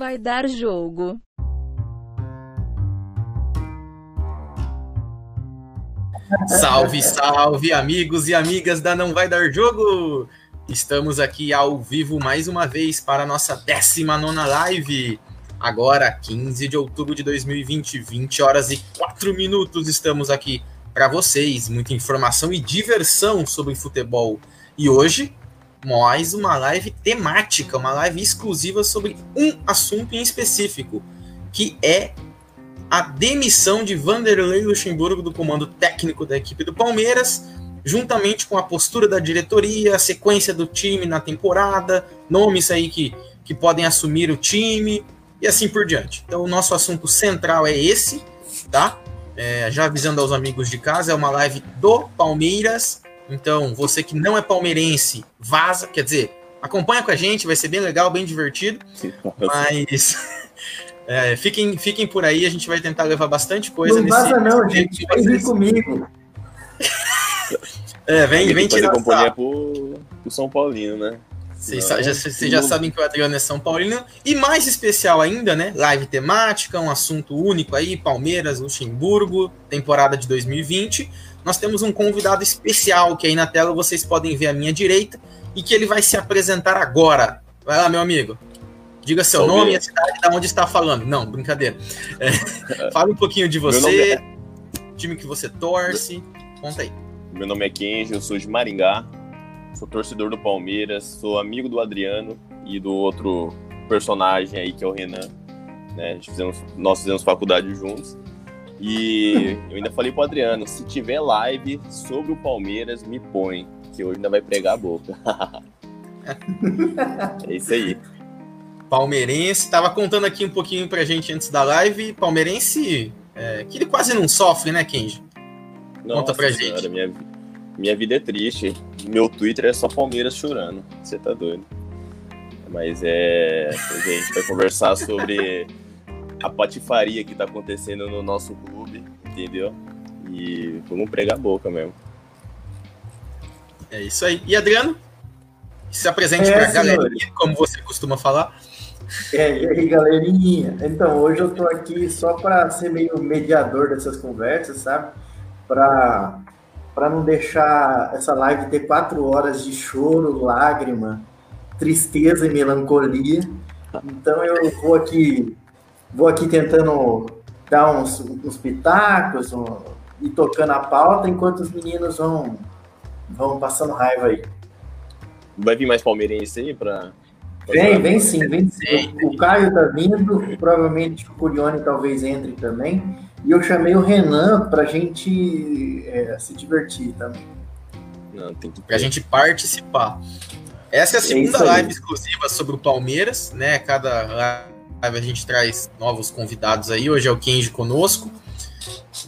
vai dar jogo. Salve, salve, amigos e amigas da Não Vai Dar Jogo! Estamos aqui ao vivo mais uma vez para a nossa 19 live. Agora, 15 de outubro de 2020, 20 horas e 4 minutos, estamos aqui para vocês. Muita informação e diversão sobre futebol. E hoje, mais uma live temática, uma live exclusiva sobre um assunto em específico, que é a demissão de Vanderlei Luxemburgo do comando técnico da equipe do Palmeiras, juntamente com a postura da diretoria, a sequência do time na temporada, nomes aí que, que podem assumir o time e assim por diante. Então, o nosso assunto central é esse, tá? É, já avisando aos amigos de casa, é uma live do Palmeiras. Então, você que não é palmeirense, vaza, quer dizer, acompanha com a gente, vai ser bem legal, bem divertido. Mas É, fiquem, fiquem por aí, a gente vai tentar levar bastante coisa não nesse. Não vaza, não, gente. Vem vir comigo. é, vem, vem tirar companhia pro, pro São Paulino, né? Vocês já, já, sabem que o Adriano é São Paulino. E mais especial ainda, né? Live temática, um assunto único aí: Palmeiras, Luxemburgo, temporada de 2020. Nós temos um convidado especial que aí na tela vocês podem ver à minha direita e que ele vai se apresentar agora. Vai lá, meu amigo. Diga seu Salve. nome e a cidade da onde está falando. Não, brincadeira. É, fala um pouquinho de você, é... time que você torce. Conta aí. Meu nome é Kenji, eu sou de Maringá, sou torcedor do Palmeiras, sou amigo do Adriano e do outro personagem aí que é o Renan. Né? Fizemos, nós fizemos faculdade juntos. E eu ainda falei pro Adriano, se tiver live sobre o Palmeiras, me põe, que hoje ainda vai pregar a boca. é isso aí palmeirense. Estava contando aqui um pouquinho pra gente antes da live. Palmeirense, é, que ele quase não sofre, né, Kenji? Nossa Conta pra senhora, gente. Minha, minha vida é triste. Meu Twitter é só Palmeiras chorando. Você tá doido. Mas é. A gente vai conversar sobre a patifaria que tá acontecendo no nosso clube, entendeu? E vamos pregar a boca mesmo. É isso aí. E Adriano? Se apresente é, pra galera, como você costuma falar. É, e aí, galerinha? Então, hoje eu tô aqui só para ser meio mediador dessas conversas, sabe? Para para não deixar essa live ter quatro horas de choro, lágrima, tristeza e melancolia. Então eu vou aqui vou aqui tentando dar uns, uns pitacos um, e tocando a pauta enquanto os meninos vão vão passando raiva aí. Vai vir mais palmeirense aí para Vem, vem sim, vem sim. O Caio tá vindo, provavelmente o Curione talvez entre também. E eu chamei o Renan pra gente é, se divertir também. Não, tem que... Pra gente participar. Essa é a é segunda é live exclusiva sobre o Palmeiras, né? Cada live a gente traz novos convidados aí. Hoje é o Kenji conosco.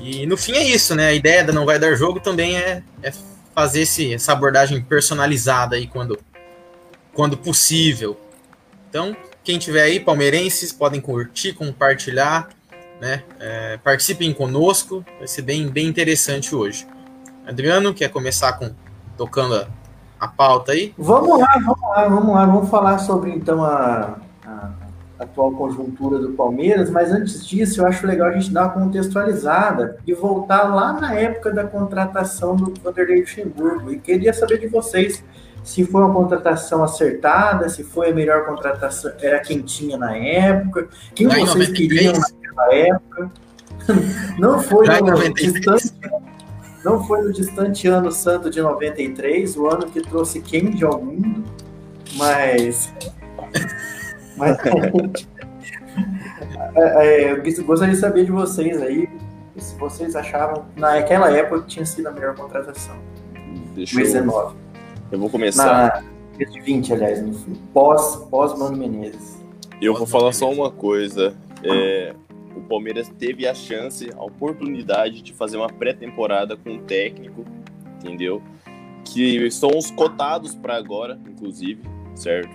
E no fim é isso, né? A ideia da Não Vai Dar Jogo também é, é fazer esse, essa abordagem personalizada aí quando, quando possível. Então, quem tiver aí, palmeirenses, podem curtir, compartilhar, né? É, participem conosco, vai ser bem, bem interessante hoje. Adriano, quer começar com tocando a, a pauta aí? Vamos lá, vamos lá, vamos lá, vamos falar sobre então a, a atual conjuntura do Palmeiras, mas antes disso, eu acho legal a gente dar uma contextualizada e voltar lá na época da contratação do Vanderlei Luxemburgo. E queria saber de vocês se foi uma contratação acertada, se foi a melhor contratação, era quem tinha na época, quem Lá vocês queriam naquela época. Não foi no distante, não foi no distante ano santo de 93, o ano que trouxe Kendi ao mundo, mas. Mas é, é, eu gostaria de saber de vocês aí, se vocês achavam naquela época que tinha sido a melhor contratação. Deixa 19. Eu vou começar. Na 20, aliás, no pós, pós Mano Menezes. Eu vou falar só uma coisa. É, o Palmeiras teve a chance, a oportunidade de fazer uma pré-temporada com um técnico, entendeu? Que são os cotados para agora, inclusive, certo?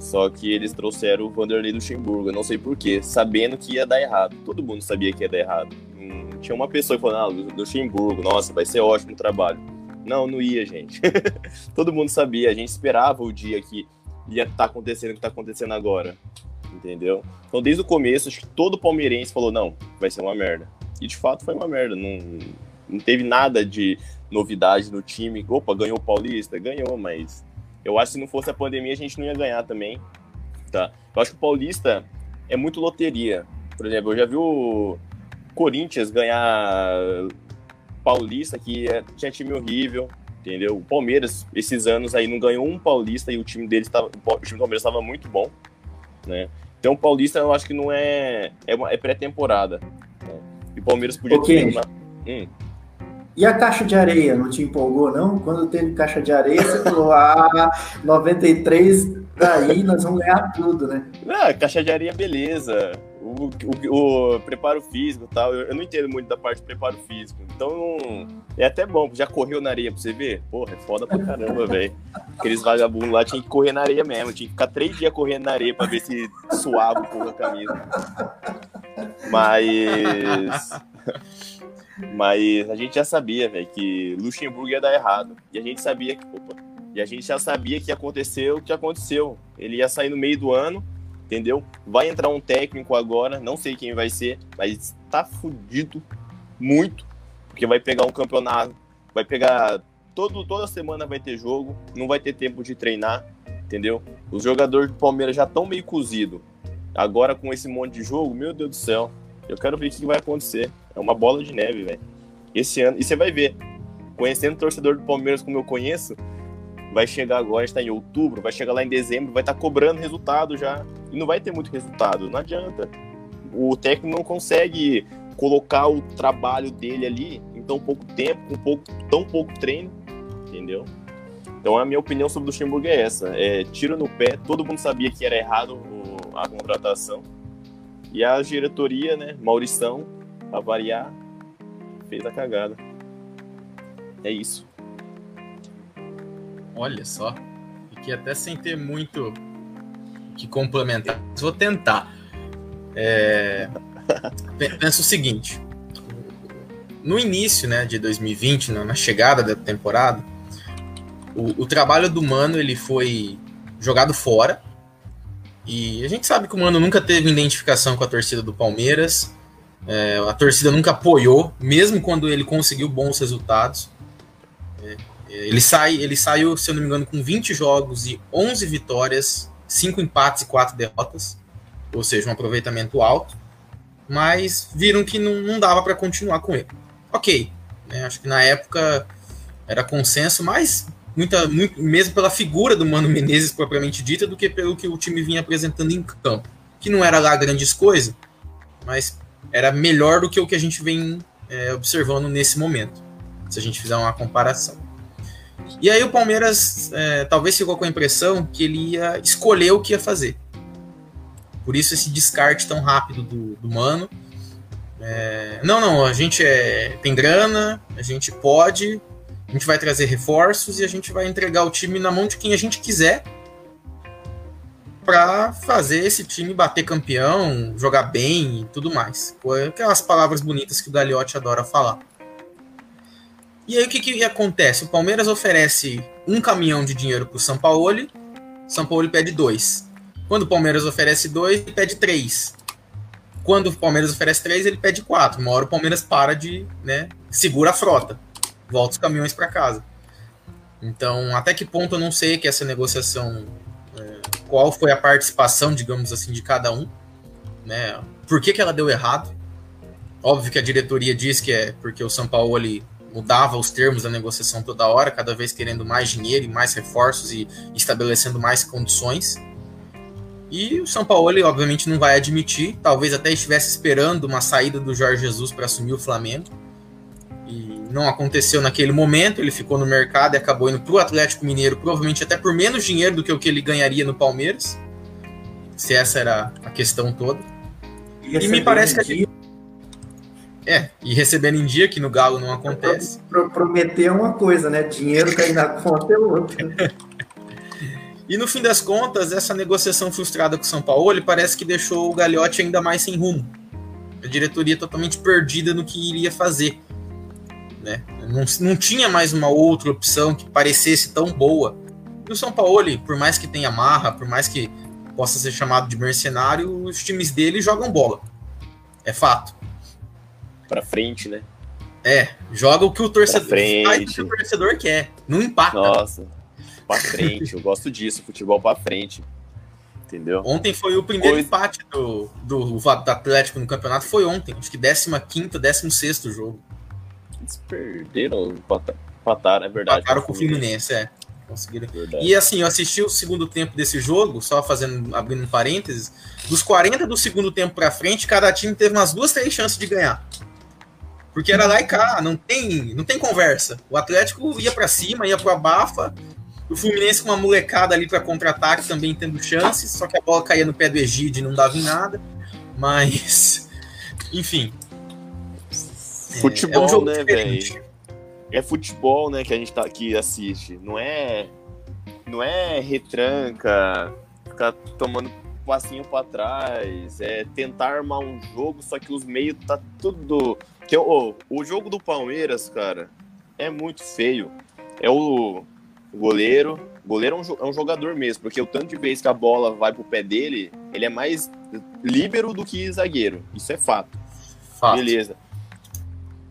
Só que eles trouxeram o Vanderlei Luxemburgo, eu não sei porquê, sabendo que ia dar errado. Todo mundo sabia que ia dar errado. Hum, tinha uma pessoa falou, ah, Luxemburgo, nossa, vai ser ótimo o trabalho. Não, não ia, gente. Todo mundo sabia, a gente esperava o dia que ia estar tá acontecendo o que está acontecendo agora. entendeu? Então, desde o começo, acho que todo palmeirense falou: não, vai ser uma merda. E de fato foi uma merda. Não, não teve nada de novidade no time. Opa, ganhou o Paulista? Ganhou, mas eu acho que se não fosse a pandemia a gente não ia ganhar também. Tá? Eu acho que o Paulista é muito loteria. Por exemplo, eu já vi o Corinthians ganhar Paulista, que é, tinha time horrível, entendeu? O Palmeiras, esses anos aí, não ganhou um Paulista e o time deles estava. O time do Palmeiras estava muito bom, né? Então o Paulista eu acho que não é. É, é pré-temporada. Né? E o Palmeiras podia okay. ter. Uma... Hum. E a caixa de areia, não te empolgou, não? Quando teve caixa de areia, você falou, ah, 93, daí nós vamos ganhar tudo, né? Ah, caixa de areia, beleza. O, o, o preparo físico tal, eu, eu, não entendo muito da parte do preparo físico. Então, é até bom, já correu na areia pra você ver? Porra, é foda pra caramba, velho. Aqueles vagabundos lá tinham que correr na areia mesmo, tinha que ficar três dias correndo na areia pra ver se suava um pouco a camisa. Mas. Mas a gente já sabia, velho, que Luxemburgo ia dar errado. E a gente sabia que. Opa, e a gente já sabia que ia acontecer o que aconteceu. Ele ia sair no meio do ano, entendeu? Vai entrar um técnico agora, não sei quem vai ser, mas tá fudido muito, porque vai pegar um campeonato, vai pegar. Todo, toda semana vai ter jogo, não vai ter tempo de treinar, entendeu? Os jogadores do Palmeiras já estão meio cozidos. Agora com esse monte de jogo, meu Deus do céu, eu quero ver o que vai acontecer. É uma bola de neve, velho. Esse ano, e você vai ver, conhecendo o torcedor do Palmeiras como eu conheço, vai chegar agora, está em outubro, vai chegar lá em dezembro, vai estar tá cobrando resultado já. E não vai ter muito resultado, não adianta. O técnico não consegue colocar o trabalho dele ali em tão pouco tempo, com pouco, tão pouco treino, entendeu? Então a minha opinião sobre o Luxemburgo é essa: é tiro no pé, todo mundo sabia que era errado a contratação. E a diretoria, né, Maurição, pra variar, fez a cagada. É isso. Olha só. Fiquei até sem ter muito que complementar. Vou tentar. É... Penso o seguinte. No início né, de 2020, na chegada da temporada, o, o trabalho do Mano ele foi jogado fora e a gente sabe que o Mano nunca teve identificação com a torcida do Palmeiras. É, a torcida nunca apoiou, mesmo quando ele conseguiu bons resultados. É, ele, sai, ele saiu, se eu não me engano, com 20 jogos e 11 vitórias, 5 empates e 4 derrotas, ou seja, um aproveitamento alto. Mas viram que não, não dava para continuar com ele. Ok, né, acho que na época era consenso, mas muita, muito, mesmo pela figura do Mano Menezes propriamente dita, do que pelo que o time vinha apresentando em campo. Que não era lá grandes coisas, mas era melhor do que o que a gente vem é, observando nesse momento, se a gente fizer uma comparação. E aí o Palmeiras é, talvez ficou com a impressão que ele ia escolher o que ia fazer. Por isso esse descarte tão rápido do, do Mano. É, não, não, a gente é, tem grana, a gente pode, a gente vai trazer reforços e a gente vai entregar o time na mão de quem a gente quiser para fazer esse time bater campeão, jogar bem e tudo mais. Aquelas palavras bonitas que o Gagliotti adora falar. E aí o que, que acontece? O Palmeiras oferece um caminhão de dinheiro para o São Paulo, São Paulo pede dois. Quando o Palmeiras oferece dois, ele pede três. Quando o Palmeiras oferece três, ele pede quatro. Uma hora o Palmeiras para de, né, segura a frota volta os caminhões para casa. Então, até que ponto eu não sei que essa negociação, qual foi a participação, digamos assim, de cada um, né? Por que, que ela deu errado? Óbvio que a diretoria diz que é porque o São Paulo ali mudava os termos da negociação toda hora, cada vez querendo mais dinheiro e mais reforços e estabelecendo mais condições. E o São Paulo, ele, obviamente, não vai admitir, talvez até estivesse esperando uma saída do Jorge Jesus para assumir o Flamengo não aconteceu naquele momento, ele ficou no mercado e acabou indo para o Atlético Mineiro, provavelmente até por menos dinheiro do que o que ele ganharia no Palmeiras, se essa era a questão toda. E, e me parece que a gente... É, e recebendo em dia, que no Galo não acontece. Prometer uma coisa, né? Dinheiro cair na conta é outra. e no fim das contas, essa negociação frustrada com o São Paulo parece que deixou o Gagliotti ainda mais sem rumo. A diretoria totalmente perdida no que iria fazer. Né? Não, não tinha mais uma outra opção que parecesse tão boa. E o São Paulo, por mais que tenha marra, por mais que possa ser chamado de mercenário, os times dele jogam bola. É fato. Pra frente, né? É, joga o que o torcedor faz o que o torcedor quer. Não empata. Nossa, pra frente. eu gosto disso, futebol pra frente. Entendeu? Ontem foi o primeiro Coisa... empate do, do, do Atlético no campeonato. Foi ontem, acho que 15, 16 jogo. Eles perderam, empataram, é verdade. Empataram com o Fluminense, é. Conseguiram. Verdade. E assim, eu assisti o segundo tempo desse jogo, só fazendo, abrindo um parênteses. Dos 40 do segundo tempo pra frente, cada time teve umas duas, três chances de ganhar. Porque era lá e cá, não tem, não tem conversa. O Atlético ia para cima, ia pro abafa. O Fluminense com uma molecada ali para contra-ataque também tendo chances, só que a bola caía no pé do Egide e não dava em nada. Mas, enfim. Futebol, é, é um né, velho? É futebol, né, que a gente tá aqui assiste. Não é não é retranca, ficar tomando passinho para trás, é tentar armar um jogo, só que os meios tá tudo que oh, o jogo do Palmeiras, cara, é muito feio. É o goleiro. O goleiro é um, é um, jogador mesmo, porque o tanto de vez que a bola vai pro pé dele, ele é mais líbero do que zagueiro. Isso é fato. fato. Beleza.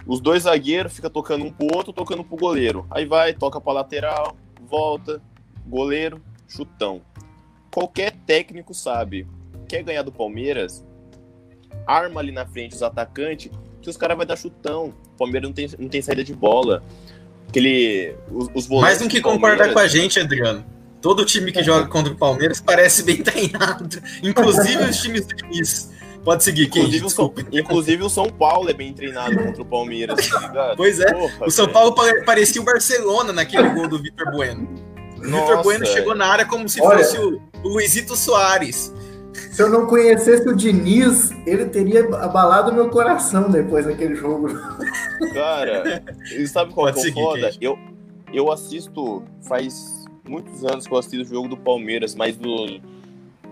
Os dois zagueiros ficam tocando um pro outro, tocando pro goleiro. Aí vai, toca pra lateral, volta, goleiro, chutão. Qualquer técnico sabe. Quer ganhar do Palmeiras? Arma ali na frente os atacantes que os caras vão dar chutão. O Palmeiras não tem, não tem saída de bola. Aquele, os, os Mais um que concordar com a gente, Adriano. Todo time que joga contra o Palmeiras parece bem treinado. Inclusive os times do Diniz. Pode seguir, quem? Inclusive, o São, inclusive o São Paulo é bem treinado contra o Palmeiras, tá ligado? Pois é. Porra, o São Paulo parecia o Barcelona naquele gol do Vitor Bueno. O Vitor Bueno chegou na área como se Olha, fosse o, o Luizito Soares. Se eu não conhecesse o Diniz, ele teria abalado meu coração depois daquele jogo. Cara, sabe qual é o foda? Eu, eu assisto faz muitos anos que eu assisto o jogo do Palmeiras, mas do,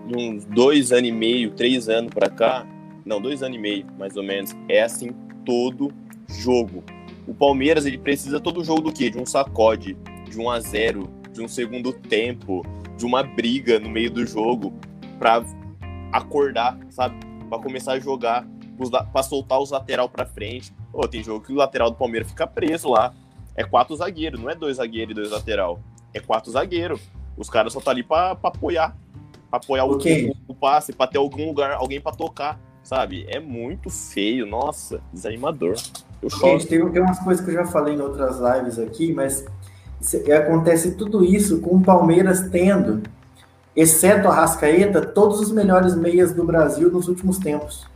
de uns dois anos e meio, três anos pra cá, não, dois anos e meio, mais ou menos, é assim todo jogo. O Palmeiras, ele precisa todo jogo do quê? De um sacode, de um a zero, de um segundo tempo, de uma briga no meio do jogo, pra acordar, sabe? Para começar a jogar, para soltar os lateral para frente. Pô, tem jogo que o lateral do Palmeiras fica preso lá. É quatro zagueiros, não é dois zagueiros e dois lateral. É quatro zagueiros. Os caras só tá ali para apoiar. Apoiar okay. o, o, passe, para ter algum lugar, alguém para tocar, sabe? É muito feio, nossa, desanimador. Eu Gente, tem, tem umas coisas que eu já falei em outras lives aqui, mas acontece tudo isso com o Palmeiras tendo exceto a Rascaeta, todos os melhores meias do Brasil nos últimos tempos.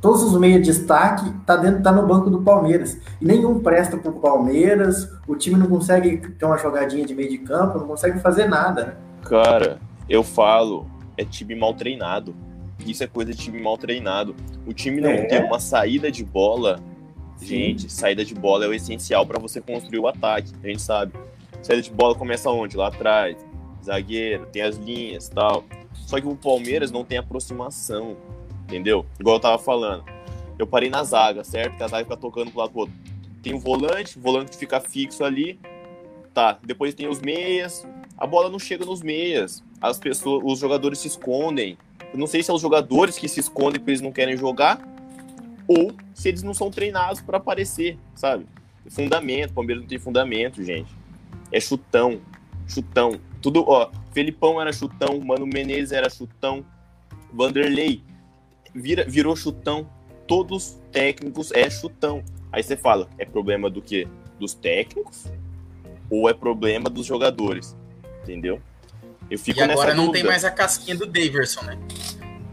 Todos os meias de destaque tá dentro, tá no banco do Palmeiras. E nenhum presta pro Palmeiras. O time não consegue ter uma jogadinha de meio de campo, não consegue fazer nada. Né? Cara, eu falo, é time mal treinado. Isso é coisa de time mal treinado. O time não é. tem uma saída de bola. Sim. Gente, saída de bola é o essencial para você construir o ataque. A gente sabe. Saída de bola começa onde? Lá atrás zagueiro, tem as linhas tal. Só que o Palmeiras não tem aproximação, entendeu? Igual eu tava falando. Eu parei na zaga, certo? Que a zaga fica tocando pro lado pro outro. Tem o volante, o volante fica fixo ali. Tá, depois tem os meias. A bola não chega nos meias. As pessoas, os jogadores se escondem. Eu não sei se é os jogadores que se escondem porque eles não querem jogar ou se eles não são treinados para aparecer, sabe? Fundamento, o Palmeiras não tem fundamento, gente. É chutão, chutão. Tudo, ó, Felipão era chutão, Mano Menezes era chutão, Vanderlei vira, virou chutão, todos técnicos é chutão. Aí você fala, é problema do quê? Dos técnicos? Ou é problema dos jogadores? Entendeu? Eu fico e agora não dúvida. tem mais a casquinha do Daverson, né?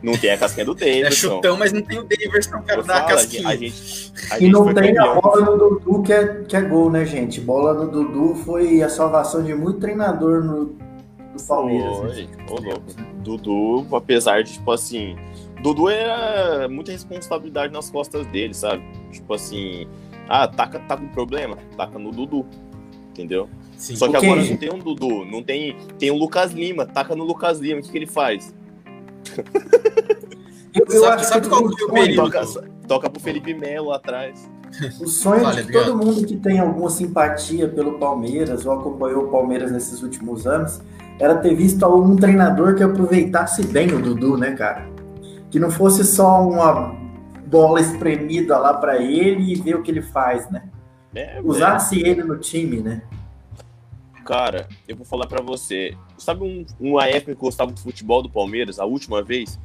Não tem a casquinha do Davidson. É chutão, mas não tem o Davidson para dar a casquinha. A gente, a e não tem a bola no Dudu que é, que é gol, né, gente? Bola no Dudu foi a salvação de muito treinador no, do Palmeiras. Foi, né? louco. Dudu, apesar de, tipo assim... Dudu era muita responsabilidade nas costas dele, sabe? Tipo assim... Ah, taca, tá com problema? Taca no Dudu, entendeu? Sim. Só que agora não tem um Dudu, não tem... Tem o Lucas Lima, taca no Lucas Lima, o que, que ele faz? Eu, eu sabe, acho sabe qual foi o período? Toca, toca pro Felipe Melo atrás. O sonho vale, de todo mundo que tem alguma simpatia pelo Palmeiras ou acompanhou o Palmeiras nesses últimos anos era ter visto um treinador que aproveitasse bem o Dudu, né, cara? Que não fosse só uma bola espremida lá para ele e ver o que ele faz, né? É, Usasse ele no time, né? Cara, eu vou falar para você. Sabe um, uma época que eu gostava do futebol do Palmeiras, a última vez?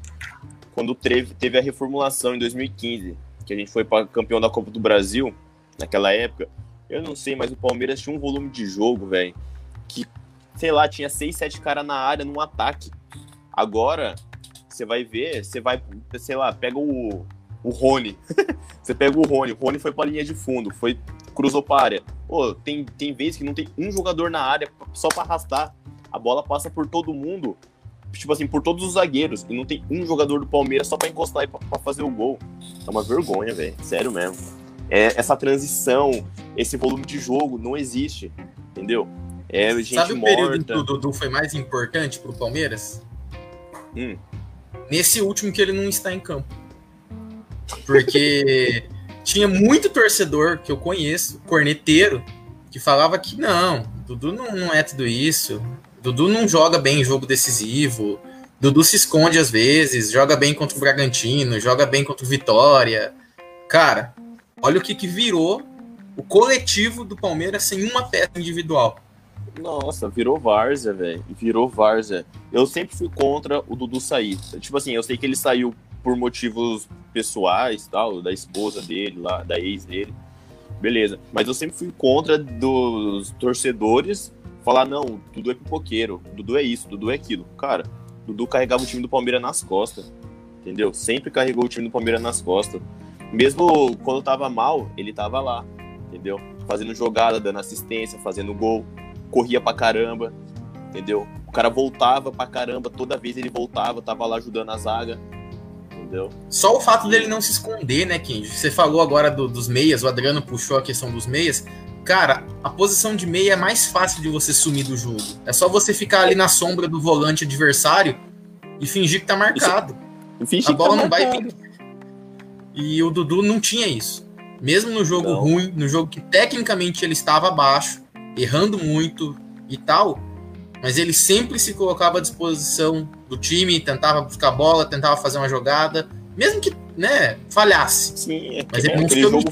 Quando teve, teve a reformulação em 2015, que a gente foi para campeão da Copa do Brasil, naquela época. Eu não sei, mas o Palmeiras tinha um volume de jogo, velho, que, sei lá, tinha seis, sete caras na área num ataque. Agora, você vai ver, você vai, sei lá, pega o, o Rony. você pega o Rony, o Rony foi pra linha de fundo, foi cruzou para área. Pô, tem, tem vezes que não tem um jogador na área só para arrastar. A bola passa por todo mundo, tipo assim, por todos os zagueiros. E não tem um jogador do Palmeiras só para encostar e pra, fazer o gol. É uma vergonha, velho. Sério mesmo. É, essa transição, esse volume de jogo não existe. Entendeu? É gente Sabe morta. o período que o Dudu foi mais importante pro Palmeiras? Hum. Nesse último que ele não está em campo. Porque tinha muito torcedor que eu conheço, corneteiro, que falava que não, Dudu não, não é tudo isso. Dudu não joga bem em jogo decisivo. Dudu se esconde às vezes, joga bem contra o Bragantino, joga bem contra o Vitória. Cara, olha o que, que virou o coletivo do Palmeiras sem uma peça individual. Nossa, virou várzea, velho. Virou várzea. Eu sempre fui contra o Dudu sair. Tipo assim, eu sei que ele saiu por motivos pessoais, tal, da esposa dele lá, da ex dele. Beleza. Mas eu sempre fui contra dos torcedores falar, não, Dudu é pipoqueiro, Dudu é isso, Dudu é aquilo. Cara, Dudu carregava o time do Palmeiras nas costas. Entendeu? Sempre carregou o time do Palmeiras nas costas. Mesmo quando tava mal, ele tava lá. Entendeu? Fazendo jogada, dando assistência, fazendo gol. Corria pra caramba. Entendeu? O cara voltava pra caramba, toda vez ele voltava, tava lá ajudando a zaga entendeu? Só o fato dele não se esconder, né, Kim? Você falou agora do, dos meias, o Adriano puxou a questão dos meias. Cara, a posição de meia é mais fácil de você sumir do jogo. É só você ficar ali na sombra do volante adversário e fingir que tá marcado. Isso, a bola tá não vai vir. E o Dudu não tinha isso. Mesmo no jogo não. ruim, no jogo que tecnicamente ele estava abaixo, errando muito e tal, mas ele sempre se colocava à disposição do time, tentava buscar bola, tentava fazer uma jogada, mesmo que né, falhasse. Sim, é mas ele não aquele jogo,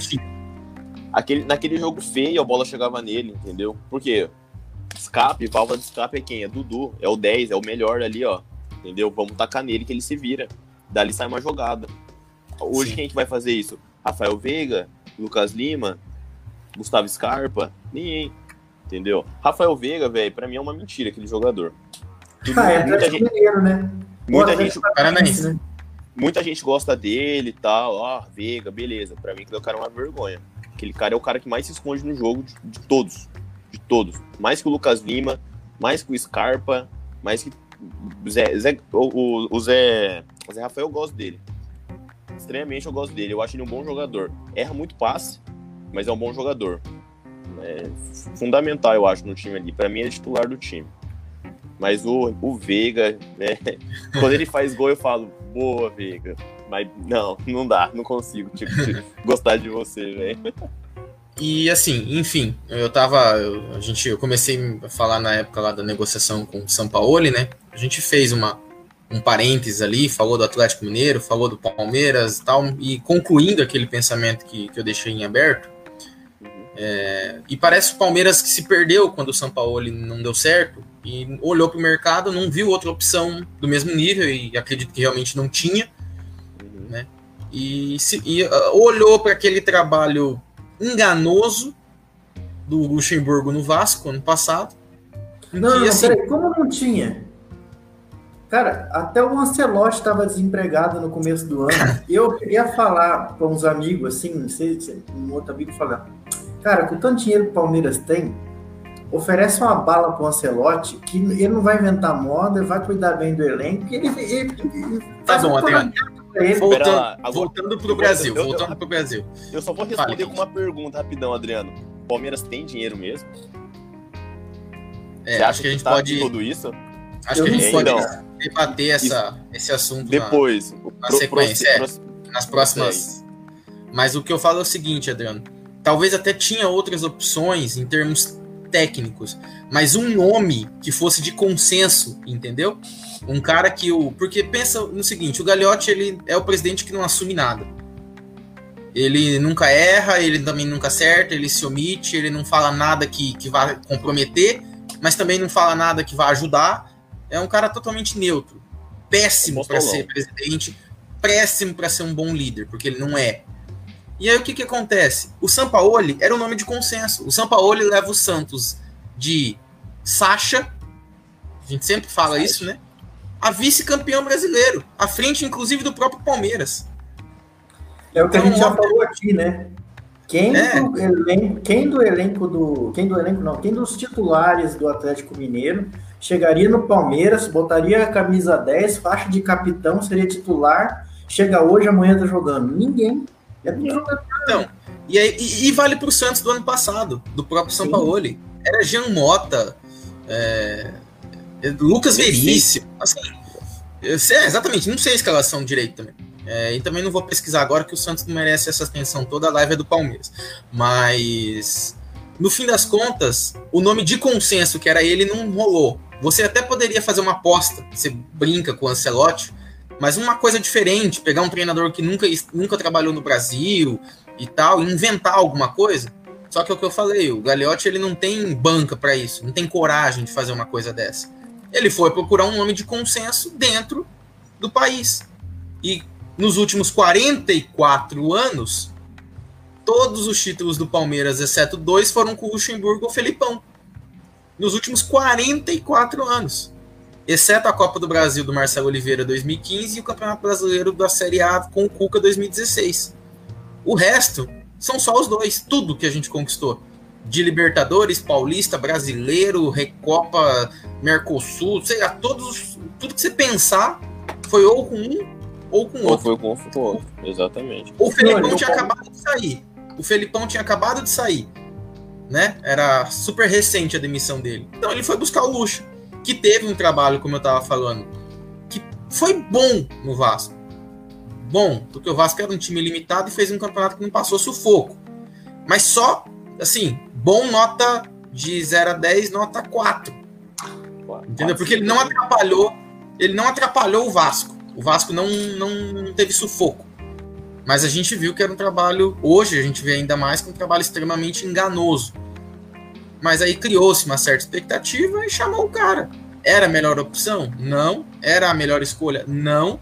aquele, naquele jogo feio a bola chegava nele, entendeu? Porque escape, válvula de escape é quem? É Dudu, é o 10, é o melhor ali, ó. Entendeu? Vamos tacar nele que ele se vira. Dali sai uma jogada. Hoje Sim. quem é que vai fazer isso? Rafael Veiga, Lucas Lima, Gustavo Scarpa? Ninguém entendeu? Rafael Veiga, velho, pra mim é uma mentira aquele jogador. Ah, é muita gente, mineiro, né? Muita gente, paranaense. Né? Muita gente gosta dele e tal, ó, Veiga, beleza. Pra mim, aquele cara é uma vergonha. Aquele cara é o cara que mais se esconde no jogo de, de todos. De todos. Mais que o Lucas Lima, mais que o Scarpa, mais que o Zé, Zé o, o, Zé, o Zé Rafael eu gosto dele. Extremamente eu gosto dele. Eu acho ele um bom jogador. Erra muito passe, mas é um bom jogador é fundamental, eu acho, no time ali. Para mim, é titular do time. Mas o, o Veiga, né? quando ele faz gol, eu falo, boa, Veiga. Mas não, não dá, não consigo tipo, gostar de você, velho. E assim, enfim, eu tava. Eu, a gente, eu comecei a falar na época lá da negociação com o São Paulo, né? A gente fez uma, um parênteses ali, falou do Atlético Mineiro, falou do Palmeiras e tal, e concluindo aquele pensamento que, que eu deixei em aberto, é, e parece o Palmeiras que se perdeu quando o São Paulo não deu certo e olhou para o mercado, não viu outra opção do mesmo nível e acredito que realmente não tinha, uhum. né? E, se, e uh, olhou para aquele trabalho enganoso do Luxemburgo no Vasco ano passado. Não, que, assim, peraí, como não tinha? Cara, até o Ancelotti estava desempregado no começo do ano. Eu queria falar para uns amigos, assim, não sei se um outro amigo falar Cara, com tanto dinheiro que o Palmeiras tem, oferece uma bala pro Ancelotti que ele não vai inventar moda, vai cuidar bem do elenco, ele, ele, ele tá bom, Adriano. Voltando, voltando pro Brasil, eu, voltando eu, pro Brasil. Eu só vou responder Fale, com uma pergunta rapidão, Adriano. O Palmeiras tem dinheiro mesmo? É, Você acho que a gente tá pode tudo isso? Acho que a gente pode então, debater essa, esse assunto depois, na, na sequência, pro, pro, é, nas próximas. Mas o que eu falo é o seguinte, Adriano talvez até tinha outras opções em termos técnicos, mas um nome que fosse de consenso, entendeu? Um cara que o. Porque pensa no seguinte: o Gagliotti ele é o presidente que não assume nada. Ele nunca erra, ele também nunca acerta, ele se omite, ele não fala nada que, que vá comprometer, mas também não fala nada que vá ajudar. É um cara totalmente neutro. Péssimo para ser presidente, péssimo para ser um bom líder, porque ele não é. E aí o que, que acontece? O Sampaoli era o nome de consenso. O Sampaoli leva o Santos de Sacha, a gente sempre fala Sacha. isso, né? A vice-campeão brasileiro, à frente inclusive do próprio Palmeiras. É o que então, a gente já falou aqui, né? Quem, é. do elenco, quem do elenco do. Quem do elenco não, quem dos titulares do Atlético Mineiro chegaria no Palmeiras, botaria a camisa 10, faixa de capitão, seria titular, chega hoje, amanhã tá jogando. Ninguém. É Então, e, aí, e, e vale pro Santos do ano passado, do próprio São Paulo. Era Jean Mota, é, Lucas Veríssimo, assim. Sei, exatamente, não sei a escalação direito também. É, e também não vou pesquisar agora que o Santos não merece essa atenção toda, a live é do Palmeiras. Mas, no fim das contas, o nome de consenso, que era ele, não rolou. Você até poderia fazer uma aposta, você brinca com o Ancelotti, mas uma coisa diferente, pegar um treinador que nunca, nunca trabalhou no Brasil e tal, e inventar alguma coisa. Só que é o que eu falei, o Gagliotti ele não tem banca para isso, não tem coragem de fazer uma coisa dessa. Ele foi procurar um nome de consenso dentro do país. E nos últimos 44 anos, todos os títulos do Palmeiras, exceto dois, foram com o Luxemburgo ou Felipão. Nos últimos 44 anos. Exceto a Copa do Brasil do Marcelo Oliveira 2015 e o Campeonato Brasileiro da Série A com o Cuca 2016. O resto são só os dois, tudo que a gente conquistou. De Libertadores, Paulista, Brasileiro, Recopa, Mercosul, sei lá, todos, tudo que você pensar foi ou com um ou com ou outro. Foi com, outro, exatamente. O Felipão tinha acabado de sair. O Felipão tinha acabado de sair. Né? Era super recente a demissão dele. Então ele foi buscar o luxo. Que teve um trabalho, como eu tava falando, que foi bom no Vasco. Bom, porque o Vasco era um time limitado e fez um campeonato que não passou sufoco. Mas só, assim, bom nota de 0 a 10, nota 4. Entendeu? Porque ele não atrapalhou, ele não atrapalhou o Vasco. O Vasco não, não teve sufoco. Mas a gente viu que era um trabalho, hoje a gente vê ainda mais que um trabalho extremamente enganoso. Mas aí criou-se uma certa expectativa e chamou o cara. Era a melhor opção? Não. Era a melhor escolha? Não.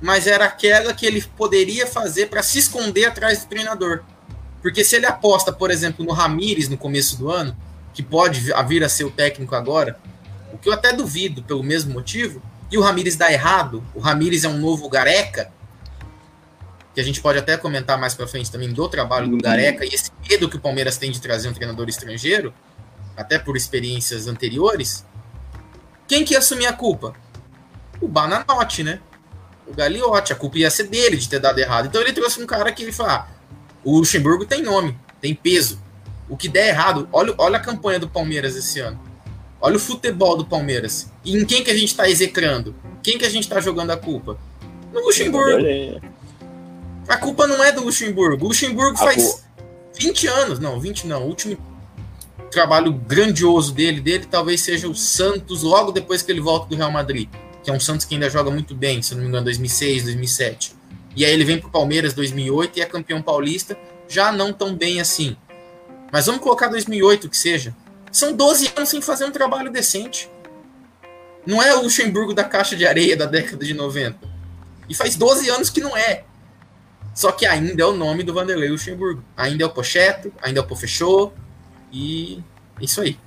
Mas era aquela que ele poderia fazer para se esconder atrás do treinador. Porque se ele aposta, por exemplo, no Ramires no começo do ano, que pode vir a ser o técnico agora, o que eu até duvido pelo mesmo motivo, e o Ramires dá errado, o Ramires é um novo Gareca, que a gente pode até comentar mais para frente também do trabalho do Gareca e esse medo que o Palmeiras tem de trazer um treinador estrangeiro, até por experiências anteriores. Quem que ia assumir a culpa? O Bananote, né? O Gagliotti, a culpa ia ser dele de ter dado errado. Então ele trouxe um cara que ele fala: ah, o Luxemburgo tem nome, tem peso. O que der errado, olha, olha a campanha do Palmeiras esse ano. Olha o futebol do Palmeiras. E em quem que a gente está execrando? Quem que a gente está jogando a culpa? No Luxemburgo. A culpa não é do Luxemburgo. O Luxemburgo a faz 20 anos, não, 20 não. O último trabalho grandioso dele, dele talvez seja o Santos logo depois que ele volta do Real Madrid, que é um Santos que ainda joga muito bem, se não me engano, 2006, 2007. E aí ele vem pro Palmeiras 2008 e é campeão paulista, já não tão bem assim. Mas vamos colocar 2008 que seja. São 12 anos sem fazer um trabalho decente. Não é o Luxemburgo da caixa de areia da década de 90. E faz 12 anos que não é. Só que ainda é o nome do Vanderlei Luxemburgo. Ainda é o Pocheto, ainda é o Pofechou. E é isso aí.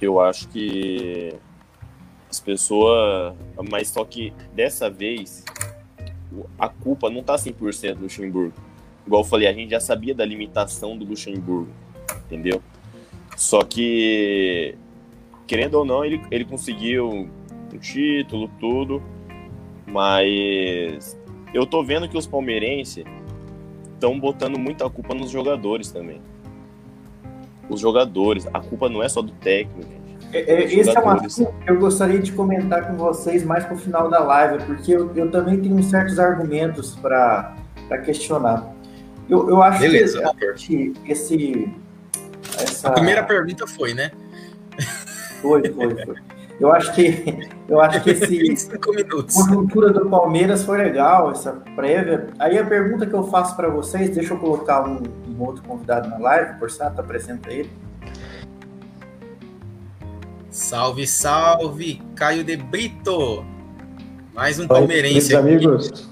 Eu acho que as pessoas. Mas só que dessa vez a culpa não tá 100% do Luxemburgo. Igual eu falei, a gente já sabia da limitação do Luxemburgo. Entendeu? Só que, querendo ou não, ele, ele conseguiu um título, tudo. Mas eu tô vendo que os palmeirenses estão botando muita culpa nos jogadores também. Os jogadores, a culpa não é só do técnico. É, é, esse é um assunto que eu gostaria de comentar com vocês mais pro final da live, porque eu, eu também tenho certos argumentos para questionar. Eu, eu acho Beleza, que esse, essa... A primeira pergunta foi, né? Foi, foi, foi. Eu acho que eu acho que esse Cinco minutos. conjuntura do Palmeiras foi legal, essa prévia. Aí a pergunta que eu faço para vocês, deixa eu colocar um, um outro convidado na live, por Sato, apresenta ele. Salve, salve, Caio de Brito. Mais um Oi, palmeirense aqui. amigos.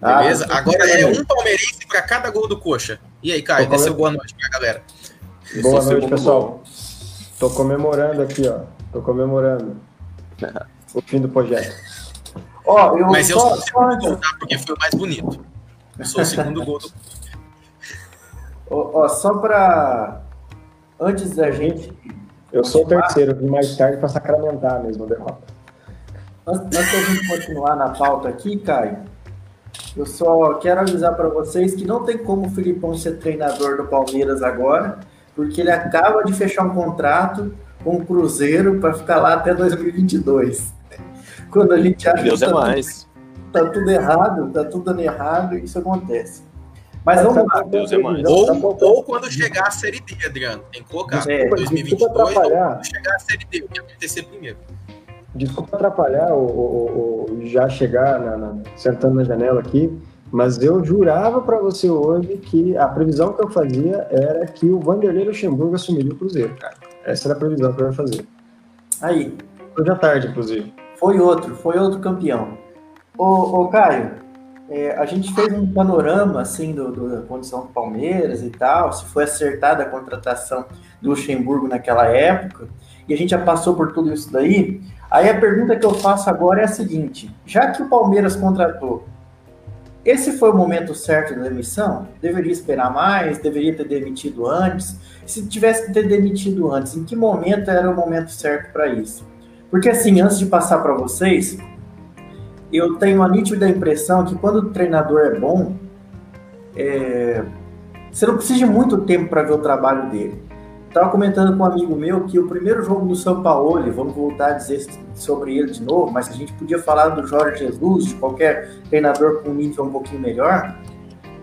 Beleza? Ah, Agora é um palmeirense para cada gol do Coxa. E aí, Caio, dê seu boa noite pra galera. Boa noite, pessoal. gol. Tô comemorando aqui, ó. Tô comemorando o fim do projeto. Ó, eu Mas eu sou o segundo gol, tá? Porque foi o mais bonito. Eu sou o segundo gol do ó, ó, só para antes da gente Eu sou o terceiro, vim mais tarde para sacramentar mesmo a derrota. Antes, antes da gente continuar na pauta aqui, Caio, eu só quero avisar para vocês que não tem como o Filipão ser treinador do Palmeiras agora, porque ele acaba de fechar um contrato com o Cruzeiro para ficar lá até 2022. Quando a gente acha Deus que é tá, mais. tá tudo errado, tá tudo dando errado, isso acontece. Mas vamos lá. Deus é mais. Tá Ou, faltando- ou quando chegar a Série D, Adriano. Tem que colocar. É, 2022 desculpa ou chegar a Série D. O que acontecer primeiro. Desculpa atrapalhar o, o- o- já chegar na- na- sentando na janela aqui, mas eu jurava para você hoje que a previsão que eu fazia era que o Vanderlei Luxemburgo assumiria o Cruzeiro, cara. Essa era a previsão que eu ia fazer. Aí, Hoje à tarde, inclusive. Foi outro, foi outro campeão. Ô, ô Caio, é, a gente fez um panorama assim do, do- da condição do Palmeiras e tal, se foi acertada a contratação do Luxemburgo naquela época, e a gente já passou por tudo isso daí. Aí a pergunta que eu faço agora é a seguinte: já que o Palmeiras contratou, esse foi o momento certo da demissão? Deveria esperar mais? Deveria ter demitido antes? Se tivesse que ter demitido antes, em que momento era o momento certo para isso? Porque assim, antes de passar para vocês, eu tenho a nítida impressão que quando o treinador é bom, é, você não precisa de muito tempo para ver o trabalho dele. Estava comentando com um amigo meu que o primeiro jogo do São Paulo, vamos voltar a dizer sobre ele de novo, mas a gente podia falar do Jorge Jesus, de qualquer treinador com um nível um pouquinho melhor.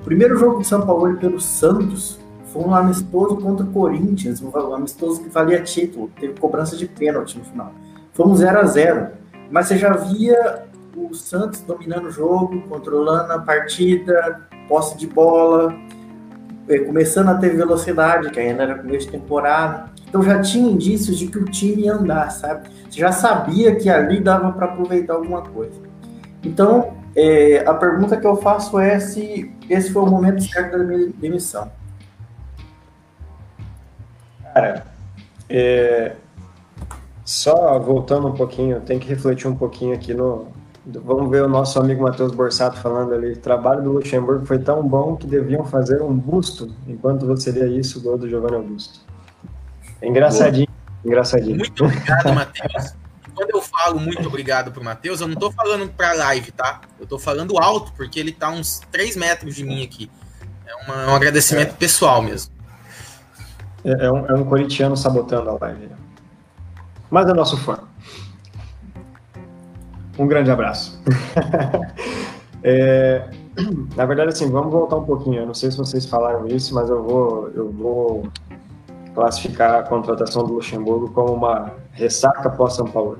O primeiro jogo do São Paulo pelo Santos foi um amistoso contra o Corinthians, um amistoso que valia título, teve cobrança de pênalti no final. Foi um 0 a 0 mas você já via o Santos dominando o jogo, controlando a partida, posse de bola, começando a ter velocidade, que ainda era começo de temporada. Então já tinha indícios de que o time ia andar, sabe? Você já sabia que ali dava para aproveitar alguma coisa. Então, eh, a pergunta que eu faço é se esse foi o momento certo da minha demissão. Cara, é, só voltando um pouquinho, tem que refletir um pouquinho aqui no. Vamos ver o nosso amigo Matheus Borsato falando ali. O trabalho do Luxemburgo foi tão bom que deviam fazer um busto. Enquanto você lia isso, o gol do Giovanni Augusto. É engraçadinho, engraçadinho. Muito obrigado, Matheus. Quando eu falo muito obrigado pro Matheus, eu não tô falando pra live, tá? Eu tô falando alto, porque ele tá uns 3 metros de mim aqui. É uma- um agradecimento pessoal mesmo. É, é um, é um corintiano sabotando a live. Mas é nosso fã. Um grande abraço. É, na verdade, assim, vamos voltar um pouquinho. Eu não sei se vocês falaram isso, mas eu vou, eu vou classificar a contratação do Luxemburgo como uma ressaca pós-São Paulo.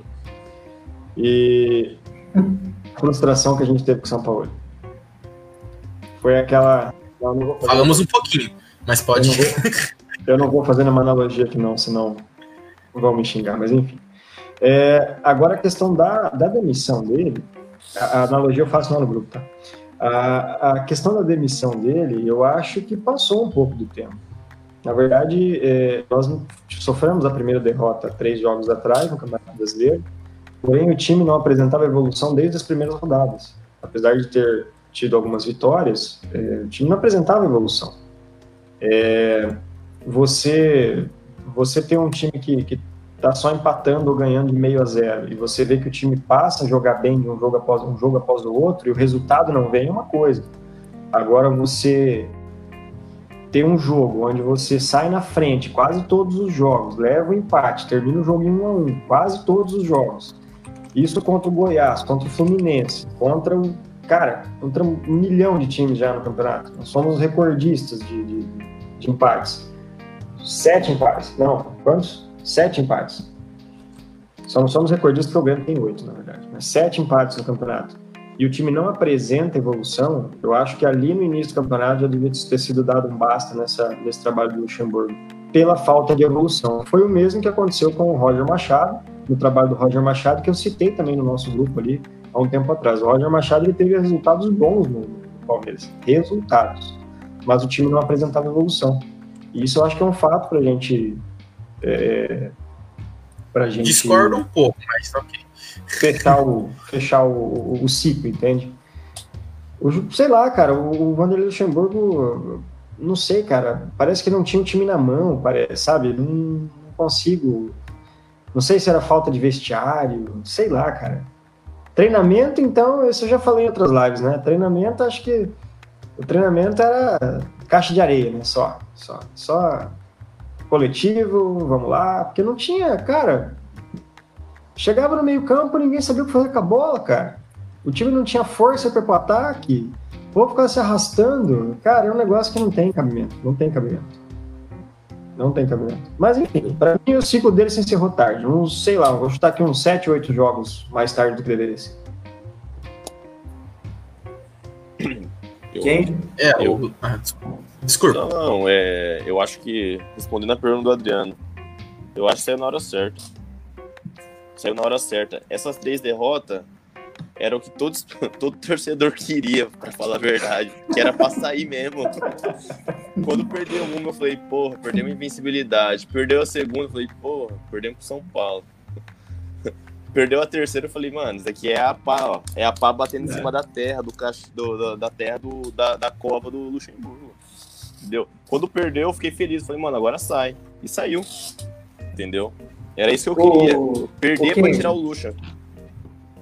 E a frustração que a gente teve com o São Paulo. Foi aquela. Falamos um pouquinho, mas pode. eu não vou, eu não vou fazer uma analogia aqui não, senão vão me xingar, mas enfim. É, agora a questão da, da demissão dele, a, a analogia eu faço lá no grupo, tá? A, a questão da demissão dele, eu acho que passou um pouco do tempo. Na verdade, é, nós sofremos a primeira derrota três jogos atrás no Campeonato Brasileiro, porém o time não apresentava evolução desde as primeiras rodadas. Apesar de ter tido algumas vitórias, é, o time não apresentava evolução. É, você você tem um time que, que tá só empatando ou ganhando de meio a zero e você vê que o time passa a jogar bem um jogo após um jogo após o outro e o resultado não vem é uma coisa. Agora você tem um jogo onde você sai na frente quase todos os jogos, leva o empate, termina o jogo em 1 a 1, quase todos os jogos. Isso contra o Goiás, contra o Fluminense, contra o cara, contra um milhão de times já no campeonato. Nós somos recordistas de, de, de empates. sete empates. Não, quantos? Sete empates. Somos, somos recordistas que o Grêmio tem oito, na verdade. Mas sete empates no campeonato. E o time não apresenta evolução, eu acho que ali no início do campeonato já devia ter sido dado um basta nessa, nesse trabalho do Luxemburgo, pela falta de evolução. Foi o mesmo que aconteceu com o Roger Machado, no trabalho do Roger Machado, que eu citei também no nosso grupo ali há um tempo atrás. O Roger Machado ele teve resultados bons no Palmeiras, resultados, mas o time não apresentava evolução. E isso eu acho que é um fato para a gente é, pra gente. Discordo um pouco, mas ok. Fechar o, fechar o, o, ciclo, entende? O, sei lá, cara, o Vanderlei Luxemburgo, não sei, cara, parece que não tinha um time na mão, parece, sabe? Não, não consigo. Não sei se era falta de vestiário, sei lá, cara. Treinamento, então, isso eu já falei em outras lives, né? Treinamento, acho que o treinamento era caixa de areia, né? Só, só, só coletivo, vamos lá, porque não tinha, cara. Chegava no meio-campo, ninguém sabia o que fazer com a bola, cara. O time não tinha força para o ataque. Vou ficar se arrastando. Cara, é um negócio que não tem cabimento. Não tem cabimento. Não tem cabimento. Mas enfim, para mim o ciclo dele se encerrou tarde. Uns, sei lá, vou chutar aqui uns 7, 8 jogos mais tarde do que deveria ser. Quem? É, eu. Ah, desculpa. Desculpa. Não, é, eu acho que, respondendo a pergunta do Adriano, eu acho que saiu na hora certa. Saiu na hora certa. Essas três derrotas era o que todos, todo torcedor queria, para falar a verdade. Que era pra sair mesmo. Quando perdeu uma, eu falei, porra, perdeu a invencibilidade. Perdeu a segunda, eu falei, porra, perdemos pro São Paulo. Perdeu a terceira, eu falei, mano, isso aqui é a pá, ó. É a pá batendo é. em cima da terra, do, do da, da terra do, da, da cova do Luxemburgo. Entendeu? Quando perdeu, eu fiquei feliz. Falei, mano, agora sai. E saiu. Entendeu? Era isso que eu queria. Perder okay. pra tirar o Lucha.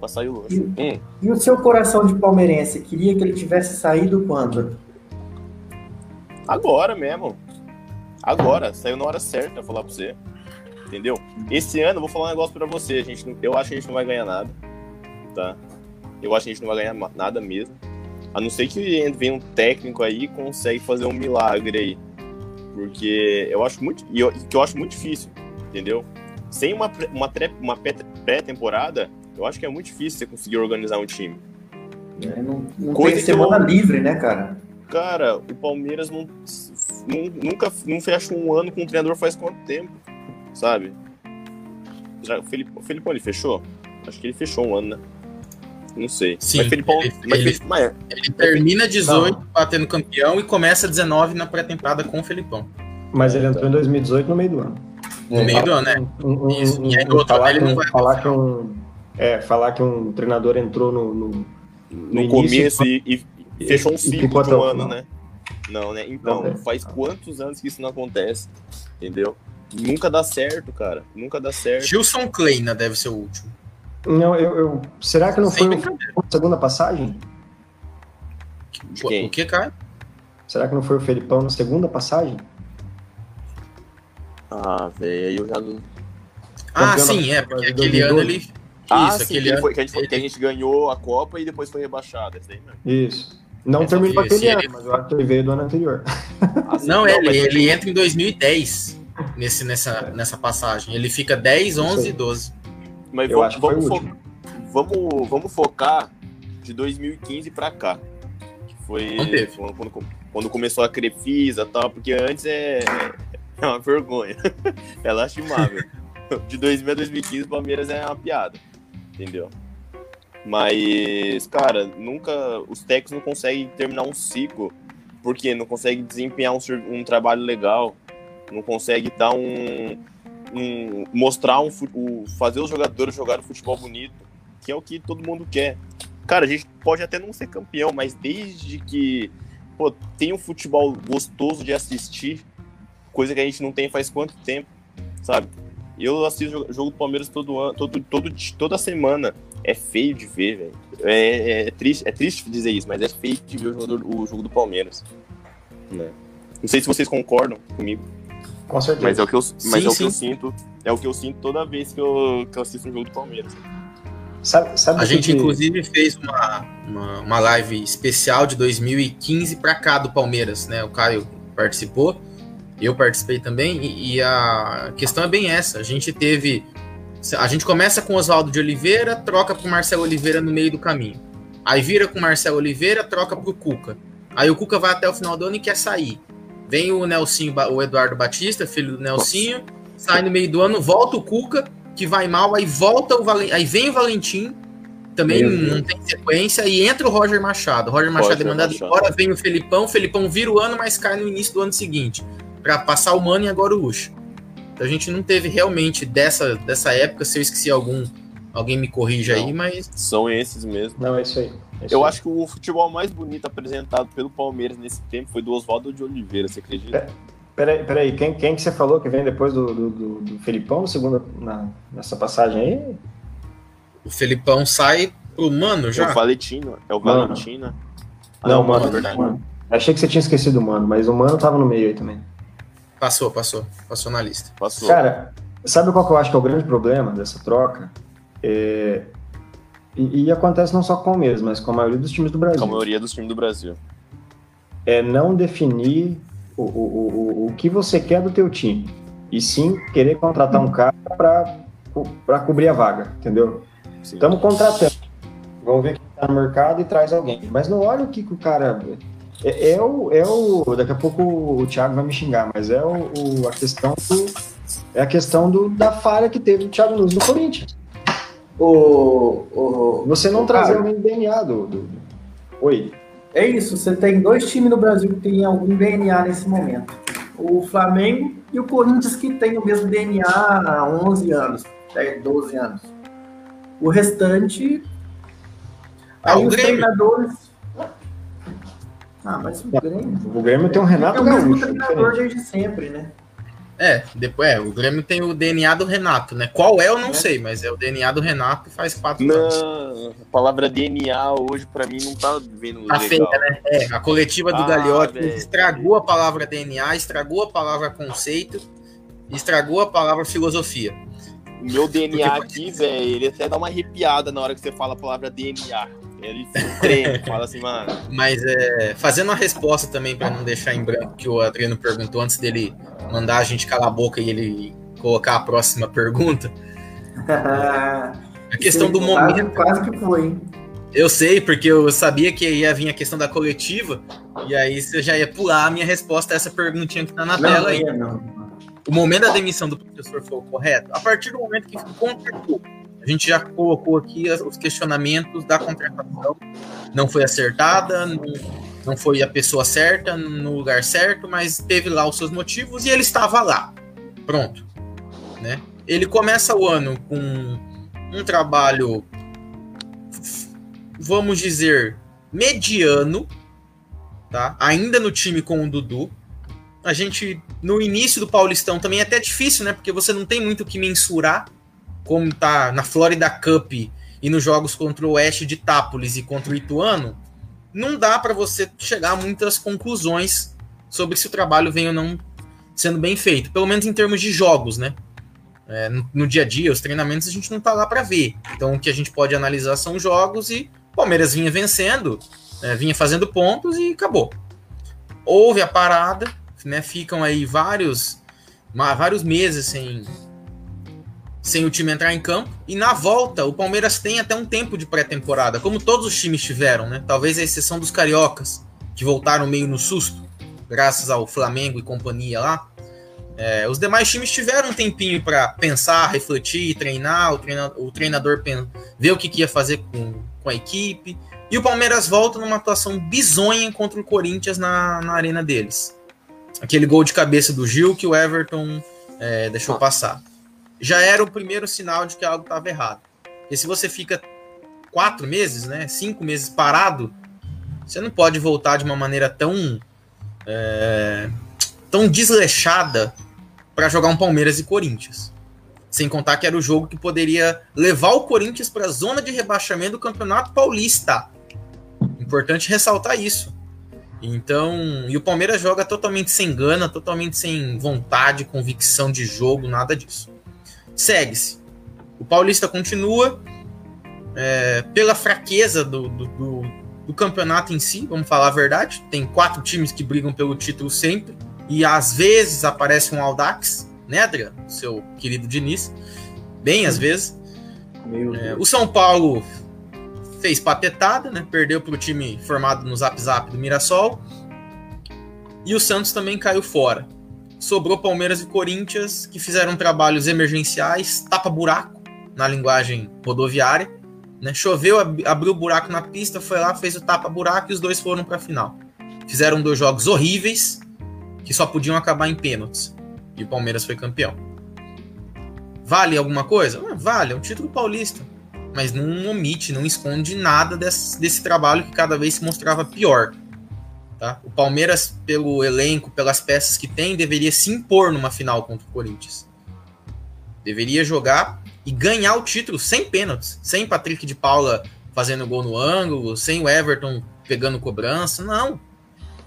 Pra sair o Lucha. E, hum. e o seu coração de palmeirense queria que ele tivesse saído quando? Agora mesmo. Agora. Saiu na hora certa, vou falar pra você. Entendeu? Esse ano, eu vou falar um negócio pra você. A gente, eu acho que a gente não vai ganhar nada. Tá? Eu acho que a gente não vai ganhar nada mesmo. A não ser que venha um técnico aí e consegue fazer um milagre aí. Porque eu acho muito. E eu, que eu acho muito difícil, entendeu? Sem uma, uma, uma pré-temporada, eu acho que é muito difícil você conseguir organizar um time. É, não não Coisa tem semana eu, livre, né, cara? Cara, o Palmeiras não, nunca não fecha um ano com um treinador faz quanto tempo, sabe? Já, o Felipão, ele fechou? Acho que ele fechou um ano, né? Não sei. Sim, mas Felipão, ele, mas ele, mas, ele termina 18 não. batendo campeão e começa 19 na pré-temporada com o Felipão. Mas ele entrou em 2018 no meio do ano. No é, meio do ano, né? Um, um, Isso. E aí no outro falar, ele não vai falar que um é, falar que um treinador entrou no, no, no, no começo e, e, fechou um ciclo de um ano, né? Não, né? Então, não, faz quantos anos que isso não acontece? Entendeu? Nunca dá certo, cara. Nunca dá certo. Gilson Kleina deve ser o último. Não, eu, eu será que não Sem foi a segunda passagem? O que, Caio? Será que não foi o Felipão na segunda passagem? Ah, velho, eu já não. Ah, sim, é, porque aquele ano ele. Ah, Isso, sim, aquele ano... Foi, que, a gente, que a gente ganhou a Copa e depois foi rebaixado. Isso. Aí Isso. Não terminou aquele ano, mas eu acho que ele veio do ano anterior. Ah, não, não, ele, ele entra em 2010 nesse, nessa, nessa passagem. Ele fica 10, 11 e 12. Mas eu vamos, vamos, fo vamos, vamos, focar de 2015 para cá. Que foi quando, quando, quando, começou a Crefisa e tal, porque antes é, é uma vergonha. é lastimável. De 2000 a 2015, o Palmeiras é uma piada. Entendeu? Mas, cara, nunca. Os técnicos não conseguem terminar um ciclo porque não conseguem desempenhar um, um trabalho legal, não consegue dar um, um, mostrar um, fazer os jogadores jogarem futebol bonito, que é o que todo mundo quer. Cara, a gente pode até não ser campeão, mas desde que pô, tem um futebol gostoso de assistir, coisa que a gente não tem faz quanto tempo, sabe? Eu assisto jogo do Palmeiras todo ano, todo, todo, toda semana. É feio de ver, velho. É, é, é, triste, é triste dizer isso, mas é feio de ver o jogo, o jogo do Palmeiras. Né? Não sei se vocês concordam comigo. Com certeza. Mas é o que eu, mas sim, é o que eu sinto. É o que eu sinto toda vez que eu, que eu assisto um jogo do Palmeiras. Sabe, sabe a gente, que... inclusive, fez uma, uma, uma, live especial de 2015 para cá do Palmeiras, né? O Caio participou. Eu participei também, e, e a questão é bem essa. A gente teve. A gente começa com Oswaldo de Oliveira, troca pro Marcelo Oliveira no meio do caminho. Aí vira com o Marcelo Oliveira, troca pro Cuca. Aí o Cuca vai até o final do ano e quer sair. Vem o Nelsinho, o Eduardo Batista, filho do Nelsinho, sai no meio do ano, volta o Cuca, que vai mal, aí volta o Valentim, aí vem o Valentim, também não tem sequência, e entra o Roger Machado. Roger Machado Roger é mandado Machado. embora, vem o Felipão, o Felipão vira o ano, mas cai no início do ano seguinte, para passar o Mano e agora o Luxo. Então a gente não teve realmente dessa, dessa época, se eu esqueci algum, alguém me corrija não, aí, mas. São esses mesmo. Não, é isso aí. É isso eu acho que o futebol mais bonito apresentado pelo Palmeiras nesse tempo foi do Oswaldo de Oliveira, você acredita? É. Peraí, peraí, quem, quem que você falou que vem depois do, do, do, do Felipão, segundo, na, nessa passagem aí? O Felipão sai pro Mano já? É o Valentino, é o Valentina. Ah, não, Mano, verdade. Mano. Achei que você tinha esquecido o Mano, mas o Mano tava no meio aí também. Passou, passou. Passou na lista. Passou. Cara, sabe qual que eu acho que é o grande problema dessa troca? É... E, e, acontece não só com o Palmeiras, mas com a maioria dos times do Brasil. Com a maioria dos times do Brasil. É não definir o, o, o, o que você quer do teu time. E sim querer contratar um cara para cobrir a vaga, entendeu? Estamos contratando. Vamos ver quem está no mercado e traz alguém. Mas não olha o que, que o cara. É, é, o, é o. Daqui a pouco o Thiago vai me xingar, mas é o, o a questão do. É a questão do, da falha que teve o Thiago Nunes no Corinthians. O, o, você não trazer do DNA do, do. Oi. É isso, você tem dois times no Brasil que tem algum DNA nesse momento. O Flamengo e o Corinthians que tem o mesmo DNA há 11 anos, 12 anos. O restante. Ah, aí os Grêmio. treinadores. Ah, mas o Grêmio. O Grêmio tem um Renato É o mesmo treinador desde sempre, né? É, depois, é, o Grêmio tem o DNA do Renato, né? Qual é, eu não é. sei, mas é o DNA do Renato faz quatro não, anos. A palavra DNA hoje, pra mim, não tá vendo tá legal. feia, né? É, a coletiva do ah, Gagliotti estragou a palavra DNA, estragou a palavra conceito, estragou a palavra filosofia. O meu DNA Porque... aqui, velho, ele até dá uma arrepiada na hora que você fala a palavra DNA. Ele treme, fala assim, mano. Mas é, fazendo uma resposta também para não deixar em branco que o Adriano perguntou antes dele mandar a gente calar a boca e ele colocar a próxima pergunta. a questão do momento. Quase que foi, hein? Eu sei, porque eu sabia que ia vir a questão da coletiva, e aí você já ia pular a minha resposta a essa perguntinha que tá na não, tela aí. Não. O momento da demissão do professor foi o correto? A partir do momento que contratou a gente já colocou aqui os questionamentos da contratação. Não foi acertada, não, não foi a pessoa certa, no lugar certo, mas teve lá os seus motivos e ele estava lá. Pronto. Né? Ele começa o ano com um trabalho, vamos dizer, mediano, tá? ainda no time com o Dudu. A gente, no início do Paulistão, também é até difícil, né? Porque você não tem muito o que mensurar como tá na Florida Cup e nos jogos contra o Oeste de Tápolis e contra o Ituano, não dá para você chegar a muitas conclusões sobre se o trabalho vem ou não sendo bem feito, pelo menos em termos de jogos, né? É, no, no, dia a dia, os treinamentos a gente não tá lá para ver. Então o que a gente pode analisar são jogos e o Palmeiras vinha vencendo, é, vinha fazendo pontos e acabou. Houve a parada, né? Ficam aí vários, vários meses sem sem o time entrar em campo. E na volta, o Palmeiras tem até um tempo de pré-temporada, como todos os times tiveram, né? Talvez a exceção dos cariocas, que voltaram meio no susto, graças ao Flamengo e companhia lá. É, os demais times tiveram um tempinho para pensar, refletir, treinar, o, treina, o treinador ver o que, que ia fazer com, com a equipe. E o Palmeiras volta numa atuação bizonha contra o Corinthians na, na arena deles. Aquele gol de cabeça do Gil que o Everton é, deixou ah. passar já era o primeiro sinal de que algo estava errado. E se você fica quatro meses, né, cinco meses parado, você não pode voltar de uma maneira tão é, tão desleixada para jogar um Palmeiras e Corinthians. Sem contar que era o jogo que poderia levar o Corinthians para a zona de rebaixamento do Campeonato Paulista. Importante ressaltar isso. Então, e o Palmeiras joga totalmente sem gana, totalmente sem vontade, convicção de jogo, nada disso segue-se. O Paulista continua é, pela fraqueza do, do, do, do, campeonato em si, vamos falar a verdade. Tem quatro times que brigam pelo título sempre. e às vezes aparece um Aldax, né, Adriano? Seu querido Diniz. Bem às vezes. É, o São Paulo fez patetada, né? Perdeu para o time formado no Zap Zap do Mirassol. E o Santos também caiu fora. Sobrou Palmeiras e Corinthians, que fizeram trabalhos emergenciais, tapa-buraco, na linguagem rodoviária. Né? Choveu, abriu o buraco na pista, foi lá, fez o tapa-buraco e os dois foram para a final. Fizeram dois jogos horríveis, que só podiam acabar em pênaltis. E o Palmeiras foi campeão. Vale alguma coisa? Ah, vale, é um título paulista. Mas não omite, não esconde nada desse, desse trabalho que cada vez se mostrava pior. Tá? O Palmeiras, pelo elenco, pelas peças que tem, deveria se impor numa final contra o Corinthians. Deveria jogar e ganhar o título sem pênaltis, sem Patrick de Paula fazendo gol no ângulo, sem o Everton pegando cobrança. Não.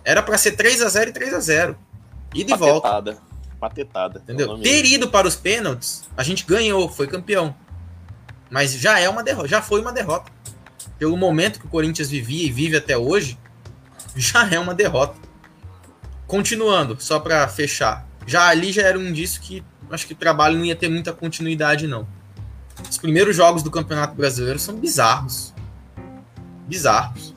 Era para ser 3 a 0 e 3 a 0 E de Patetada. volta. Patetada. Entendeu? Ter ido para os pênaltis, a gente ganhou, foi campeão. Mas já é uma derrota, já foi uma derrota. Pelo momento que o Corinthians vivia e vive até hoje, já é uma derrota. Continuando, só para fechar. Já ali já era um indício que acho que o trabalho não ia ter muita continuidade, não. Os primeiros jogos do Campeonato Brasileiro são bizarros. Bizarros.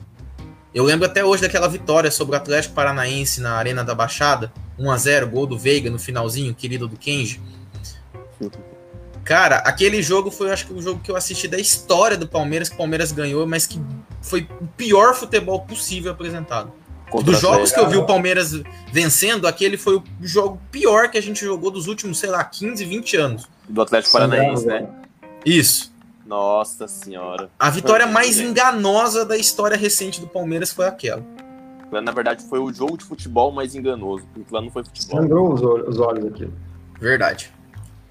Eu lembro até hoje daquela vitória sobre o Atlético Paranaense na Arena da Baixada, 1 a 0 gol do Veiga no finalzinho, querido do Kenji. Cara, aquele jogo foi, acho que, o jogo que eu assisti da história do Palmeiras, que o Palmeiras ganhou, mas que foi o pior futebol possível apresentado. Contra dos jogos que eu vi o Palmeiras vencendo, aquele foi o jogo pior que a gente jogou dos últimos, sei lá, 15, 20 anos. Do Atlético Paranaense, né? Isso. Nossa senhora. A vitória mais enganosa da história recente do Palmeiras foi aquela. Na verdade, foi o jogo de futebol mais enganoso, porque lá não foi futebol. Sangrou os, os olhos aqui. Verdade.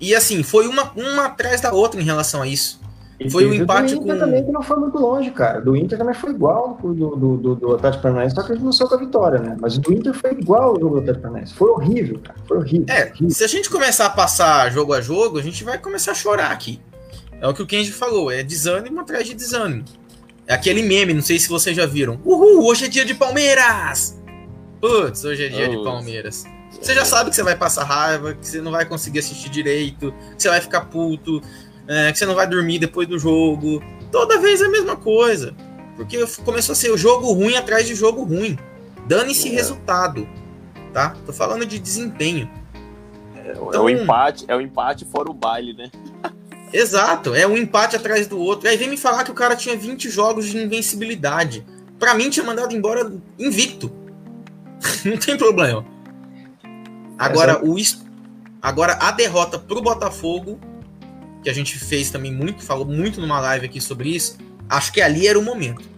E assim, foi uma, uma atrás da outra em relação a isso. E foi o um empate do Inter com... também que não foi muito longe, cara. Do Inter também foi igual do, do, do, do Atlético Paranaense, só que a gente não saiu com a vitória, né? Mas do Inter foi igual ao jogo do Atlético Paranaense. Foi horrível, cara. Foi horrível. É, horrível. se a gente começar a passar jogo a jogo, a gente vai começar a chorar aqui. É o que o Kenji falou, é desânimo atrás de desânimo. É aquele meme, não sei se vocês já viram. Uhul, hoje é dia de Palmeiras! Putz, hoje é dia de Palmeiras. Você já sabe que você vai passar raiva, que você não vai conseguir assistir direito, que você vai ficar puto, é, que você não vai dormir depois do jogo. Toda vez é a mesma coisa. Porque começou a ser o jogo ruim atrás de jogo ruim. Dane-se é. resultado. Tá? Tô falando de desempenho. É, então, é o empate, é o empate fora o baile, né? Exato, é um empate atrás do outro. Aí vem me falar que o cara tinha 20 jogos de invencibilidade. Para mim, tinha mandado embora invicto. Não tem problema. Agora, o, agora a derrota pro Botafogo, que a gente fez também muito, falou muito numa live aqui sobre isso, acho que ali era o momento.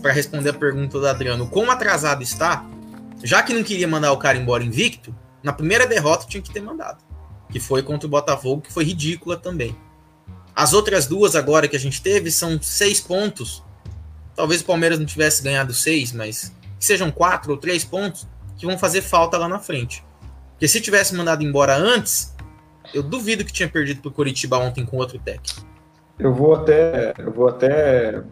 Para responder a pergunta do Adriano, como atrasado está, já que não queria mandar o cara embora invicto, na primeira derrota tinha que ter mandado que foi contra o Botafogo, que foi ridícula também. As outras duas agora que a gente teve são seis pontos. Talvez o Palmeiras não tivesse ganhado seis, mas que sejam quatro ou três pontos que vão fazer falta lá na frente. Porque se tivesse mandado embora antes, eu duvido que tinha perdido para o Curitiba ontem com outro técnico. Eu vou até, eu vou até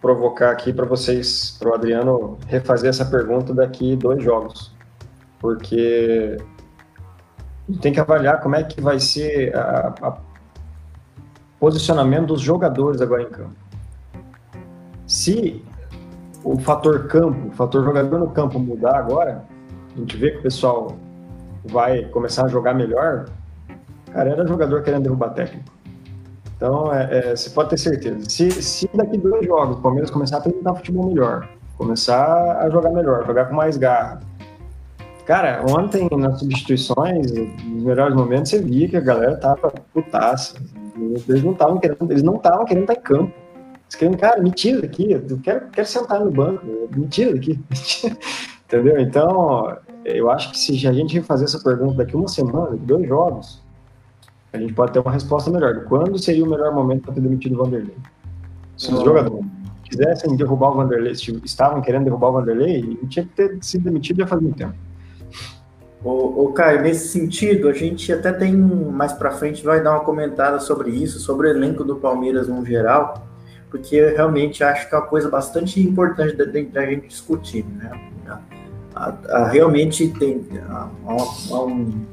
provocar aqui para vocês, para o Adriano refazer essa pergunta daqui dois jogos, porque tem que avaliar como é que vai ser o posicionamento dos jogadores agora em campo. Se o fator campo, o fator jogador no campo mudar agora, a gente vê que o pessoal vai começar a jogar melhor, cara, era jogador querendo derrubar técnico. Então, é, é, você pode ter certeza. Se, se daqui dois jogos o Palmeiras começar a apresentar futebol melhor, começar a jogar melhor, jogar com mais garra, Cara, ontem nas substituições, nos melhores momentos, você via que a galera tava putaça. Eles não estavam querendo, eles não estavam querendo estar em campo. Eles queriam, cara, me tira daqui, eu quero, quero sentar no banco, me tira daqui. Entendeu? Então, eu acho que se a gente fazer essa pergunta daqui uma semana, dois jogos, a gente pode ter uma resposta melhor. Quando seria o melhor momento para ter demitido o Vanderlei? Se os jogadores quisessem derrubar o Vanderlei, estavam querendo derrubar o Vanderlei, tinha que ter sido demitido já faz muito tempo. O, o Caio, nesse sentido, a gente até tem mais para frente vai dar uma comentada sobre isso, sobre o elenco do Palmeiras no geral, porque eu realmente acho que é uma coisa bastante importante da, da gente discutir, né? A, a, realmente tem a, um,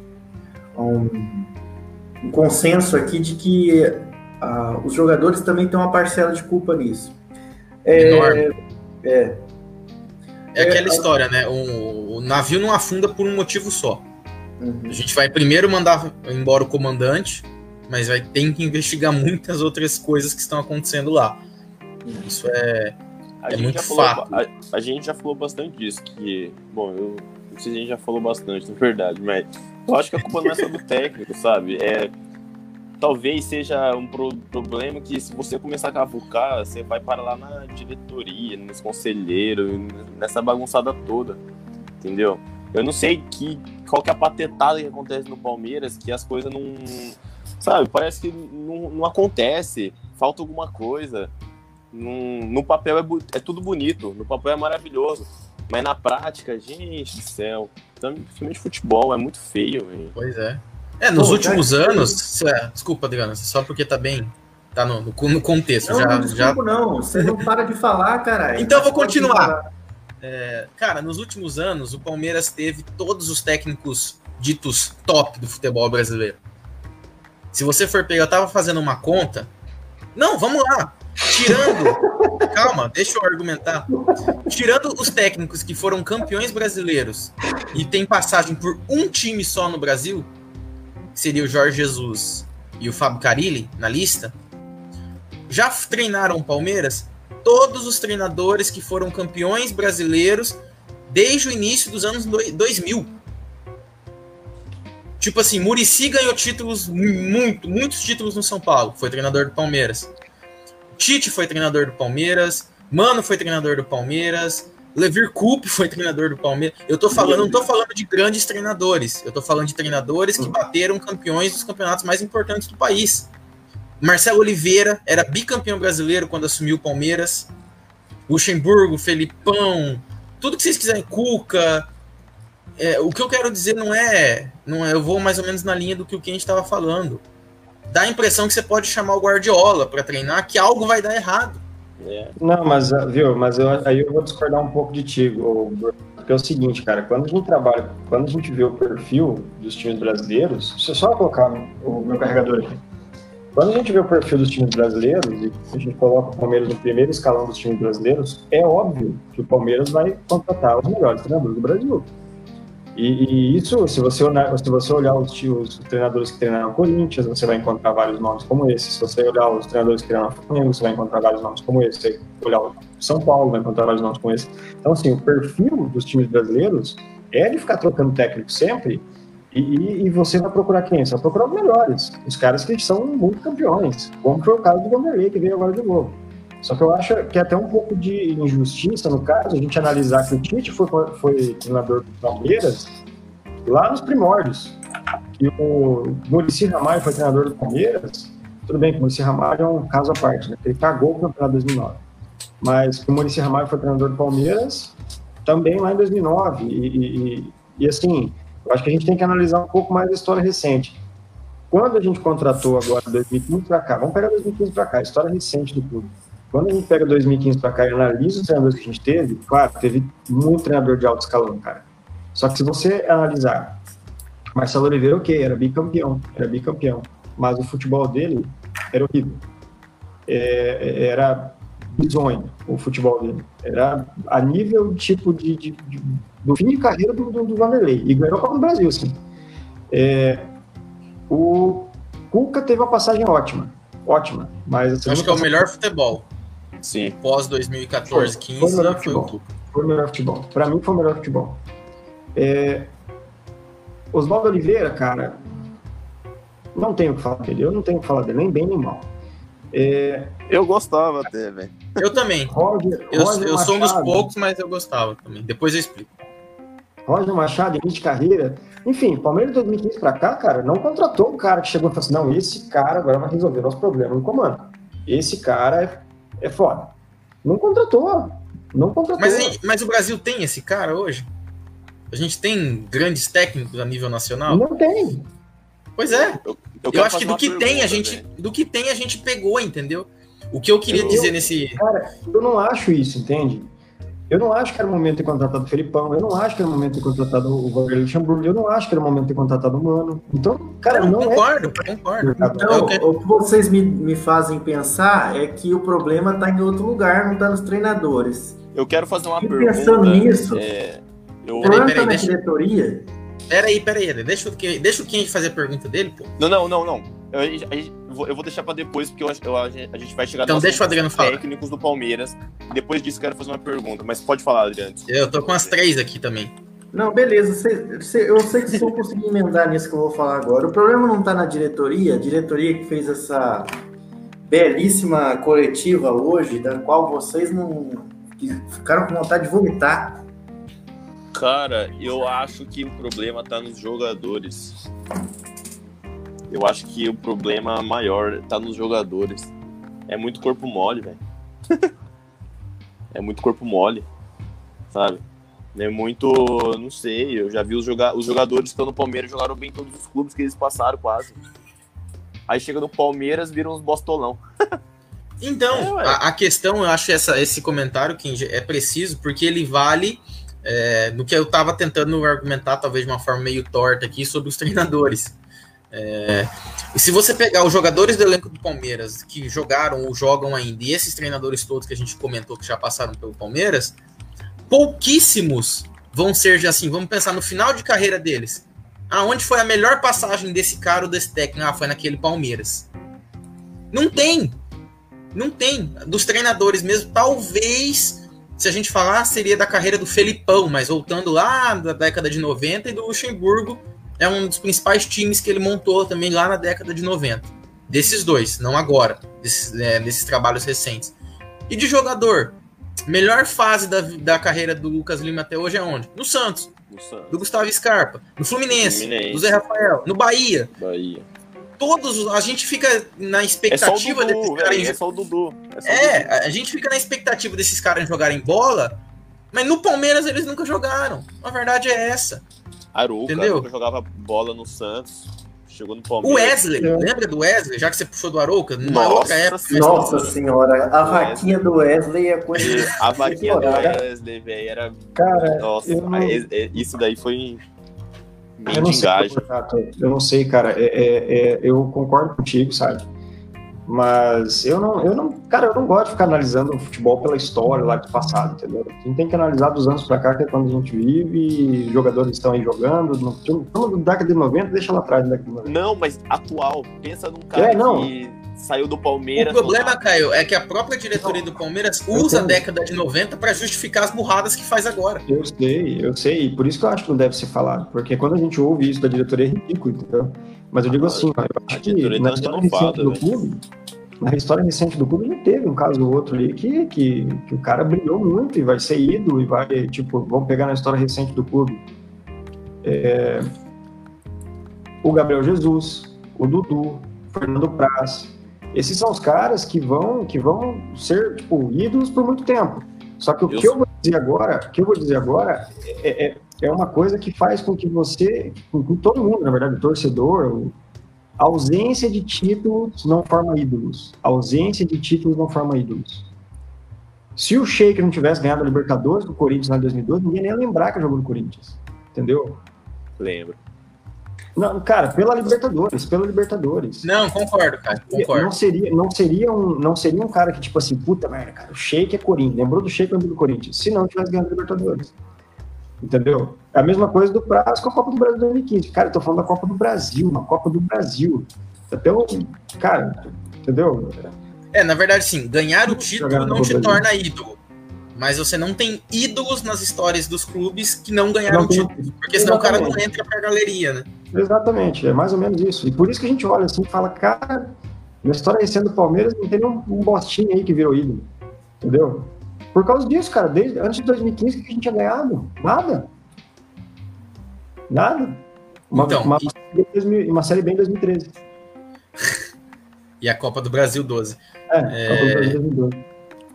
um, um, consenso aqui de que os jogadores também têm uma parcela de culpa nisso. É, Enorme. É, é aquela história, né? O, o, navio não afunda por um motivo só. Uhum. A gente vai primeiro mandar embora o comandante, mas vai ter que investigar muitas outras coisas que estão acontecendo lá. Uhum. Isso é, a é fato. Falou, a, a, gente já falou bastante disso, que, bom, eu não sei se a gente já falou bastante, na verdade, mas eu acho que a culpa não é só do técnico, sabe? É, talvez seja um pro, problema que se você começar a cavucar, você vai para lá na diretoria, nos conselheiros, nessa bagunçada toda, entendeu? Eu não sei que, qual que é a patetada que acontece no Palmeiras, que as coisas não. Sabe, parece que não, não acontece, falta alguma coisa. No, no papel é, é, tudo bonito, no papel é maravilhoso. Mas na prática, gente do céu, principalmente futebol, é muito feio. Véio. Pois é. É, nos Pô, últimos anos. É, desculpa, Adriano, só porque tá bem. Tá no, no contexto. Não, já, não, desculpa, já... não. Você não para de falar, cara. Então eu vou continuar. É, cara, nos últimos anos, o Palmeiras teve todos os técnicos ditos top do futebol brasileiro. Se você for pegar, eu tava fazendo uma conta. Não, vamos lá. Tirando. calma, deixa eu argumentar. Tirando os técnicos que foram campeões brasileiros e tem passagem por um time só no Brasil, seria o Jorge Jesus e o Fábio Carilli na lista, já treinaram Palmeiras todos os treinadores que foram campeões brasileiros desde o início dos anos 2000. Tipo assim, Murici ganhou títulos, muito, muitos títulos no São Paulo, foi treinador do Palmeiras. Tite foi treinador do Palmeiras, Mano foi treinador do Palmeiras, Levir Coupe foi treinador do Palmeiras. Eu tô falando, não tô falando de grandes treinadores. Eu tô falando de treinadores que bateram campeões dos campeonatos mais importantes do país. Marcelo Oliveira era bicampeão brasileiro quando assumiu o Palmeiras. Luxemburgo, Felipão, tudo que vocês quiserem, Cuca. É, o que eu quero dizer não é, não é. Eu vou mais ou menos na linha do que o que a gente estava falando. Dá a impressão que você pode chamar o Guardiola para treinar, que algo vai dar errado. É. Não, mas, ah, viu, mas eu, aí eu vou discordar um pouco de ti, porque é o seguinte, cara, quando a gente trabalha, quando a gente vê o perfil dos times brasileiros, deixa eu só colocar o meu carregador aqui. Quando a gente vê o perfil dos times brasileiros e a gente coloca o Palmeiras no primeiro escalão dos times brasileiros, é óbvio que o Palmeiras vai contratar os melhores treinadores do Brasil. E, e, isso, se você, se você olhar os, os, treinadores que treinaram Corinthians, você vai encontrar vários nomes como esse. Se você olhar os treinadores que treinaram Flamengo, você vai encontrar vários nomes como esse. Se você olhar o São Paulo, vai encontrar vários nomes como esse. Então, assim, o perfil dos times brasileiros é de ficar trocando técnico sempre e, e, você vai procurar quem? Você vai procurar os melhores, os caras que são muito campeões, como foi o caso do Vanderlei, que veio agora de novo. Só que eu acho que é até um pouco de injustiça, no caso, a gente analisar que o Tite foi, foi treinador do Palmeiras lá nos primórdios. E o Murici Ramalho foi treinador do Palmeiras. Tudo bem que o Murici Ramalho é um caso à parte, né? Ele cagou o campeonato 2009. Mas o Murici Ramalho foi treinador do Palmeiras também lá em 2009. E, e, e assim, eu acho que a gente tem que analisar um pouco mais a história recente. Quando a gente contratou agora 2015 para cá, vamos pegar 2015 para cá, a história recente do clube. Quando a gente pega 2015 para cá e analisa os treinadores que a gente teve, claro, teve muito treinador de alto escalão, cara. Só que se você analisar, Marcelo Oliveira, ok, era bicampeão, era bicampeão, mas o futebol dele era horrível. É, era bizonho o futebol dele. Era a nível tipo de, de, de do fim de carreira do, do, do Vanderlei. E ganhou a Copa do Brasil, assim. É, o Cuca teve uma passagem ótima. Ótima. Mas Acho que é o melhor futebol. Sim. Pós 2014, 15. Foi o melhor futebol. Foi o melhor futebol. Pra mim foi o melhor futebol. É, Oswaldo Oliveira, cara, não tenho o que falar dele. Eu não tenho o que falar dele, nem bem nem mal. É, eu gostava até, velho. Eu também. Roger, eu, Roger eu sou um dos poucos, mas eu gostava também. Depois eu explico. Roger Machado, início de carreira. Enfim, Palmeiras de 2015 pra cá, cara, não contratou um cara que chegou e falou assim: não, esse cara agora vai resolver nosso problema no comando. Esse cara é, foda. Não contratou. Não contratou. Mas, mas o Brasil tem esse cara hoje? A gente tem grandes técnicos a nível nacional? Não tem. Pois é. Eu, eu, eu acho que do que tem a gente, do que tem a gente pegou, entendeu? O que eu queria eu, dizer nesse. Cara, eu não acho isso, entende? Eu não acho que era o momento de ter contratado o Felipão, eu não acho que era o momento de ter contratado o Vanderlei Luxemburgo, eu não acho que era o momento de ter contratado o Mano. Então, cara, não, não concordo, é... concordo. Então, o que vocês me, me fazem pensar é que o problema está em outro lugar, não está nos treinadores. Eu quero fazer uma e pergunta. Pensando nisso, é, eu... peraí, peraí, na deixa... diretoria... Peraí, peraí, deixa, deixa o Kenji fazer a pergunta dele, pô. Não, não, não, não. Eu, eu, eu vou deixar para depois, porque eu, eu, a gente vai chegar então, deixa o Adriano falar. técnicos do Palmeiras. Depois disso, quero fazer uma pergunta, mas pode falar, Adriano. Eu tô com as três aqui também. Não, beleza. Cê, cê, eu sei que vocês vão conseguir emendar nisso que eu vou falar agora. O problema não tá na diretoria, a diretoria que fez essa belíssima coletiva hoje, da qual vocês não ficaram com vontade de vomitar. Cara, eu acho que o problema tá nos jogadores. Eu acho que o problema maior tá nos jogadores. É muito corpo mole, velho. é muito corpo mole, sabe? É muito, não sei, eu já vi os, joga os jogadores que estão no Palmeiras jogaram bem em todos os clubes que eles passaram quase. Aí chega no Palmeiras, viram uns bostolão. então, é, a, a, questão, eu acho essa, esse comentário que é preciso, porque ele vale é, no que eu estava tentando argumentar, talvez de uma forma meio torta aqui, sobre os treinadores. É, e se você pegar os jogadores do elenco do Palmeiras que jogaram ou jogam ainda, e esses treinadores todos que a gente comentou que já passaram pelo Palmeiras, pouquíssimos vão ser assim. Vamos pensar no final de carreira deles. Aonde foi a melhor passagem desse cara ou desse técnico? Ah, foi naquele Palmeiras. Não tem. Não tem. Dos treinadores mesmo, talvez, se a gente falar, seria da carreira do Felipão, mas voltando lá da década de 90 e do Luxemburgo, é um dos principais times que ele montou também lá na década de 90. Desses dois, não agora, desses, é, desses trabalhos recentes. E de jogador, melhor fase da, da carreira do Lucas Lima até hoje é onde? No Santos. No Santos. Do Gustavo Scarpa. No Fluminense, Fluminense. Do Zé Rafael. No Bahia. Bahia. Todos, a gente fica na expectativa é Dudu, desses caras. É só o Dudu. É, é Dudu. a gente fica na expectativa desses caras jogarem bola, mas no Palmeiras eles nunca jogaram. A verdade é essa. Aruca, Entendeu? Aruca jogava bola no Santos, chegou no Palmeiras. O Wesley, é. lembra do Wesley? Já que você puxou do Arouca, nossa. Nossa senhora, a vaquinha do Wesley é coisa. A vaquinha do Wesley, velho, era. Cara, nossa, não... isso daí foi. Eu não, sei, eu não sei, cara. É, é, é, eu concordo contigo, sabe? Mas eu não, eu não, cara, eu não gosto de ficar analisando o futebol pela história lá do passado, entendeu? A gente tem que analisar dos anos pra cá, que é quando a gente vive, os jogadores estão aí jogando, no, da década de 90, deixa lá atrás da década de 90. Não, mas atual, pensa num cara é, não. que saiu do Palmeiras. O problema, Caio, é que a própria diretoria do Palmeiras usa a década de 90 para justificar as burradas que faz agora. Eu sei, eu sei, e por isso que eu acho que não deve ser falado, porque quando a gente ouve isso da diretoria é ridículo, entendeu? Mas eu digo assim, eu acho que na história recente do clube, na história recente do clube, gente teve um caso ou outro ali que, que, que, o cara brilhou muito e vai ser ídolo e vai, tipo, vamos pegar na história recente do clube. É, o Gabriel Jesus, o Dudu, o Fernando Praz. Esses são os caras que vão, que vão ser, tipo, ídolos por muito tempo. Só que o que eu vou dizer agora, o que eu vou dizer agora é, é, é uma coisa que faz com que você, com, com todo mundo, na verdade, o torcedor, a ausência de títulos não forma ídolos. A ausência de títulos não forma ídolos. Se o Sheik não tivesse ganhado a Libertadores do Corinthians em 2012, ninguém nem ia lembrar que jogou no Corinthians. Entendeu? Lembro. Não, cara, pela Libertadores, pela Libertadores. Não, concordo, cara, concordo. Não seria, não seria, um, não seria um cara que, tipo assim, puta merda, cara, o Sheik é Corinthians. Lembrou do Sheik, lembrou do Corinthians. Se não tivesse ganhado a Libertadores. Entendeu? É a mesma coisa do prazo com a Copa do Brasil 2015. Cara, eu tô falando da Copa do Brasil, uma Copa do Brasil. Até o. Cara, entendeu? É, na verdade, sim, ganhar o título não te torna ídolo. Mas você não tem ídolos nas histórias dos clubes que não ganharam o título. Porque senão Exatamente. o cara não entra pra galeria, né? Exatamente, é mais ou menos isso. E por isso que a gente olha assim e fala, cara, na história recente do Palmeiras não tem um, um bostinho aí que virou ídolo. Entendeu? Por causa disso, cara, desde antes de 2015 que a gente tinha ganhado? Nada. Nada. Uma, então, uma, e... uma série bem em 2013. e a Copa do Brasil 12. É, é... Copa do Brasil 2012.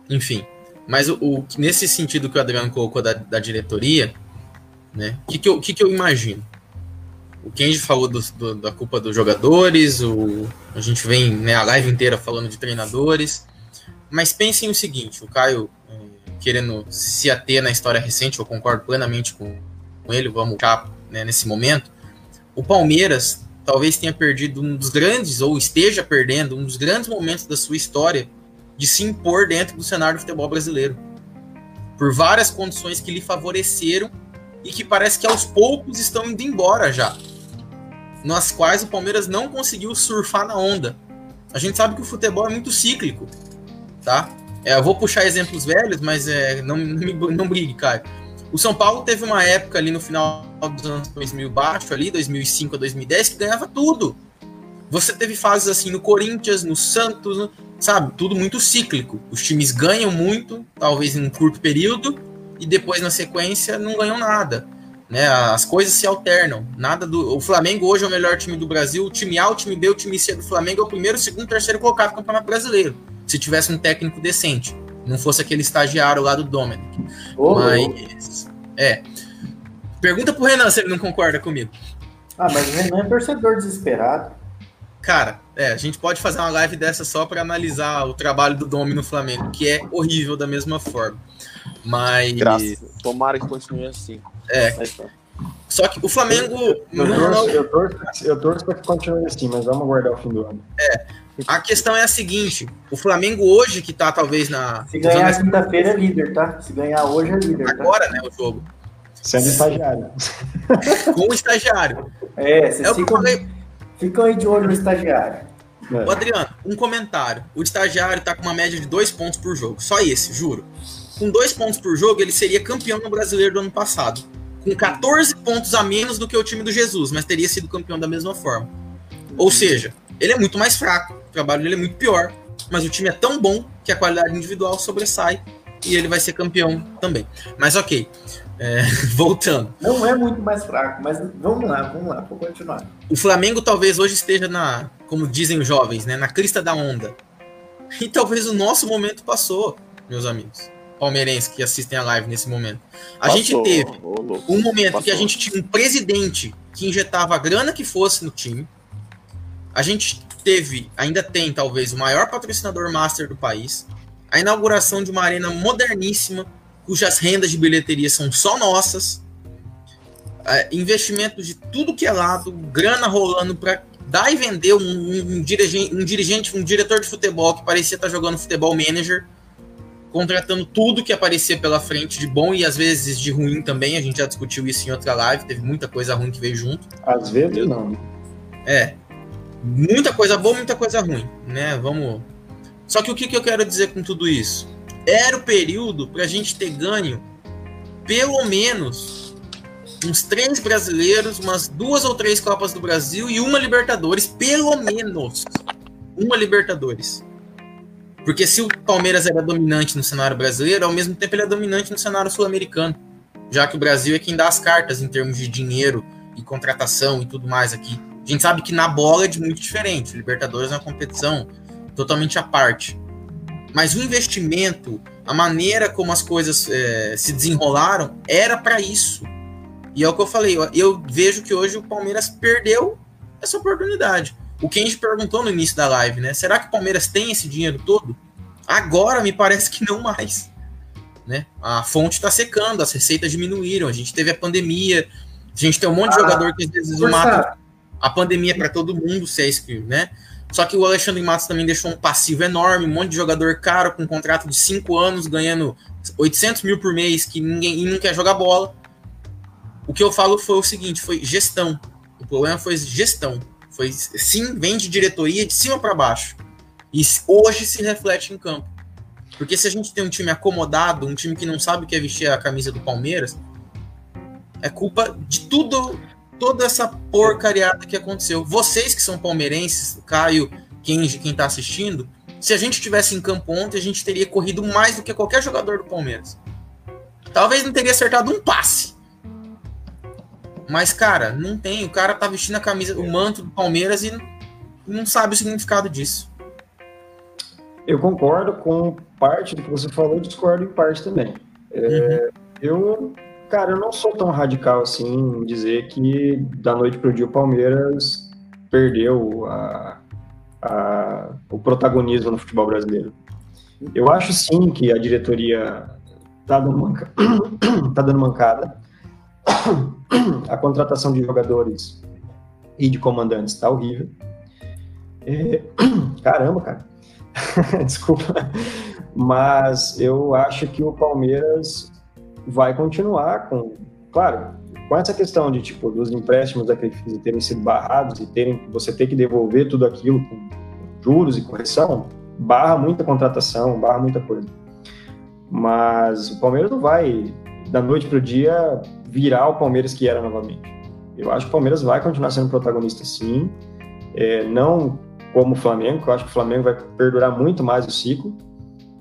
Enfim. Mas o, o, nesse sentido que o Adriano colocou da, da diretoria, né? O que, que, eu, que, que eu imagino? O Kenji falou do, do, da culpa dos jogadores, o, a gente vem né, a live inteira falando de treinadores. Mas pensem o seguinte: o Caio querendo se ater na história recente, eu concordo plenamente com, com ele, vamos cá né, nesse momento. O Palmeiras talvez tenha perdido um dos grandes, ou esteja perdendo, um dos grandes momentos da sua história de se impor dentro do cenário do futebol brasileiro. Por várias condições que lhe favoreceram e que parece que aos poucos estão indo embora já. Nas quais o Palmeiras não conseguiu surfar na onda. A gente sabe que o futebol é muito cíclico, tá? É, eu vou puxar exemplos velhos, mas é, não, não, não brigue, cara. O São Paulo teve uma época ali no final dos anos 2000 baixo, ali, 2005 a 2010, que ganhava tudo. Você teve fases assim no Corinthians, no Santos, no, sabe? Tudo muito cíclico. Os times ganham muito, talvez em um curto período, e depois na sequência não ganham nada. Né? As coisas se alternam. Nada do. O Flamengo hoje é o melhor time do Brasil. O time A, o time B, o time C do Flamengo é o primeiro, segundo, terceiro colocado do Campeonato Brasileiro. Se tivesse um técnico decente. Não fosse aquele estagiário lá do Dominic. Oh, Mas. É. Pergunta pro Renan se ele não concorda comigo. Ah, mas o Renan é torcedor desesperado. Cara, é, a gente pode fazer uma live dessa só para analisar o trabalho do Domi no Flamengo, que é horrível da mesma forma. Mas. Graças. Tomara que continue assim. É. Tá. Só que o Flamengo. Eu, torço, eu, torço, eu torço para que continue assim, mas vamos aguardar o fim do ano. É. A questão é a seguinte: o Flamengo hoje, que tá talvez na. Se ganhar quinta-feira é líder, tá? Se ganhar hoje é líder. Tá? Agora, né, o jogo. Sendo estagiário. Com o estagiário. É, vocês é ficam, falei... ficam aí de olho no estagiário. É. Adriano, um comentário. O estagiário tá com uma média de dois pontos por jogo. Só esse, juro. Com dois pontos por jogo, ele seria campeão no brasileiro do ano passado. Com 14 pontos a menos do que o time do Jesus, mas teria sido campeão da mesma forma. Ou seja, ele é muito mais fraco, o trabalho dele é muito pior, mas o time é tão bom que a qualidade individual sobressai e ele vai ser campeão também. Mas ok, é, voltando. Não é muito mais fraco, mas vamos lá, vamos lá, vou continuar. O Flamengo talvez hoje esteja na, como dizem os jovens, né, na crista da onda. E talvez o nosso momento passou, meus amigos palmeirenses que assistem a live nesse momento. A passou, gente teve um momento passou. que a gente tinha um presidente que injetava a grana que fosse no time. A gente teve, ainda tem talvez, o maior patrocinador master do país. A inauguração de uma arena moderníssima, cujas rendas de bilheteria são só nossas. É, investimento de tudo que é lado, grana rolando para dar e vender um, um, um, dirigente, um dirigente, um diretor de futebol que parecia estar jogando futebol manager, contratando tudo que aparecia pela frente de bom e às vezes de ruim também. A gente já discutiu isso em outra live, teve muita coisa ruim que veio junto. Às vezes não. É, muita coisa boa, muita coisa ruim, né? Vamos. Só que o que, que eu quero dizer com tudo isso? Era o período para a gente ter ganho pelo menos uns três brasileiros, umas duas ou três Copas do Brasil e uma Libertadores, pelo menos. Uma Libertadores. Porque se o Palmeiras era dominante no cenário brasileiro, ao mesmo tempo ele é dominante no cenário sul-americano. Já que o Brasil é quem dá as cartas em termos de dinheiro e contratação e tudo mais aqui. A gente sabe que na bola é de muito diferente. Libertadores é uma competição totalmente à parte. Mas o investimento, a maneira como as coisas é, se desenrolaram, era para isso. E é o que eu falei. Eu, eu, vejo que hoje o Palmeiras perdeu essa oportunidade. O Kenji perguntou no início da live, né? Será que o Palmeiras tem esse dinheiro todo? Agora me parece que não mais. Né? A fonte está secando, as receitas diminuíram, a gente teve a pandemia, a gente tem um monte de ah, jogador que às vezes mata a pandemia é para todo mundo, se é isso né? Só que o Alexandre Matos também deixou um passivo enorme, um monte de jogador caro com um contrato de 5 anos, ganhando 800 mil por mês, que ninguém e não quer jogar bola. O que eu falo foi o seguinte: foi gestão. O problema foi gestão. Foi sim, vem de diretoria de cima para baixo. E hoje se reflete em campo. Porque se a gente tem um time acomodado, um time que não sabe o que é vestir a camisa do Palmeiras, é culpa de tudo toda essa porcariada que aconteceu. Vocês que são palmeirenses, Caio, Kenji, quem tá assistindo, se a gente tivesse em campo ontem, a gente teria corrido mais do que qualquer jogador do Palmeiras. Talvez não teria acertado um passe. Mas, cara, não tem. O cara tá vestindo a camisa, o manto do Palmeiras e não sabe o significado disso. Eu concordo com parte do que você falou, discordo em parte também. É, uhum. Eu Cara, eu não sou tão radical assim em dizer que da noite para o dia o Palmeiras perdeu a, a, o protagonismo no futebol brasileiro. Eu acho sim que a diretoria tá dando, manca... tá dando mancada. A contratação de jogadores e de comandantes tá horrível. É... Caramba, cara. Desculpa. Mas eu acho que o Palmeiras vai continuar com. Claro, com essa questão de tipo dos empréstimos da Crefisa terem sido barrados e terem você ter que devolver tudo aquilo com juros e correção, barra muita contratação, barra muita coisa. Mas o Palmeiras não vai da noite para o dia virar o Palmeiras que era novamente. Eu acho que o Palmeiras vai continuar sendo protagonista sim, é, não como o Flamengo, que eu acho que o Flamengo vai perdurar muito mais o ciclo.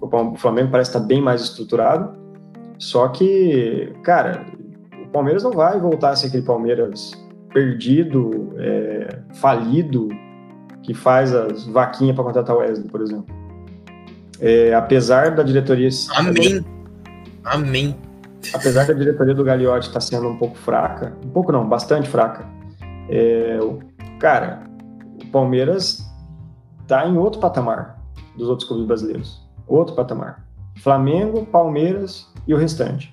O Flamengo parece estar bem mais estruturado. Só que, cara, o Palmeiras não vai voltar a ser aquele Palmeiras perdido, é, falido, que faz as vaquinhas para contratar o Wesley, por exemplo. É, apesar da diretoria. Amém. Amém. Apesar da diretoria do Gagliotti estar tá sendo um pouco fraca, um pouco não, bastante fraca. É, cara, o Palmeiras está em outro patamar dos outros clubes brasileiros. Outro patamar. Flamengo, Palmeiras e o restante.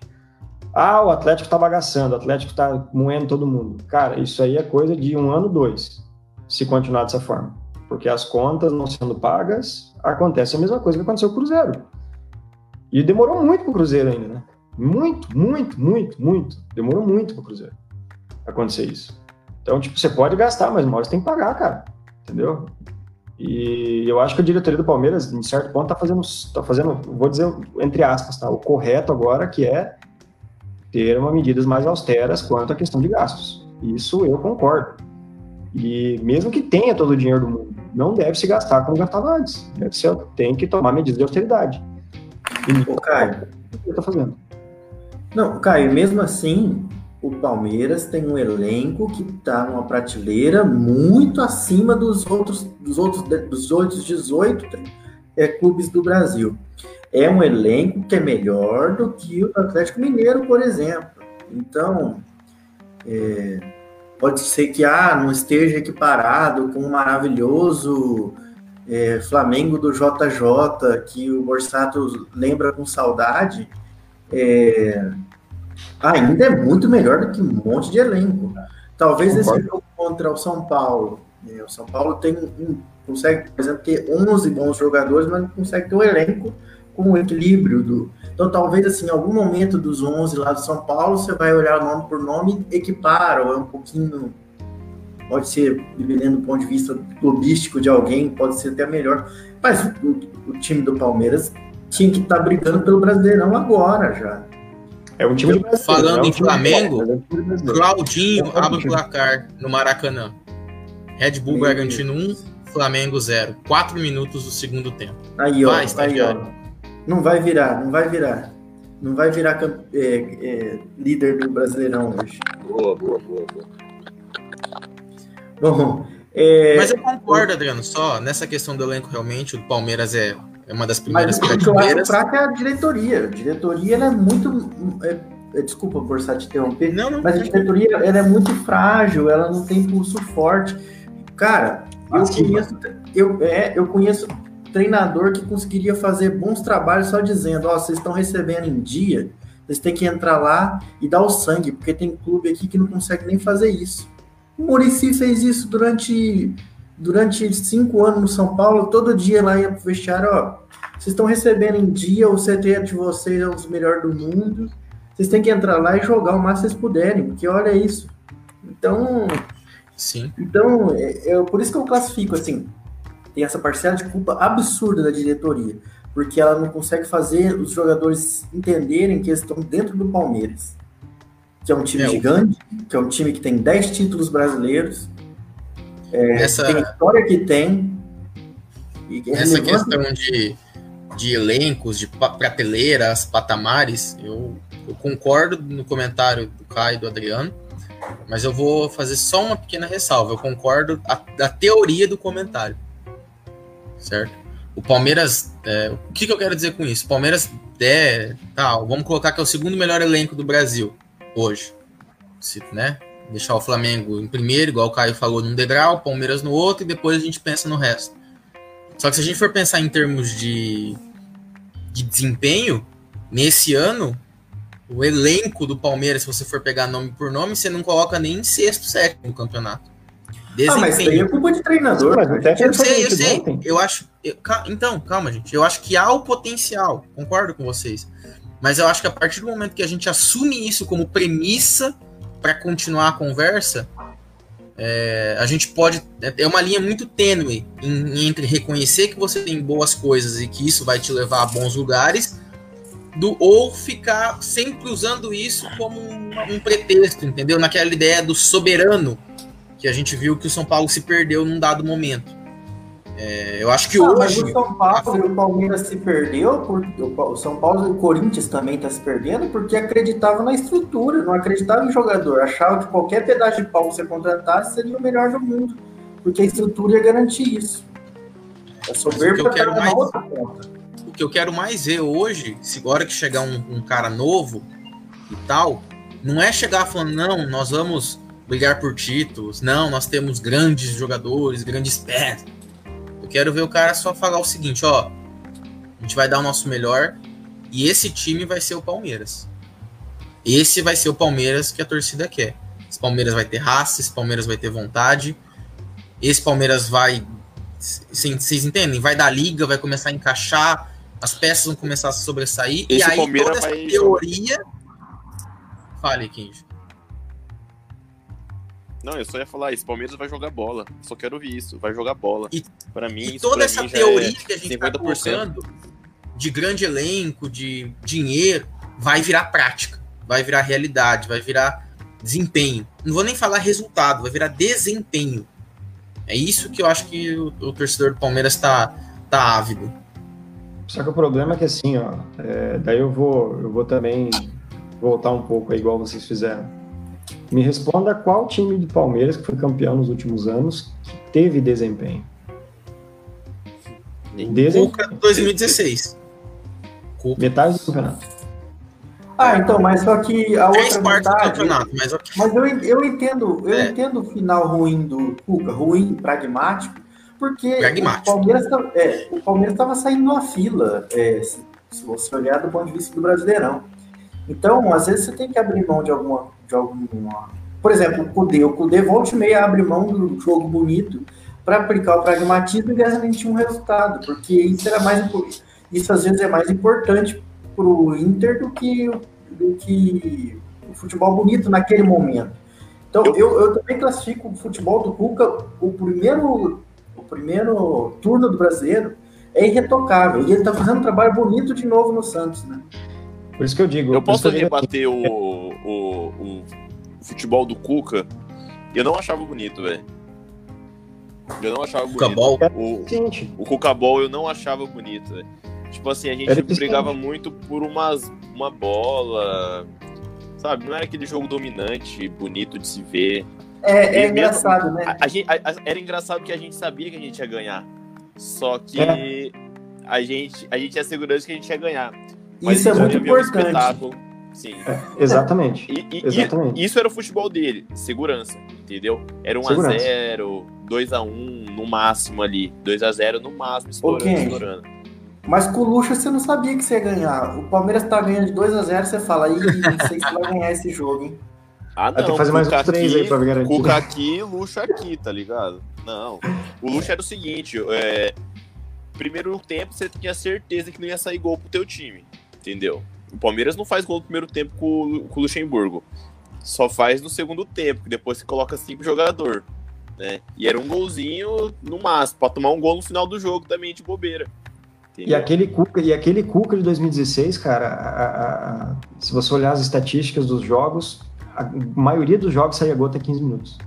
Ah, o Atlético está bagaçando, o Atlético está moendo todo mundo. Cara, isso aí é coisa de um ano, dois, se continuar dessa forma. Porque as contas não sendo pagas, acontece a mesma coisa que aconteceu com o Cruzeiro. E demorou muito para o Cruzeiro ainda, né? Muito, muito, muito, muito. Demorou muito para o Cruzeiro acontecer isso. Então, tipo, você pode gastar, mas uma hora você tem que pagar, cara. Entendeu? E eu acho que a diretoria do Palmeiras, em certo ponto, tá fazendo, tá fazendo, vou dizer entre aspas, tá? O correto agora que é ter uma medidas mais austeras quanto à questão de gastos. Isso eu concordo. E mesmo que tenha todo o dinheiro do mundo, não deve se gastar como gastava antes. Deve ser, tem que tomar medidas de austeridade. E, Ô, Caio, o que está fazendo? Não, Caio, mesmo assim, o Palmeiras tem um elenco que está numa prateleira muito acima dos outros, dos outros, dos outros 18 é, clubes do Brasil. É um elenco que é melhor do que o Atlético Mineiro, por exemplo. Então, é, pode ser que ah, não esteja equiparado com o maravilhoso é, Flamengo do JJ, que o Borsato lembra com saudade, é, ainda é muito melhor do que um monte de elenco. Talvez esse jogo contra o São Paulo, é, o São Paulo tem um, consegue, por exemplo, ter 11 bons jogadores, mas não consegue ter um elenco com o equilíbrio do. Então, talvez, assim, em algum momento dos 11 lá do São Paulo, você vai olhar nome por nome e equipara, ou é um pouquinho. Pode ser, dependendo do ponto de vista clubístico de alguém, pode ser até melhor. Mas o, o time do Palmeiras tinha que estar tá brigando pelo Brasileirão agora já. É um time então, Falando é um em Flamengo, é Claudinho é abre o placar no Maracanã. Red Bull Meu Bragantino 1, Flamengo 0. 4 minutos do segundo tempo. Aí, ó. Vai, aí, ó. Não vai virar, não vai virar. Não vai virar é, é, líder do Brasileirão hoje. Boa, boa, boa, boa. Bom, é... Mas eu concordo, Adriano, só nessa questão do elenco, realmente, o Palmeiras é, é uma das primeiras Mas o que eu acho fraco é a diretoria. A diretoria é muito. É, é desculpa por te interromper, não, não, mas a diretoria ela é muito frágil, ela não tem pulso forte. Cara, eu conheço, eu, é, eu conheço treinador que conseguiria fazer bons trabalhos só dizendo, ó, oh, vocês estão recebendo em dia, vocês têm que entrar lá e dar o sangue, porque tem clube aqui que não consegue nem fazer isso. O Murici fez isso durante durante cinco anos no São Paulo, todo dia lá ia pro vestiário, ó, vocês estão recebendo em dia, o CT de vocês é um dos melhores do mundo, vocês têm que entrar lá e jogar o máximo que vocês puderem, porque olha isso. Então, Sim. Então, é, é, por isso que eu classifico assim, tem essa parcela de culpa absurda da diretoria, porque ela não consegue fazer os jogadores entenderem que eles estão dentro do Palmeiras, que é um time é, gigante, que é um time que tem 10 títulos brasileiros, é, essa... tem a história que tem. E é essa questão de, de elencos, de prateleiras, patamares, eu, eu concordo no comentário do Caio e do Adriano, mas eu vou fazer só uma pequena ressalva. Eu concordo a, a teoria do comentário certo? O Palmeiras, é, o que, que, eu quero dizer com isso? O Palmeiras é, tá, vamos colocar que é o segundo melhor elenco do Brasil hoje, se, né? Deixar o Flamengo em primeiro, igual o Caio falou, num degrau, o Palmeiras no outro e depois a gente pensa no resto. Só que se a gente for pensar em termos de, de desempenho, Nesse ano, o elenco do Palmeiras, se você for pegar nome por nome, você não coloca nem em sexto, sétimo no campeonato. Desempenho. Ah, mas aí é culpa de treinador. eu sei, eu sei. Eu acho. Eu, então, calma, gente. Eu acho que há o potencial. Concordo com vocês. Mas eu acho que a partir do momento que a gente assume isso como premissa para continuar a conversa, é, a gente pode. É uma linha muito tênue em, entre reconhecer que você tem boas coisas e que isso vai te levar a bons lugares, do ou ficar sempre usando isso como um, um pretexto, entendeu? Naquela ideia do soberano que a gente viu que o São Paulo se perdeu num dado momento. É, eu acho que ah, hoje. Mas o São Paulo e o Palmeiras se perdeu, o São Paulo e o Corinthians também está se perdendo, porque acreditavam na estrutura, não acreditavam em jogador. Achavam que qualquer pedaço de pau que você contratasse seria o melhor do mundo, porque a estrutura ia garantir isso. É soberbo para mais... outra ponta. O que eu quero mais ver hoje, se agora que chegar um, um cara novo e tal, não é chegar falando, não, nós vamos brigar por títulos, não, nós temos grandes jogadores, grandes pés quero ver o cara só falar o seguinte, ó, a gente vai dar o nosso melhor e esse time vai ser o Palmeiras. Esse vai ser o Palmeiras que a torcida quer. Esse Palmeiras vai ter raça, esse Palmeiras vai ter vontade. Esse Palmeiras vai. Vocês entendem? Vai dar liga, vai começar a encaixar, as peças vão começar a sobressair. Esse e aí Palmeiras toda essa teoria. Fale, Kenji. Não, eu só ia falar, esse Palmeiras vai jogar bola. Só quero ouvir isso, vai jogar bola. E, para mim, e toda essa teoria é que a gente está colocando de grande elenco, de dinheiro, vai virar prática, vai virar realidade, vai virar desempenho. Não vou nem falar resultado, vai virar desempenho. É isso que eu acho que o, o torcedor do Palmeiras está tá ávido. Só que o problema é que assim, ó, é, daí eu vou, eu vou também voltar um pouco aí, igual vocês fizeram me responda qual time do Palmeiras que foi campeão nos últimos anos que teve desempenho. desempenho. Cuca 2016. Cuca. Metade do campeonato. Ah, então, mas só que a outra metade... mas, okay. mas eu, eu entendo, eu é. entendo o final ruim do Cuca, ruim, pragmático, porque pragmático. o Palmeiras tá, é, o Palmeiras estava saindo numa fila, é, se, se você olhar do ponto de vista do Brasileirão. Então, às vezes você tem que abrir mão de alguma. De alguma... Por exemplo, o Kudê. O Kudê volta e meia abre mão do jogo bonito para aplicar o pragmatismo e garantir um resultado, porque isso era mais isso às vezes é mais importante para o Inter do que, do que o futebol bonito naquele momento. Então, eu, eu também classifico o futebol do Cuca, o primeiro, o primeiro turno do brasileiro é irretocável. E ele está fazendo um trabalho bonito de novo no Santos, né? Por isso que eu digo. Eu posso rebater o, o, o, futebol do Cuca. Eu não achava bonito, velho. Eu não achava bonito. O, o Cucabol eu não achava bonito, velho. Tipo assim, a gente brigava muito por umas, uma bola, sabe? Não era aquele jogo dominante, bonito de se ver. É, é engraçado, né? A, a, gente, a, era engraçado que a gente sabia que a gente ia ganhar. Só que é. a, gente, a gente tinha segurança que a gente ia ganhar. Mas isso é muito importante. Sim. É, exatamente. E, e, exatamente. Isso era o futebol dele, segurança, entendeu? Era 1x0, 2x1 no máximo ali. 2x0 no máximo, estourando, okay. estourando. Mas com o Lucha você não sabia que você ia ganhar. O Palmeiras tá ganhando de 2x0, você fala, aí não sei se vai ganhar esse jogo, hein? Ah, não. Tem que fazer mais uns três aí pra garantir. Cuca aqui, Lucha aqui, tá ligado? Não. O Lucha era o seguinte, é, primeiro tempo você tinha certeza que não ia sair gol pro teu time, entendeu? O Palmeiras não faz gol no primeiro tempo com, com o Luxemburgo. Só faz no segundo tempo, que depois você coloca cinco jogador. Né? E era um golzinho no máximo, para tomar um gol no final do jogo também de bobeira. E aquele, Cuca, e aquele Cuca de 2016, cara, a, a, a, se você olhar as estatísticas dos jogos, a maioria dos jogos saía gol até 15 minutos.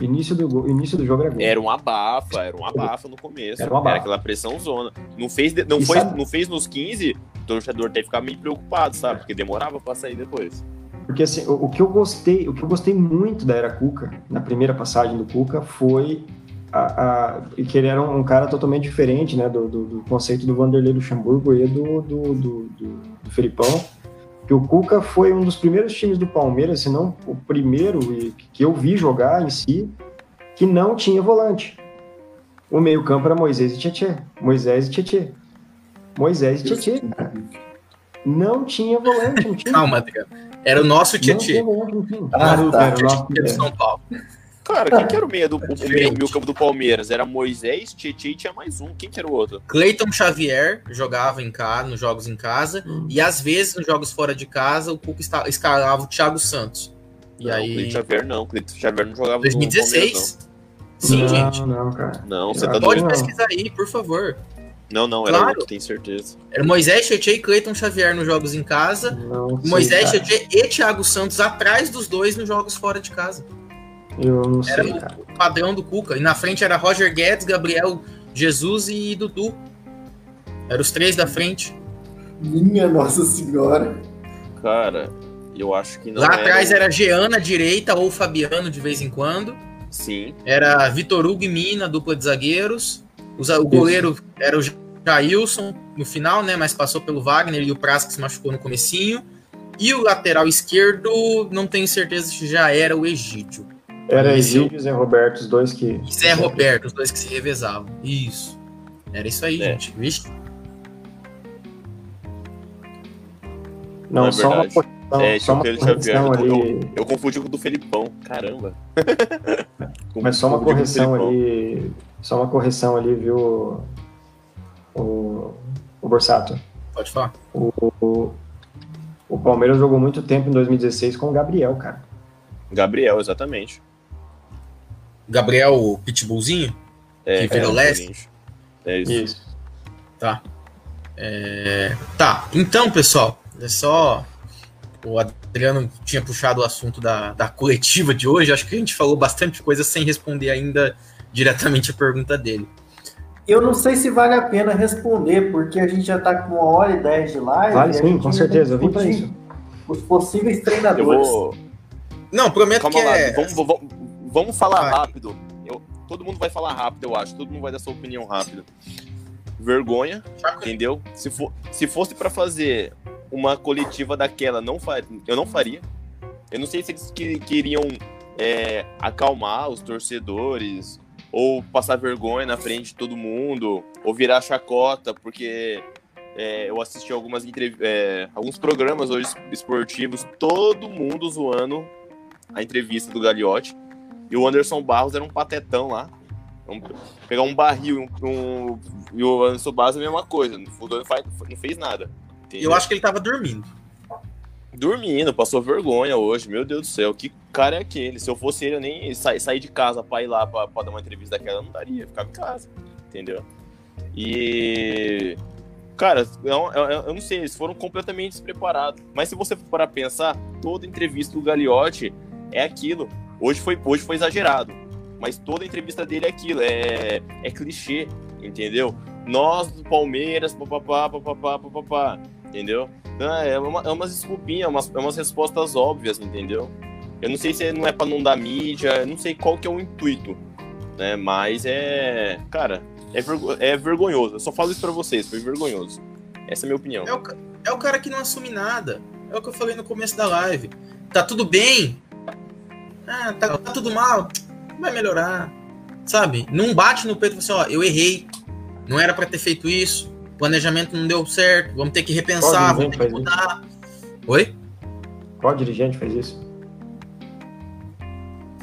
Início do, início do jogo era gol. Era um abafa, era um abafa no começo. Era, um abafa. era aquela pressão zona. Não fez, não, foi, não fez nos 15, o torcedor tem que ficar meio preocupado, sabe? Porque demorava para sair depois. Porque assim, o, o, que eu gostei, o que eu gostei muito da era Cuca, na primeira passagem do Cuca, foi a, a, que ele era um cara totalmente diferente, né, do, do, do conceito do Vanderlei Luxemburgo e do, do, do, do, Felipão que o Cuca foi um dos primeiros times do Palmeiras, se não o primeiro que eu vi jogar em si, que não tinha volante. O meio-campo era Moisés e Tietê. Moisés e Tietê. Moisés e Tietê. Não tinha volante, não tinha. Calma, Adriano. Era o nosso Tietê. tinha. Ah, tá. era o nosso Tietê do São Paulo. Cara, quem que era o meio do o meio, meio campo do Palmeiras? Era Moisés, Tietchan e tinha mais um. Quem que era o outro? Cleiton Xavier jogava em casa, nos jogos em casa, Hum. e às vezes nos jogos fora de casa, o Cuca escalava o Thiago Santos. E não, aí, Cleiton Xavier não. Cleiton Xavier não jogava no 2016? Sim, não, gente. Não, cara. Não. Você Eu tá Pode doido? pesquisar aí, por favor. Não, não, era Claro. outro, tenho certeza. Era Moisés, Tietchan e Cleiton Xavier nos jogos em casa, Não Moisés. Tietchan e Thiago Santos atrás dos dois nos jogos fora de casa. Eu não Era sei, cara. o padrão do Cuca. E na frente era Roger Guedes, Gabriel Jesus e Dudu. Eram os três da frente. Minha Nossa Senhora. Cara, eu acho que não Lá era. atrás era Jean à direita ou Fabiano de vez em quando. Sim. Era Vitor Hugo e Mina, dupla de zagueiros. O, za- o goleiro era o Jailson no final, né? Mas passou pelo Wagner e o Praz que se machucou no comecinho. E o lateral esquerdo, não tenho certeza se já era o Egídio. Era Esse- Egídio e Zé Roberto, os dois que. E Zé Roberto, os dois que se revezavam. Isso. Era isso aí, É. gente. Vixe. Não, Não é só uma É, só uma correção eu- ali. Eu confundi com o do Felipão. Caramba. Mas só uma correção ali. Só uma correção ali, viu? O, o Borsato. Pode falar. O, o, o Palmeiras jogou muito tempo em 2016 com o Gabriel, cara. Gabriel, exatamente. Gabriel o Pitbullzinho. É, Que virou é, leste? É isso. Isso. Tá, então, pessoal, é só. O Adriano tinha puxado o assunto da, da coletiva de hoje. Acho que a gente falou bastante coisa sem responder ainda diretamente a pergunta dele. Eu não sei se vale a pena responder, porque a gente já tá com uma hora e dez de live. Vale sim, com certeza. Eu vim discutir isso. Os possíveis treinadores. vou. Não, prometo Calma que lá, é. vamos, vamos, vamos falar Vai. rápido. Eu- todo mundo vai falar rápido, eu acho. Todo mundo vai dar sua opinião rápido. Vergonha, entendeu? Se, for, se fosse pra fazer uma coletiva daquela, não fa- eu não faria. Eu não sei se eles que- queriam é, acalmar os torcedores, ou passar vergonha na frente de todo mundo, ou virar chacota, porque é, eu assisti algumas é, alguns programas hoje esportivos, todo mundo zoando a entrevista do Gagliotti. E o Anderson Barros era um patetão lá. Vamos pegar um barril um, um- e o Anderson Barros é a mesma coisa. Fundo, não, faz- não fez nada. entendeu? Eu acho que ele tava dormindo. Dormindo, passou vergonha hoje. Meu Deus do céu, que cara é aquele? Se eu fosse ele, eu nem sa sair de casa pra ir lá pra, pra dar uma entrevista daquela, não daria. Ficava em casa, entendeu? E. Cara, eu, eu, eu não sei, eles foram completamente despreparados. Mas se você for parar pra pensar, toda entrevista do Gagliotti é aquilo. Hoje foi, hoje foi exagerado. Mas toda entrevista dele é aquilo, é, é clichê, entendeu? Nós do Palmeiras, papapá, papapá, papapá, entendeu? Ah, É, uma, é umas desculpinhas, umas, é umas respostas óbvias, entendeu? Eu não sei se não é pra não dar mídia, não sei qual que é o intuito, né? Mas é. Cara, é, vergo- é vergonhoso. Eu só falo isso pra vocês, foi vergonhoso. Essa é a minha opinião. É o, é o cara que não assume nada. É o que eu falei no começo da live. Tá tudo bem? Ah, tá, tá tudo mal? Vai melhorar. Sabe? Não bate no peito e fala assim, ó, eu errei. Não era pra ter feito isso. Planejamento não deu certo. Vamos ter que repensar, vamos ter que mudar. Oi? Qual dirigente fez isso?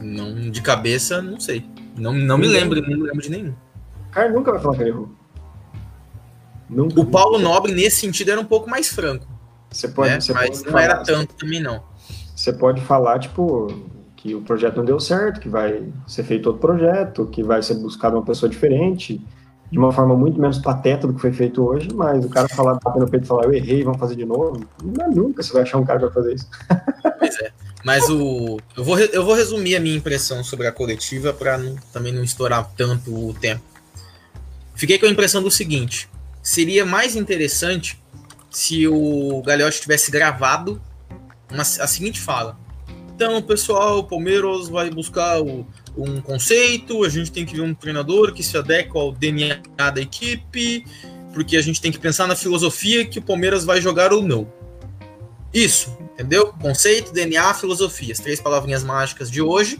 Não, de cabeça, não sei. Não, não me lembro, não lembro de nenhum. O cara nunca vai falar que ele errou. Nunca. O Paulo Nobre, nesse sentido, era um pouco mais franco. Você pode, né? você Mas pode não falar, era tanto também, não. Você pode falar, tipo, que o projeto não deu certo, que vai ser feito outro projeto, que vai ser buscado uma pessoa diferente, de uma forma muito menos pateta do que foi feito hoje, mas o cara falar, bater no peito e falar, eu errei, vamos fazer de novo, não é nunca você vai achar um cara que vai fazer isso. Pois é. Mas o. Eu vou, eu vou resumir a minha impressão sobre a coletiva para também não estourar tanto o tempo. Fiquei com a impressão do seguinte: seria mais interessante se o Gagliotti tivesse gravado uma- a seguinte fala. Então, pessoal, o Palmeiras vai buscar o- um conceito, a gente tem que ver um treinador que se adequa ao DNA da equipe, porque a gente tem que pensar na filosofia que o Palmeiras vai jogar ou não. Isso, entendeu? Conceito, DNA, filosofia, as três palavrinhas mágicas de hoje.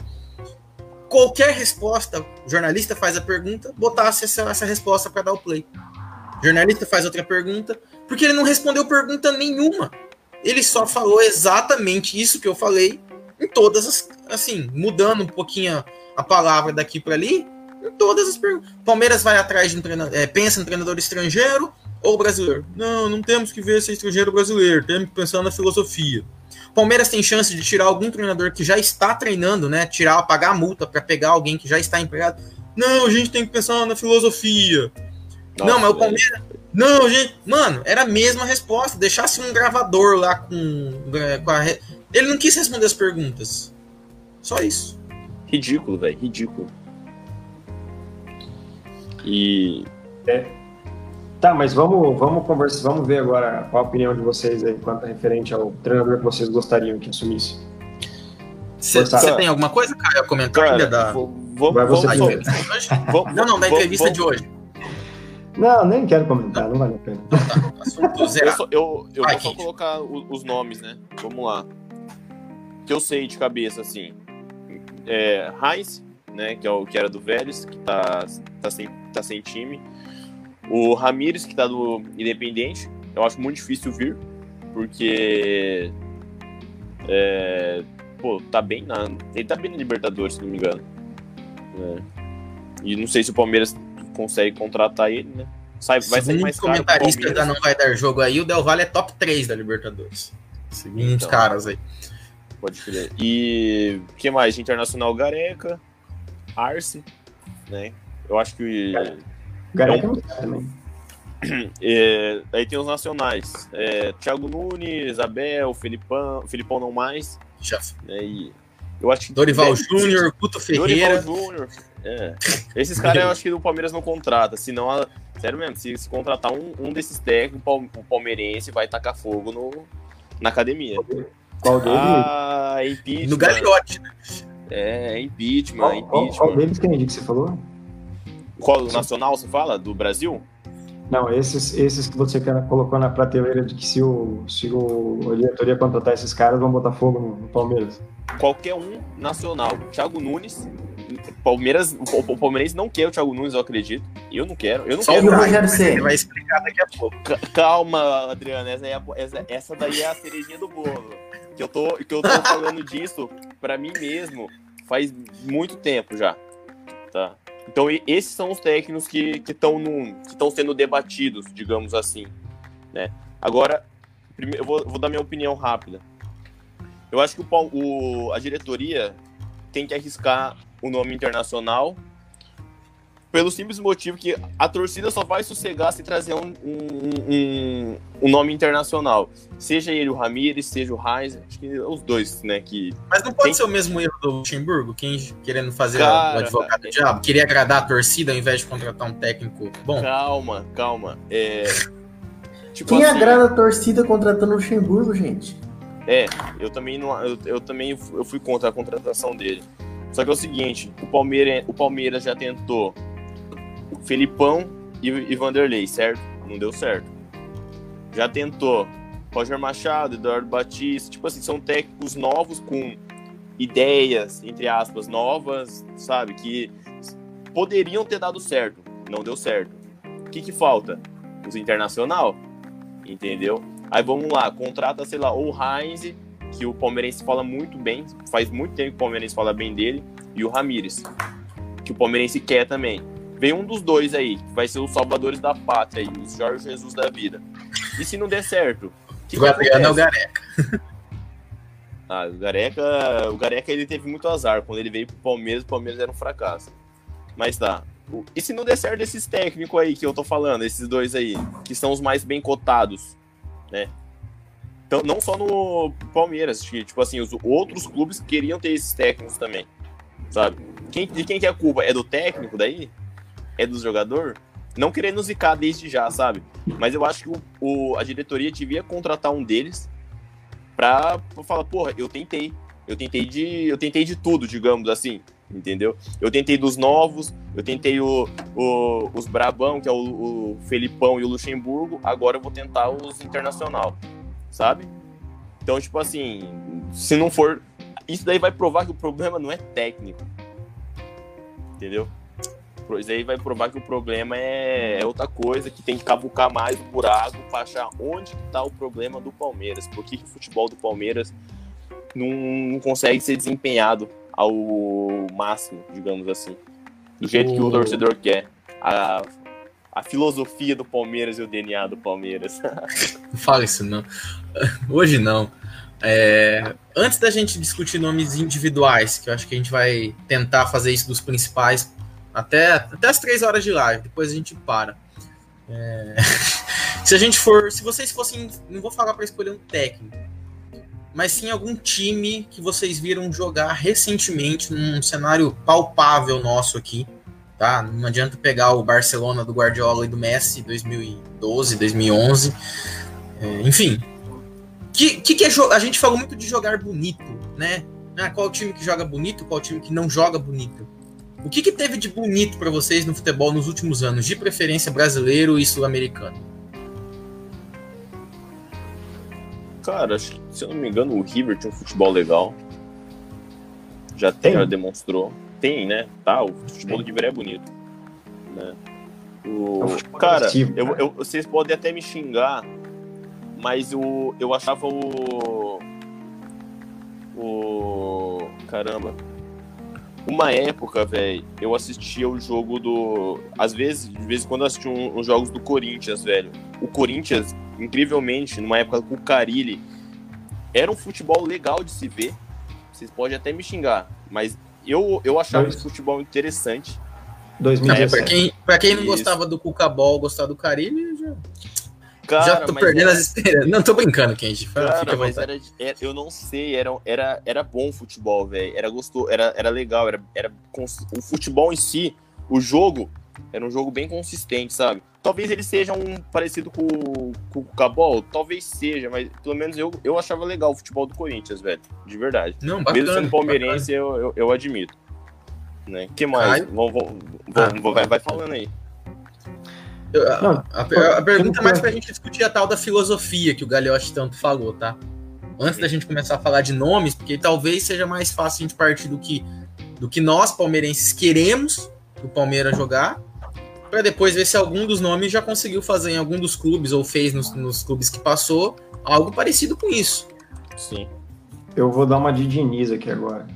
Qualquer resposta, o jornalista faz a pergunta, botasse essa, essa resposta para dar o play. O jornalista faz outra pergunta, Porque ele não respondeu pergunta nenhuma. Ele só falou exatamente isso que eu falei em todas as. Assim, mudando um pouquinho a palavra daqui para ali, em todas as perguntas. Palmeiras vai atrás de um treinador, é, pensa em treinador estrangeiro ou brasileiro? Não, não temos que ver se é estrangeiro ou brasileiro, temos que pensar na filosofia. Palmeiras tem chance de tirar algum treinador que já está treinando, né? Tirar, pagar a multa para pegar alguém que já está empregado. Não, a gente tem que pensar na filosofia. Nossa, não, mas o Palmeiras. Não, gente. Mano, era a mesma resposta. Deixasse um gravador lá com. com a... Ele não quis responder as perguntas. Só isso. Ridículo, velho. Ridículo. E. É. Tá, mas vamos, vamos conversar, vamos ver agora qual a opinião de vocês aí quanto a referente ao treinador que vocês gostariam que assumisse. Você tem alguma coisa, Caio, a comentar Cara, ainda da. Vamos, vamos, vamos, não, não, da entrevista de hoje. Não, nem quero comentar, não vale a pena. Assunto Eu, zerado. só- eu, eu Vai, vou só colocar o- os nomes, né? Vamos lá. Que eu sei de cabeça, assim. É, Heinz, né? Que, é o, que era do Vélez, que tá, tá, sem, tá sem time. O Ramires, que tá do Independente. Eu acho muito difícil vir, porque. É, pô, tá bem na. Ele tá bem na Libertadores, se não me engano. É. E não sei se o Palmeiras consegue contratar ele, né? Sai, vai sair mais os caro. Palmeiras. da Não Vai Dar Jogo aí, o Del Valle é top 3 da Libertadores. Segundo os Então. caras aí. Pode crer. E o que mais? Internacional Gareca, Arce, né? Eu acho que. Gareca não sabe também. É, aí tem os nacionais. É, Thiago Nunes, Abel, Felipão, Felipão não mais. Já. Né? E eu acho que. Dorival Júnior, Guto Ferreira. Dorival Júnior. É. Esses caras eu acho que o Palmeiras não contrata. Senão, a- sério mesmo, se, se contratar um, um desses técnicos, o pal- o palmeirense vai tacar fogo no, na academia. Qual deles? Ah, impeachment. No Gagliotti, né? É, impeachment, qual, qual, impeachment. qual deles, Kennedy, que você falou? Qual nacional você fala? Do Brasil? Não, esses, esses que você quer- colocou na prateleira de que se o, se o a diretoria contratar esses caras, vão botar fogo no, no Palmeiras. Qualquer um nacional. Thiago Nunes. Palmeiras, o, Palmeirense não quer o Thiago Nunes, eu acredito. Eu não quero. Eu não Só quero. O Rogério Ceni? vai explicar daqui a pouco. Ca- Calma, Adriano. Essa, é a- essa, essa daí é a cerejinha do bolo. Que eu tô, que eu tô falando disso pra mim mesmo faz muito tempo já. Tá? Então, esses são os técnicos que estão que estão sendo debatidos, digamos assim. Né? Agora, prime- eu vou, vou dar minha opinião rápida. Eu acho que o, o- a diretoria tem que arriscar o nome internacional pelo simples motivo que a torcida só vai sossegar se trazer um, um, um, um nome internacional. Seja ele o Ramires, seja o Heinz, acho que os dois, né? Que Mas não pode Tem- ser o mesmo erro do Luxemburgo, quem querendo fazer Cara, o advogado do diabo, queria agradar a torcida ao invés de contratar um técnico bom. calma, calma. É, tipo Quem assim, agrada a torcida contratando o Luxemburgo, gente? É, eu também não, eu, eu também eu fui contra a contratação dele. Só que é o seguinte, o Palmeiras, o Palmeiras já tentou Felipão e, e Vanderlei, certo? Não deu certo. Já tentou Roger Machado, Eduardo Batista, tipo assim, são técnicos novos com ideias, entre aspas, novas, sabe, que poderiam ter dado certo, não deu certo. O que que falta? Os internacional, entendeu? Aí vamos lá, contrata, sei lá, ou o Heinz, que o palmeirense fala muito bem, faz muito tempo que o palmeirense fala bem dele, e o Ramires, que o palmeirense quer também. Vem um dos dois aí, que vai ser os salvadores da pátria, aí, os Jorge Jesus da vida. E se não der certo? O que, O Adriano é o? Gareca. Ah, o Gareca, o Gareca ele teve muito azar. Quando ele veio pro Palmeiras, o Palmeiras era um fracasso. Mas tá. E se não der certo esses técnicos aí que eu tô falando, esses dois aí, que são os mais bem cotados, né? Então, não só no Palmeiras, que, tipo assim, os outros clubes queriam ter esses técnicos também, sabe? Quem, de quem que é a culpa? É do técnico daí? É do jogador? Não querendo zicar desde já, sabe? Mas eu acho que o, o- a diretoria devia contratar um deles pra, pra falar, porra, eu tentei. Eu tentei de. Eu tentei de tudo, digamos assim. Entendeu? Eu tentei dos novos, eu tentei o, o- os Brabão, que é o, o Felipão e o Luxemburgo, agora eu vou tentar os internacional. Sabe? Então, tipo assim, se não for. Isso daí vai provar que o problema não é técnico. Entendeu? Isso aí vai provar que o problema é, é outra coisa, que tem que cavucar mais o buraco para achar onde está o problema do Palmeiras. Por que, que o futebol do Palmeiras não, não, consegue ser desempenhado ao máximo, digamos assim? Do jeito que o torcedor quer. A, a filosofia do Palmeiras e o DNA do Palmeiras. não fala isso, não. Hoje não. É, antes da gente discutir nomes individuais, que eu acho que a gente vai tentar fazer isso dos principais até, até as três horas de live, depois a gente para. É, se a gente for. Se vocês fossem. Não vou falar para escolher um técnico, mas sim algum time que vocês viram jogar recentemente num cenário palpável nosso aqui. Tá? Não adianta pegar o Barcelona do Guardiola e do Messi 2012, 2011. É, enfim, que, que, que é a gente falou muito de jogar bonito, né? Ah, qual time que joga bonito, qual time que não joga bonito. O que, que teve de bonito para vocês no futebol nos últimos anos, de preferência brasileiro e sul-americano? Cara, acho que, se eu não me engano, o River tinha um futebol legal. Já tem, já demonstrou. Tem, né? Tá, o futebol do River é bonito. Né? O... É cara, eu, eu, vocês podem até me xingar, mas o, eu achava o. O. Caramba. Uma época, velho, eu assistia o jogo do. Às vezes, de vez em quando eu assistia uns um, um jogos do Corinthians, velho. O Corinthians, incrivelmente, numa época com o Carilli, era um futebol legal de se ver. Vocês podem até me xingar, mas eu, eu achava Dois. esse futebol interessante. 2017. É, pra quem, pra quem não Isso. gostava do Cucabol, gostar do Carilli, já... Cara, Já tô perdendo era... as esperanças. Não, tô brincando, Kenji. Cara, mas era, era, eu não sei, era, era, era bom o futebol, velho. Era gostoso, era, era legal, era, era o futebol em si, o jogo, era um jogo bem consistente, sabe? Talvez ele seja um parecido com, com o Cabol, talvez seja, mas pelo menos eu, eu achava legal o futebol do Corinthians, velho. De verdade. Não, bacana, Mesmo sendo palmeirense, eu, eu, eu, admito. Né? que mais? Vou, vou, vou, ah, vai, vai falando aí. Não, a, a, a pergunta é mais pra gente discutir a tal da filosofia que o Gagliotti tanto falou, tá? Antes da gente começar a falar de nomes, porque talvez seja mais fácil a gente partir do que, do que nós, palmeirenses, queremos o Palmeiras jogar, para depois ver se algum dos nomes já conseguiu fazer em algum dos clubes ou fez nos, nos clubes que passou algo parecido com isso. Sim. Eu vou dar uma de Diniz aqui agora.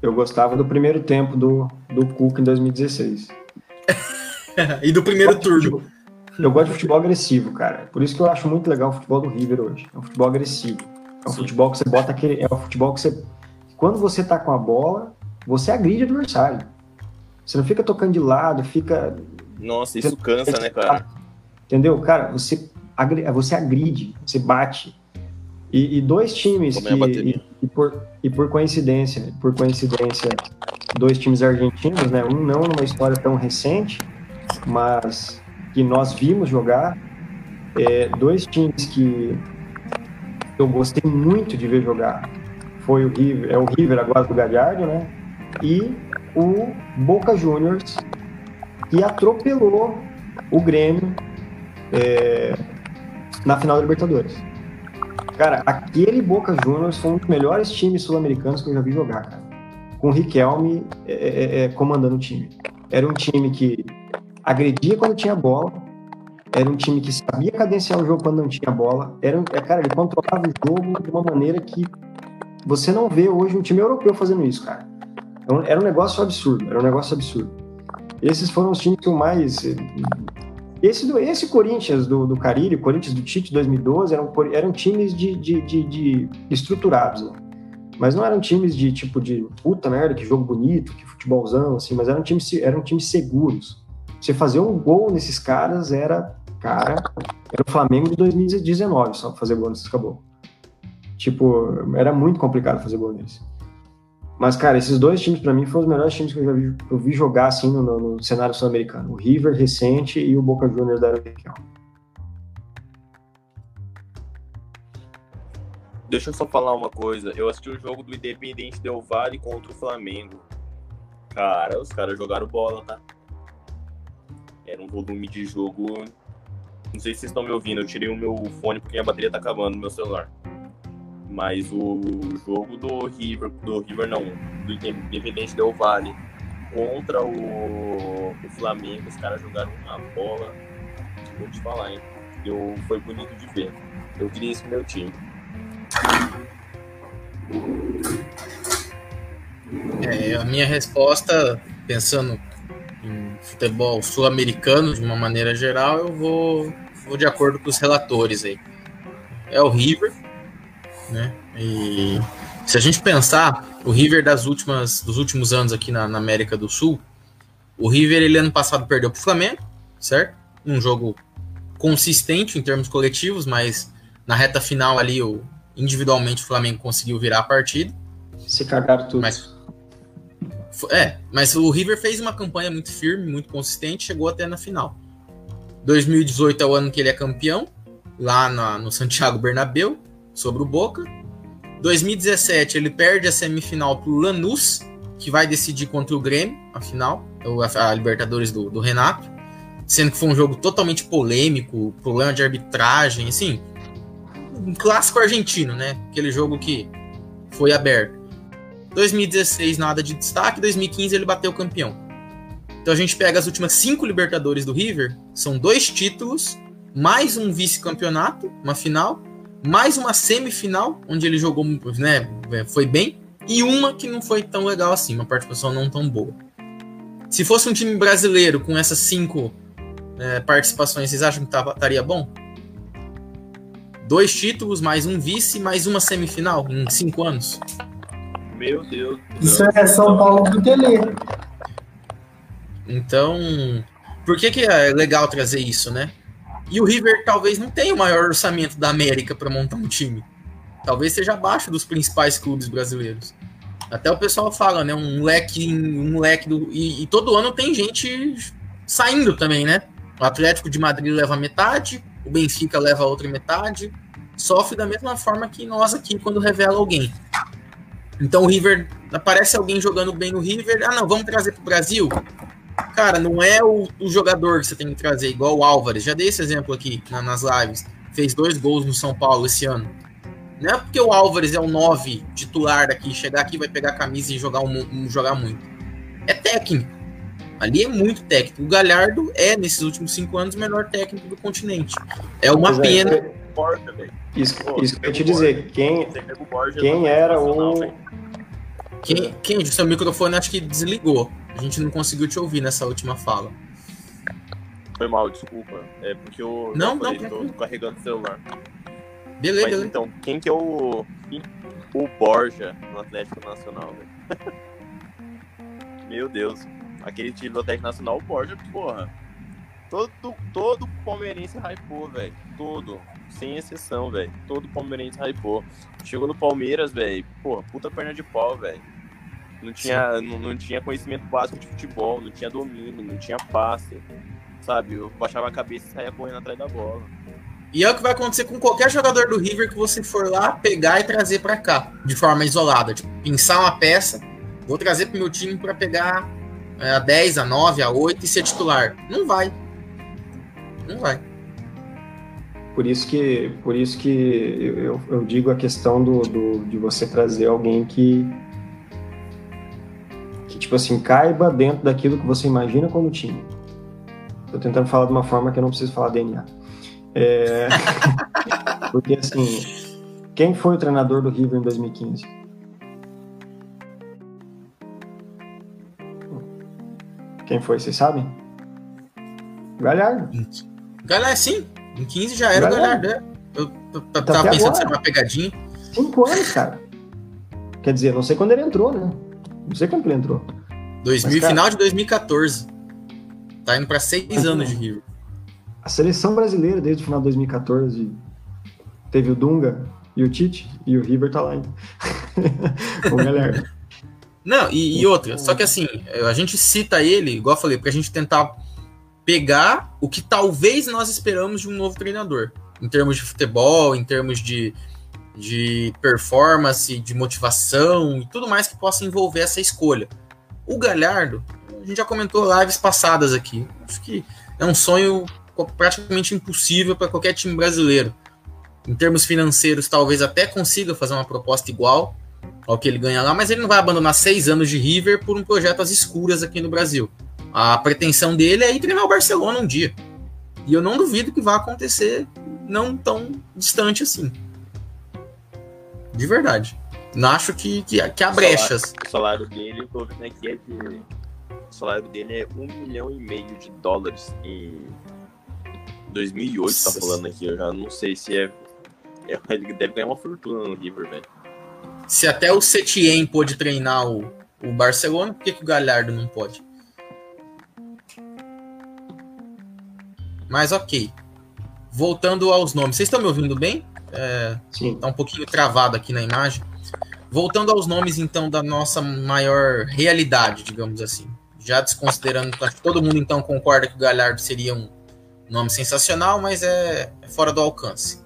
Eu gostava do primeiro tempo do, do Cuca em 2016. e do primeiro turno. Eu gosto de futebol agressivo, cara. Por isso que eu acho muito legal o futebol do River hoje. É um futebol agressivo. É um Sim. futebol que você bota aquele. É um futebol que você. Quando você tá com a bola, você agride o adversário. Você não fica tocando de lado, fica. Nossa, isso cansa, né, cara? Entendeu? Cara, você, agri... você agride, você bate. E, e dois times que. E, e, por, e por coincidência, por coincidência, dois times argentinos, né? Um não numa história tão recente, mas que nós vimos jogar. É, dois times que eu gostei muito de ver jogar foi o River, é o River agora do Galhardo, né? E o Boca Juniors, que atropelou o Grêmio é, na final da Libertadores. Cara, aquele Boca Juniors foi um dos melhores times sul-americanos que eu já vi jogar, cara. Com o Riquelme é, é, é comandando o time. Era um time que agredia quando tinha bola, era um time que sabia cadenciar o jogo quando não tinha bola, era, é, cara, ele controlava o jogo de uma maneira que você não vê hoje um time europeu fazendo isso, cara. Então, era um negócio absurdo, era um negócio absurdo. Esses foram os times que eu mais... Esse, do, esse Corinthians do, do Carilho, Corinthians do Tite 2012, eram, eram times de, de, de, de estruturados, né? Mas não eram times de tipo de puta merda, que jogo bonito, que futebolzão, assim, mas eram times, eram times seguros você fazer um gol nesses caras era, cara, era o Flamengo de 2019 só fazer gol nesses acabou. Tipo, era muito complicado fazer gol neles. Mas, cara, esses dois times, para mim, foram os melhores times que eu já vi, eu vi jogar, assim, no, no cenário sul-americano. O River recente e o Boca Juniors da Região. Deixa eu só falar uma coisa. Eu assisti o jogo do Independente Del Vale contra o Flamengo. Cara, os caras jogaram bola, tá? Era um volume de jogo. Não sei se vocês estão me ouvindo, eu tirei o meu fone porque a bateria tá acabando no meu celular. Mas o jogo do River, do River não, do Independente Del Vale contra o, o Flamengo, os caras jogaram uma bola. Vou te falar, hein? Eu, foi bonito de ver. Eu queria isso pro meu time. É, a minha resposta, pensando em futebol sul-americano de uma maneira geral, eu vou, vou de acordo com os relatores aí. É o River, né? E se a gente pensar, o River das últimas, dos últimos anos aqui na, na América do Sul, o River ele ano passado perdeu para o Flamengo, certo? Um jogo consistente em termos coletivos, mas na reta final ali, o, individualmente o Flamengo conseguiu virar a partida. Se cagaram tudo. Mas, é, mas o River fez uma campanha muito firme, muito consistente, chegou até na final. 2018 é o ano que ele é campeão, lá na, no Santiago Bernabéu, sobre o Boca. 2017 ele perde a semifinal para o Lanús, que vai decidir contra o Grêmio, a final, a, a Libertadores do, do, Renato, sendo que foi um jogo totalmente polêmico, problema de arbitragem, assim, um clássico argentino, né? Aquele jogo que foi aberto. 2016 nada de destaque, 2015 ele bateu campeão. Então a gente pega as últimas cinco Libertadores do River, são dois títulos, mais um vice-campeonato, uma final, mais uma semifinal, onde ele jogou, né, foi bem, e uma que não foi tão legal assim, uma participação não tão boa. Se fosse um time brasileiro com essas cinco é, participações, vocês acham que estaria bom? Dois títulos, mais um vice, mais uma semifinal em cinco anos. Meu Deus. Isso é São Paulo do Tele. Então, por que, que é legal trazer isso, né? E o River talvez não tenha o maior orçamento da América para montar um time. Talvez seja abaixo dos principais clubes brasileiros. Até o pessoal fala, né? Um leque, um leque do. E, e todo ano tem gente saindo também, né? O Atlético de Madrid leva metade, o Benfica leva a outra metade. Sofre da mesma forma que nós aqui quando revela alguém. Então o River aparece alguém jogando bem no River. Ah, não, vamos trazer para o Brasil. Cara, não é o, o, jogador que você tem que trazer, igual o Álvares. Já dei esse exemplo aqui na, nas lives. Fez dois gols no São Paulo esse ano. Não é porque o Álvares é o 9 titular daqui, chegar aqui, vai pegar a camisa e jogar, um, um, jogar muito. É técnico. Ali é muito técnico. O Galhardo é, nesses últimos cinco anos, o melhor técnico do continente. É uma é, pena. É, isso, isso que eu ia te dizer. Quem, quem era o. Quem, quem, seu microfone acho que desligou. A gente não conseguiu te ouvir nessa última fala. Foi mal, desculpa. É porque eu não, não, falei, tô, tô carregando o celular. Beleza, beleza. Então, quem que é o, o Borja no Atlético Nacional, velho? Meu Deus. Aquele time do Atlético Nacional, o Borja, porra. Todo, todo palmeirense hypou, velho. Todo. Sem exceção, velho. Todo palmeirense hypou. Chegou no Palmeiras, velho. Porra, puta perna de pau, velho não tinha, não, não, tinha conhecimento básico de futebol, não tinha domínio, não tinha passe, sabe? Eu baixava a cabeça e saía correndo atrás da bola. E é o que vai acontecer com qualquer jogador do River que você for lá pegar e trazer para cá, de forma isolada. Tipo, pensar uma peça, vou trazer pro meu time para pegar é, a 10, a 9, a 8 e ser titular. Não vai. Não vai. Por isso que, por isso que eu, eu digo a questão do, do, de você trazer alguém que tipo assim, caiba dentro daquilo que você imagina como time. Tô tentando falar de uma forma que eu não preciso falar DNA. É... Porque, assim, quem foi o treinador do River em 2015? Quem foi, vocês sabem? Galhardo. Galhardo, sim. Em 15 já era Galhardo, Galhardo. Eu, eu tava pensando ser uma pegadinha. Cinco anos, cara. Quer dizer, não sei quando ele entrou, né? Não sei quando ele entrou. 2000, Mas, cara, final de 2014. Tá indo para seis anos de Rio. A seleção brasileira, desde o final de 2014, teve o Dunga e o Tite, e o River tá lá ainda. o galera. Não, e, e, outra, só que assim, a gente cita ele, igual eu falei, pra gente tentar pegar o que talvez nós esperamos de um novo treinador. Em termos de futebol, em termos de, de performance, de motivação e tudo mais que possa envolver essa escolha. O Galhardo, a gente já comentou lives passadas aqui. Acho que é um sonho praticamente impossível para qualquer time brasileiro. Em termos financeiros, talvez até consiga fazer uma proposta igual, ao que ele ganha lá, mas ele não vai abandonar seis anos de River por um projeto às escuras aqui no Brasil. A pretensão dele é ir treinar o Barcelona um dia. E eu não duvido que vai acontecer não tão distante assim. De verdade. Não acho que, que, que há brechas. O salário dele, eu tô vendo aqui, é de. O salário dele é um milhão e meio de dólares em 2008, Nossa. tá falando aqui. Eu já não sei se é. é ele deve ganhar uma fortuna no River, velho. Se até o Setien pôde treinar o, o Barcelona, por que, que o Galhardo não pode? Mas ok. Voltando aos nomes. Vocês estão me ouvindo bem? É, Sim. Tá um pouquinho travado aqui na imagem. Voltando aos nomes, então, da nossa maior realidade, digamos assim. Já desconsiderando, acho que todo mundo então concorda que o Galhardo seria um nome sensacional, mas é, fora do alcance.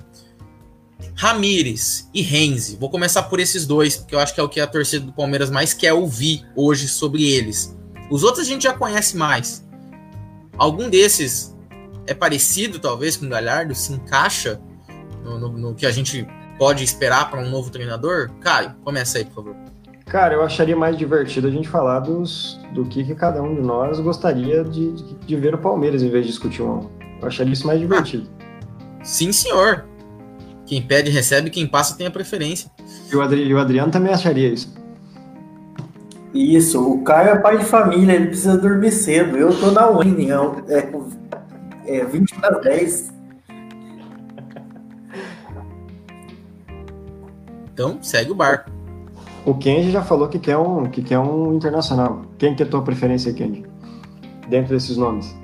Ramires e Renzi. Vou começar por esses dois, porque eu acho que é o que a torcida do Palmeiras mais quer ouvir hoje sobre eles. Os outros a gente já conhece mais. Algum desses é parecido, talvez, com o Galhardo? Se encaixa no, no, no que a gente pode esperar para um novo treinador? Caio, começa aí, por favor. Cara, eu acharia mais divertido a gente falar dos, do que, que cada um de nós gostaria de, de, de ver o Palmeiras em vez de discutir um. Eu acharia isso mais divertido. Ah, sim, senhor. Quem pede recebe, quem passa tem a preferência. E o, Adri, o Adriano também acharia isso. Isso, o Caio é pai de família, ele precisa dormir cedo. Eu tô na Winning, é, é 20 para 10. Então, segue o barco. O Kenji já falou que quer um, que quer um internacional. Quem que é a tua preferência, Kenji? Dentro desses nomes.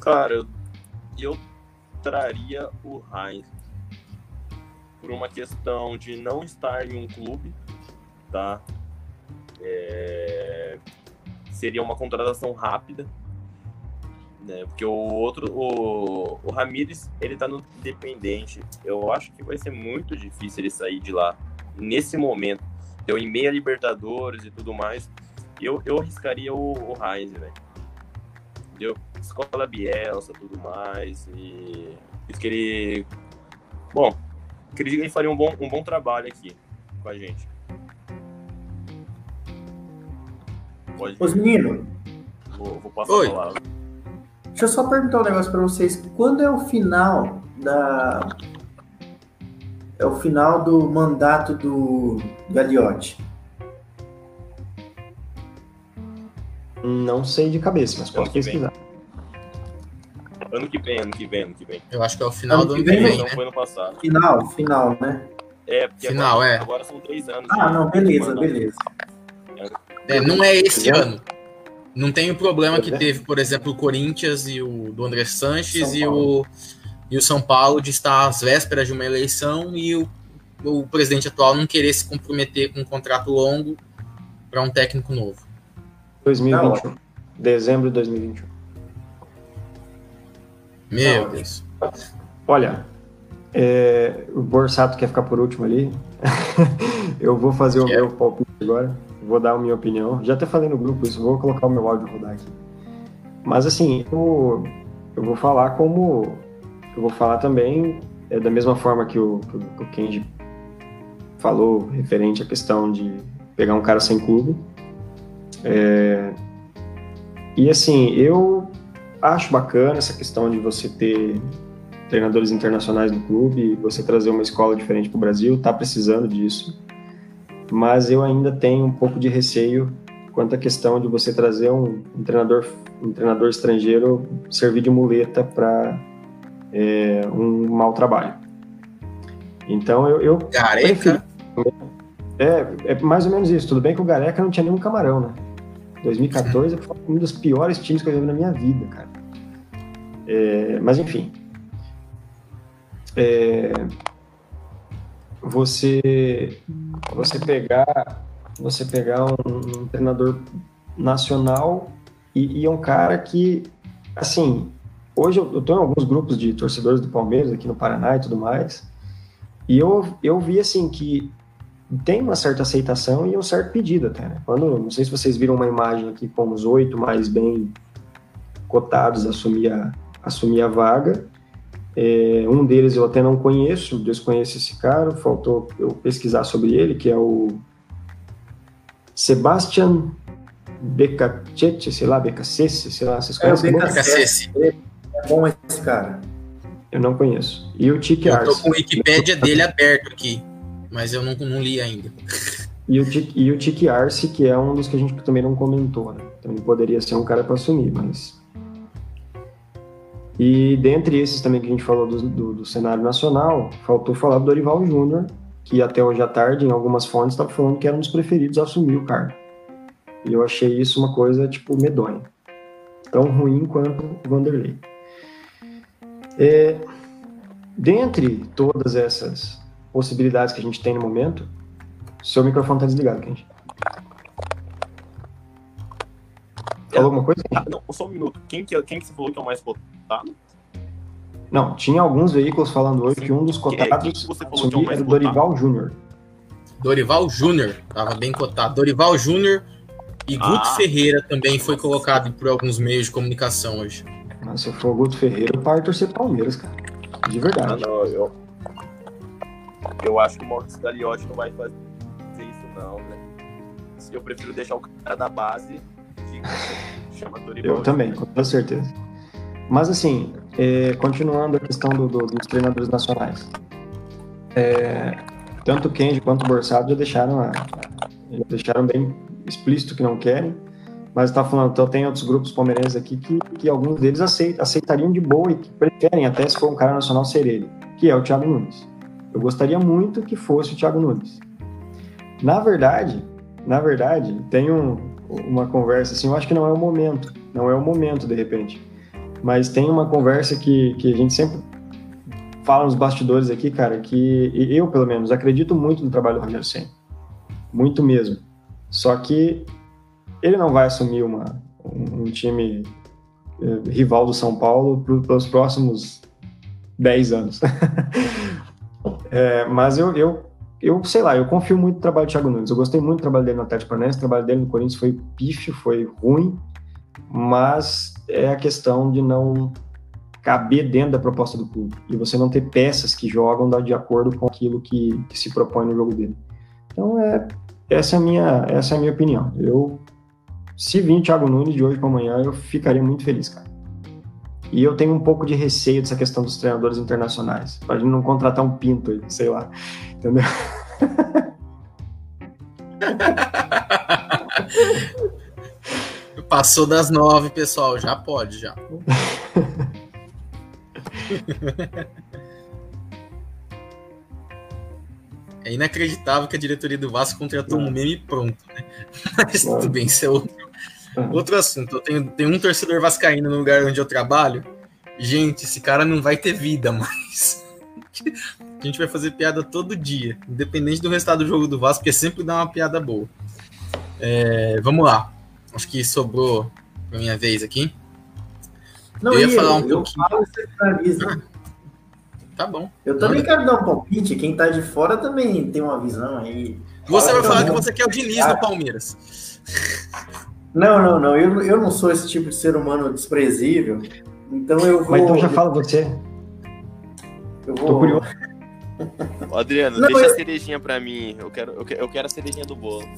Cara, eu, eu traria o Heinz por uma questão de não estar em um clube, tá? É... Seria uma contratação rápida, né? Porque o outro, o, o Ramires, ele tá no Independente. Eu acho que vai ser muito difícil ele sair de lá nesse momento. Deu em meia Libertadores e tudo mais. Eu, eu arriscaria o, o Heinz, velho. Deu escola Bielsa, tudo mais. E isso que ele. Bom, acredito que ele faria um bom, um bom trabalho aqui com a gente. Pode. Os meninos. Vou, vou passar Oi. a palavra. Deixa eu só perguntar um negócio para vocês. Quando é o final da. É o final do mandato do Gagliotti? Não sei de cabeça, mas pode pesquisar. Ano que vem, ano que vem, ano que vem. Eu acho que é o final ano do ano que vem, vem né? foi no passado. Final, final, né? É, porque final, agora, é. agora são três anos. Ah, não, beleza, beleza. É, não é esse ano. Não tem o problema que teve, por exemplo, o Corinthians e o do André Sanches e o, e o São Paulo de estar às vésperas de uma eleição e o, o presidente atual não querer se comprometer com um contrato longo para um técnico novo. 2021. Dezembro de 2021. Meu Deus. Olha, é, o Borsato quer ficar por último ali. eu vou fazer o meu palpite agora vou dar a minha opinião. Já até falei no grupo isso, vou colocar o meu áudio rodar aqui. Mas assim, eu, eu vou falar como. Eu vou falar também é, da mesma forma que o, que o Kenji falou, referente à questão de pegar um cara sem clube. É, e assim, eu acho bacana essa questão de você ter treinadores internacionais no clube, você trazer uma escola diferente para o Brasil, tá precisando disso mas eu ainda tenho um pouco de receio quanto à questão de você trazer um, um treinador, um treinador estrangeiro servir de muleta para é, um mau trabalho. Então eu, eu Gareca? É, é mais ou menos isso. Tudo bem que o Gareca não tinha nenhum camarão, né? 2014 foi um dos piores times que eu vi na minha vida, cara. É, mas enfim. É, você você pegar você pegar um, um treinador nacional e, e, um cara que assim hoje eu, estou em alguns grupos de torcedores do Palmeiras aqui no Paraná e tudo mais e eu eu vi assim que tem uma certa aceitação e um certo pedido até né? quando não sei se vocês viram uma imagem aqui com os oito mais bem cotados assumir a assumir a vaga É, um deles eu até não conheço, desconheço esse cara, faltou eu pesquisar sobre ele, que é o Sebastian Becacete, sei lá, Becacese, sei lá, vocês conhecem? É, o Becacese. É bom esse cara. Eu não conheço. E o Tic Arce. Eu tô com o Wikipédia dele aberto aqui, mas eu não, não li ainda. E o, e o Tic Arce, que é um dos que a gente também não comentou, né? Então ele poderia ser um cara para assumir, mas. E dentre esses também que a gente falou do, do, do cenário nacional, faltou falar do Dorival Júnior, que até hoje à tarde, em algumas fontes, estava falando que era um dos preferidos a assumir o cargo. E eu achei isso uma coisa, tipo, medonha. Tão ruim quanto o Vanderlei. É, dentre todas essas possibilidades que a gente tem no momento, seu microfone está desligado, Kenji. Falou alguma coisa? Ah, não, só um minuto. Quem que, quem que você falou que é o mais cotado? Não, tinha alguns veículos falando hoje Sim. que um dos cotados que é era o Dorival Júnior. Dorival Júnior, estava bem cotado. Dorival Júnior e ah. Guto Ferreira também foi colocado por alguns meios de comunicação hoje. Mas se for Guto Ferreira, eu paro torcer Palmeiras, cara. De verdade. Ah, não, eu, eu acho que o Maurício Gagliotti não vai fazer isso, não, né? Eu prefiro deixar o cara da base chama Dorival. Eu também, com toda certeza. Mas assim, é, continuando a questão do, do, dos treinadores nacionais. É, tanto o Kenji quanto o Borsado já deixaram, a, já deixaram bem explícito que não querem, mas está falando, então tem outros grupos palmeirenses aqui que, que alguns deles aceitariam de boa e que preferem até se for um cara nacional ser ele, que é o Thiago Nunes. Eu gostaria muito que fosse o Thiago Nunes. Na verdade, na verdade, tem um, uma conversa assim, eu acho que não é o momento, não é o momento de repente. Mas tem uma conversa que, que a gente sempre fala nos bastidores aqui, cara, que eu, pelo menos, acredito muito no trabalho do Rogério Senna. Muito mesmo. Só que ele não vai assumir uma, um, time eh, rival do São Paulo pelos próximos 10 anos. é, mas eu, eu eu sei lá, eu confio muito no trabalho do Thiago Nunes. Eu gostei muito do trabalho dele no Atlético Paranaense, o trabalho dele no Corinthians foi pífio, foi ruim, mas é a questão de não caber dentro da proposta do clube e você não ter peças que jogam de acordo com aquilo que, que se propõe no jogo dele. Então é essa é a minha essa é a minha opinião. Eu se vir o Thiago Nunes de hoje para amanhã, eu ficaria muito feliz, cara. E eu tenho um pouco de receio dessa questão dos treinadores internacionais, para a gente não contratar um pinto aí, sei lá. Entendeu? Passou das nove, pessoal. Já pode, já. É inacreditável que a diretoria do Vasco contratou um meme pronto, né? Mas tudo bem, isso é outro, outro assunto. Eu tenho, tenho um torcedor vascaíno no lugar onde eu trabalho. Gente, esse cara não vai ter vida mais. A gente vai fazer piada todo dia, independente do resultado do jogo do Vasco, porque sempre dá uma piada boa. É, vamos lá. Acho que sobrou a minha vez aqui. Não, eu ia falar um eu pouquinho. Falo, você Tá bom. Eu também quero dar um palpite. Quem tá de fora também tem uma visão aí. Você vai falar que você quer o Diniz no Palmeiras. Não, não, não. Eu, eu não sou esse tipo de ser humano desprezível. Então eu vou. Mas então já fala você. Eu vou. Tô curioso. Adriano, não, deixa eu... a cerejinha pra mim. Eu quero, eu quero, eu quero a cerejinha do bolo.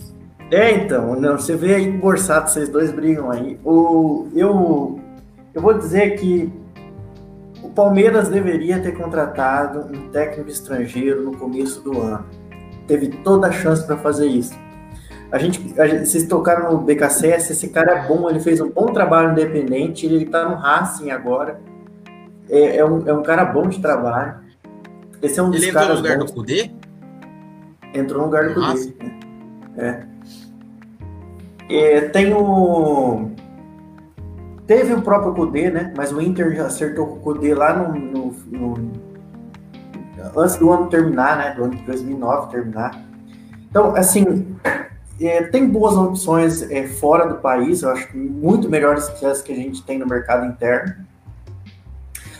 É, então, não, você vê aí emborçado, vocês dois brigam aí. O, eu, eu vou dizer que o Palmeiras deveria ter contratado um técnico estrangeiro no começo do ano. Teve toda a chance para fazer isso. A gente, a gente, vocês tocaram no BKSS, esse cara é bom, ele fez um bom trabalho independente, ele está no Racing agora. É, é, um, é um cara bom de trabalho. Esse é um Ele entrou no lugar bons. do Kudê? Entrou no lugar do Kudê. É. é. Tem o. Teve o próprio Kudê, né? Mas o Inter já acertou com o Kudê lá no, no, no, Antes do ano terminar, né? Do ano de 2009 terminar. Então, assim. É, tem boas opções é, fora do país, eu acho muito melhores que as que a gente tem no mercado interno.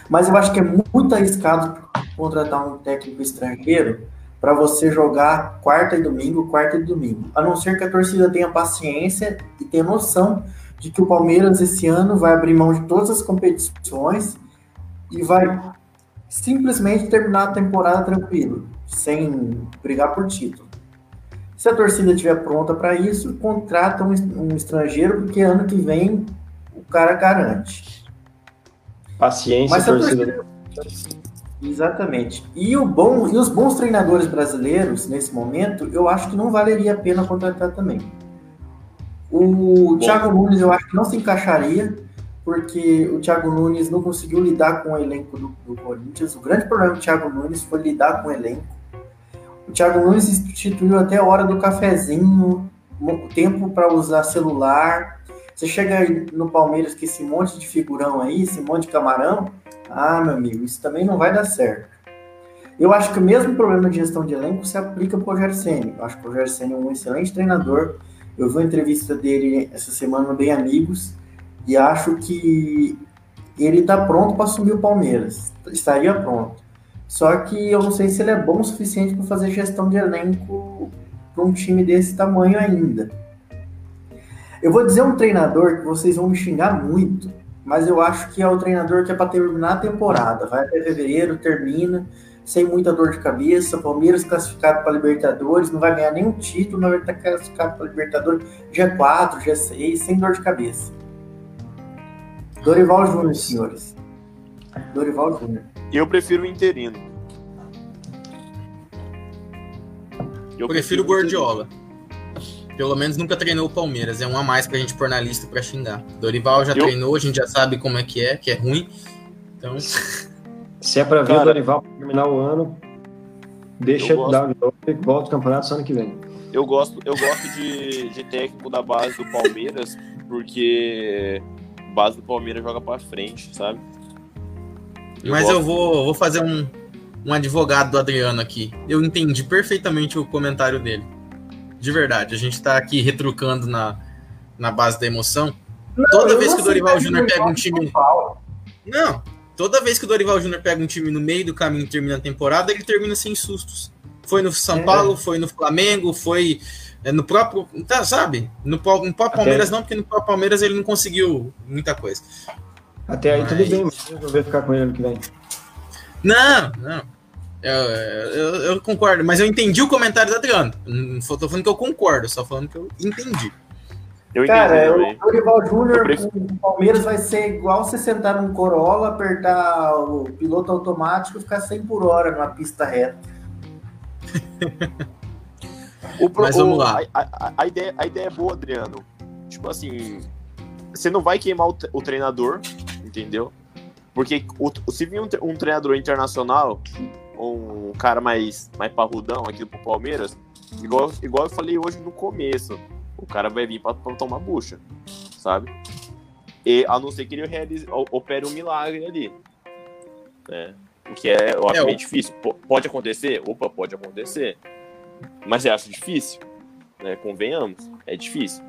Mas eu acho que é muito arriscado contratar um técnico estrangeiro para você jogar quarta e domingo, quarta e domingo. A não ser que a torcida tenha paciência e tenha noção de que o Palmeiras esse ano vai abrir mão de todas as competições e vai simplesmente terminar a temporada tranquilo, sem brigar por título. Se a torcida estiver pronta para isso, contrata um, um, estrangeiro, porque ano que vem o cara garante. Paciência, Mas torcida... torcida... Exatamente. E, o bom, e os bons treinadores brasileiros, nesse momento, eu acho que não valeria a pena contratar também. O bom. Thiago Nunes eu acho que não se encaixaria, porque o Thiago Nunes não conseguiu lidar com o elenco do, do Corinthians. O grande problema do Thiago Nunes foi lidar com o elenco. O Thiago Nunes instituiu até a hora do cafezinho, tempo para usar celular. Você chega no Palmeiras com esse monte de figurão aí, esse monte de camarão, ah, meu amigo, isso também não vai dar certo. Eu acho que o mesmo problema de gestão de elenco se aplica para o Rogério Senna. Eu acho que o Rogério Senna é um excelente treinador. Eu vi uma entrevista dele essa semana no Bem Amigos e acho que ele está pronto para assumir o Palmeiras. Estaria pronto. Só que eu não sei se ele é bom o suficiente para fazer gestão de elenco para um time desse tamanho ainda. Eu vou dizer um treinador que vocês vão me xingar muito, mas eu acho que é o treinador que é para terminar a temporada. Vai até fevereiro, termina, sem muita dor de cabeça. Palmeiras classificado para Libertadores, não vai ganhar nenhum título, mas vai estar classificado para Libertadores G4, G6, sem dor de cabeça. Dorival Júnior, senhores. Dorival Júnior. Eu prefiro o interino. Eu prefiro o Gordiola. Pelo menos nunca treinou o Palmeiras. É um a mais pra gente pôr na lista pra xingar. Dorival já eu... treinou, a gente já sabe como é que é, que é ruim. Então. Se é pra ver Cara, o Dorival terminar o ano, deixa ele dar e volta o campeonato só ano que vem. Eu gosto, eu gosto de, de técnico da base do Palmeiras, porque base do Palmeiras joga pra frente, sabe? Eu Mas gosto. eu vou, vou fazer um, um advogado do Adriano aqui. Eu entendi perfeitamente o comentário dele de verdade. A gente tá aqui retrucando na, na base da emoção. Não, toda vez que o Dorival Júnior pega um time. Não, toda vez que o Dorival Júnior pega um time no meio do caminho e termina a temporada, ele termina sem sustos. Foi no São é. Paulo, foi no Flamengo, foi é, no próprio. Tá, sabe? No, no próprio Palmeiras Até... não, porque no próprio Palmeiras ele não conseguiu muita coisa. Até aí mas... tudo bem, mas eu vou ficar com ele ano que vem. Não, não. Eu, eu, eu, concordo, mas eu entendi o comentário do Adriano. Não tô falando que eu concordo, só falando que eu entendi. Eu Cara, entendi, o Dorival Júnior com o Palmeiras vai ser igual você sentar num Corolla, apertar o piloto automático e ficar 100 por hora numa pista reta. o, mas vamos lá. A, a, a, ideia, a ideia é boa, Adriano. Tipo assim, você não vai queimar o, o treinador, entendeu? Porque o, se vir um, um treinador internacional, um cara mais, mais parrudão aqui pro Palmeiras, igual, igual eu falei hoje no começo, o cara vai vir pra, pra tomar bucha, sabe? E, a não ser que ele realize, opere um milagre ali. Né? O que é, eu acho é, meio difícil. P pode acontecer? Opa, pode acontecer. Mas eu acho difícil. Né? Convenhamos, é difícil.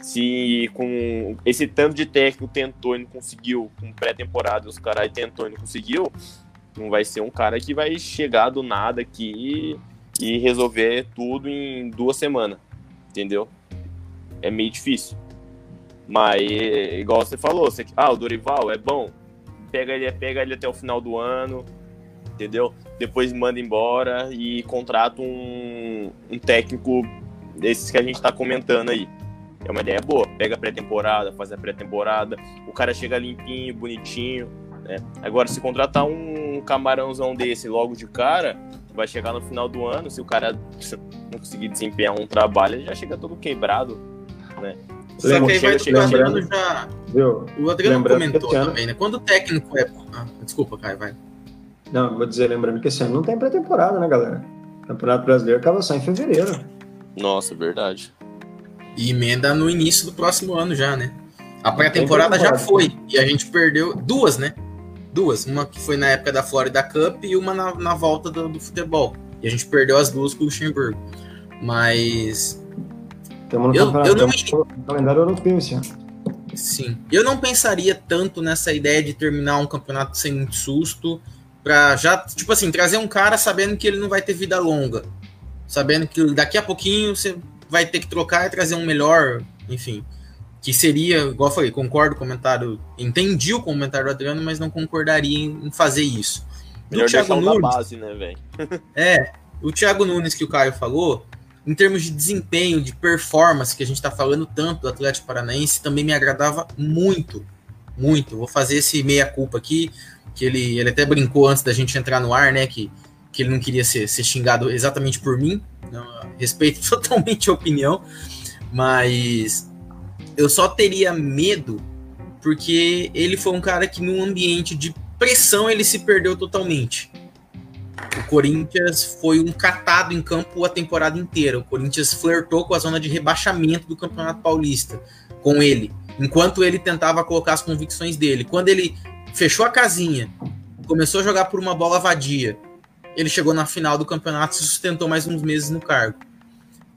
Se com esse tanto de técnico tentou e não conseguiu, com pré-temporada os caras tentou e não conseguiu, não vai ser um cara que vai chegar do nada aqui e resolver tudo em duas semanas. Entendeu? É meio difícil. Mas, igual você falou, você, ah, o Dorival é bom. Pega ele, pega ele até o final do ano, entendeu? Depois manda embora e contrata um, um técnico desses que a gente tá comentando aí. É uma ideia boa. Pega a pré-temporada, faz a pré-temporada, o cara chega limpinho, bonitinho, né? Agora, se contratar um camarãozão desse logo de cara, vai chegar no final do ano, se o cara não conseguir desempenhar um trabalho, ele já chega todo quebrado, né? Só que aí vai chega, lembrando, já. Viu? O Adriano comentou também, né? Quando o técnico é. Ah, desculpa, Caio, vai. Não, vou dizer, lembrando que esse ano não tem pré-temporada, né, galera? O Campeonato Brasileiro acaba só em fevereiro. Nossa, verdade. E emenda no início do próximo ano já, né? A pré-temporada já foi. E a gente perdeu duas, né? Duas. Uma que foi na época da Florida Cup e uma na, na volta do, do, futebol. E a gente perdeu as duas com o Luxemburgo. Mas. Temos eu, eu não calendário europeu ano. Sim. Eu não pensaria tanto nessa ideia de terminar um campeonato sem muito susto. Pra já, tipo assim, trazer um cara sabendo que ele não vai ter vida longa. Sabendo que daqui a pouquinho você vai ter que trocar e trazer um melhor, enfim que seria, igual eu falei, concordo com o comentário, entendi o comentário do Adriano, mas não concordaria em fazer isso. Melhor Thiago deixar o da Nunes. base, né, velho? É, o Thiago Nunes que o Caio falou, em termos de desempenho, de performance, que a gente tá falando tanto do Atlético Paranaense, também me agradava muito, muito. Vou fazer esse meia-culpa aqui, que ele, ele até brincou antes da gente entrar no ar, né, que, que ele não queria ser, ser xingado exatamente por mim, não, respeito totalmente a opinião, mas eu só teria medo porque ele foi um cara que num ambiente de pressão ele se perdeu totalmente. O Corinthians foi um catado em campo a temporada inteira. O Corinthians flertou com a zona de rebaixamento do Campeonato Paulista com ele, enquanto ele tentava colocar as convicções dele. Quando ele fechou a casinha, começou a jogar por uma bola vadia, ele chegou na final do campeonato e se sustentou mais uns meses no cargo.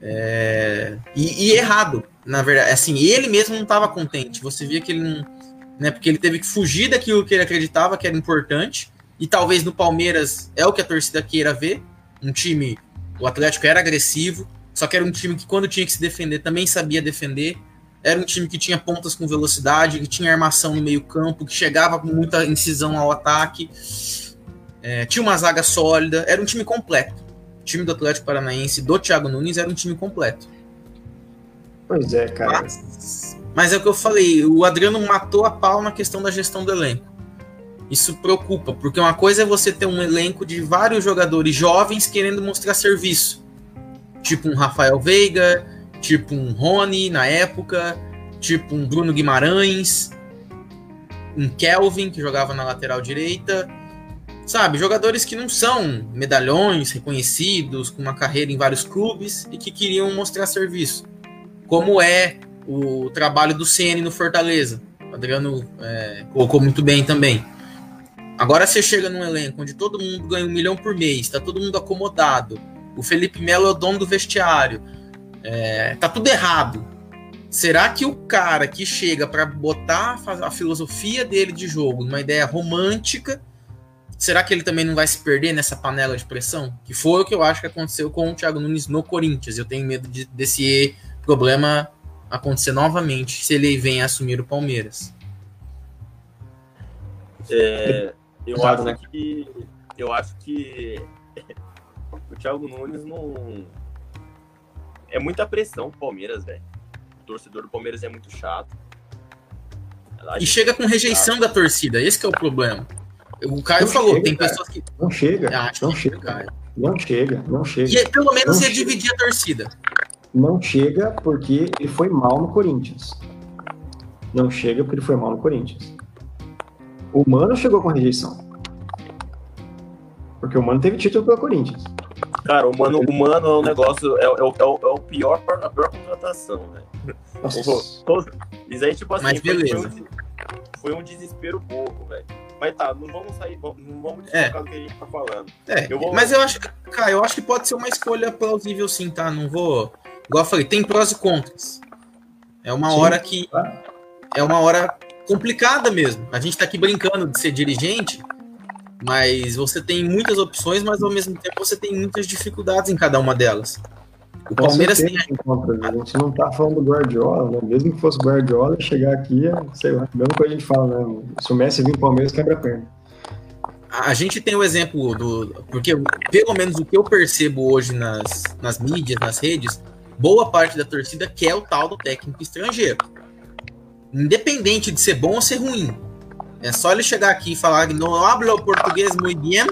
É, E, e errado, na verdade. Assim, ele mesmo não estava contente. Você via que ele não. Né, porque ele teve que fugir daquilo que ele acreditava que era importante. E talvez no Palmeiras é o que a torcida queira ver. Um time. O Atlético era agressivo, só que era um time que, quando tinha que se defender, também sabia defender. Era um time que tinha pontas com velocidade, que tinha armação no meio-campo, que chegava com muita incisão ao ataque. É, tinha uma zaga sólida. Era um time completo. O time do Atlético Paranaense, do Thiago Nunes, era um time completo. Pois é, cara. Mas, mas é o que eu falei, o Adriano matou a pau na questão da gestão do elenco. Isso preocupa, porque uma coisa é você ter um elenco de vários jogadores jovens querendo mostrar serviço. Tipo um Rafael Veiga, tipo um Rony na época, tipo um Bruno Guimarães, um Kelvin que jogava na lateral direita. Sabe, jogadores que não são medalhões reconhecidos, com uma carreira em vários clubes e que queriam mostrar serviço como é o trabalho do CN no Fortaleza. O Adriano é, colocou muito bem também. Agora você chega num elenco onde todo mundo ganha um milhão por mês, tá todo mundo acomodado. O Felipe Melo é o dono do vestiário. É, tá tudo errado. Será que o cara que chega para botar a filosofia dele de jogo numa ideia romântica, será que ele também não vai se perder nessa panela de pressão? Que foi o que eu acho que aconteceu com o Thiago Nunes no Corinthians. Eu tenho medo de, desse problema acontecer novamente se ele vem assumir o Palmeiras. É, eu, Exato, acho né? que, eu acho que o Thiago Nunes não. É muita pressão pro Palmeiras, velho. O torcedor do Palmeiras é muito chato. Lá E chega com rejeição da torcida, esse que é o problema. O Caio Não falou, chega, tem cara. pessoas que. Não chega, Ah, não chega, Caio. não chega, não chega. E pelo menos Não ia chega. dividir a torcida. Não chega porque ele foi mal no Corinthians. Não chega porque ele foi mal no Corinthians. O Mano chegou com rejeição. Porque o Mano teve título pelo Corinthians. Cara, o mano, o mano é um negócio. É, é, o- é o, é o pior, a pior contratação, velho. Nossa, Isso aí, tipo assim, Mas foi, beleza. um, des- foi um desespero pouco, velho. Mas tá, não vamos sair, vamos- não vamos É. do que a gente tá falando. É, Eu vou- mas eu acho, cara, eu acho que pode ser uma escolha plausível sim, tá? Não vou. Igual eu falei, tem prós e contras. É uma Sim, hora que. É uma hora complicada mesmo. A gente tá aqui brincando de ser dirigente, mas você tem muitas opções, mas ao mesmo tempo você tem muitas dificuldades em cada uma delas. O Palmeiras tem. contras. A gente não tá falando do Guardiola, né? Mesmo que fosse Guardiola, chegar aqui, é, sei lá, coisa que a gente fala, né? Se o Messi vir pro Palmeiras, quebra a perna. A gente tem o exemplo do. Porque, pelo menos o que eu percebo hoje nas, nas mídias, nas redes, boa parte da torcida quer o tal do técnico estrangeiro. Independente de ser bom ou ser ruim. É só ele chegar aqui e falar que não habla português muito bem,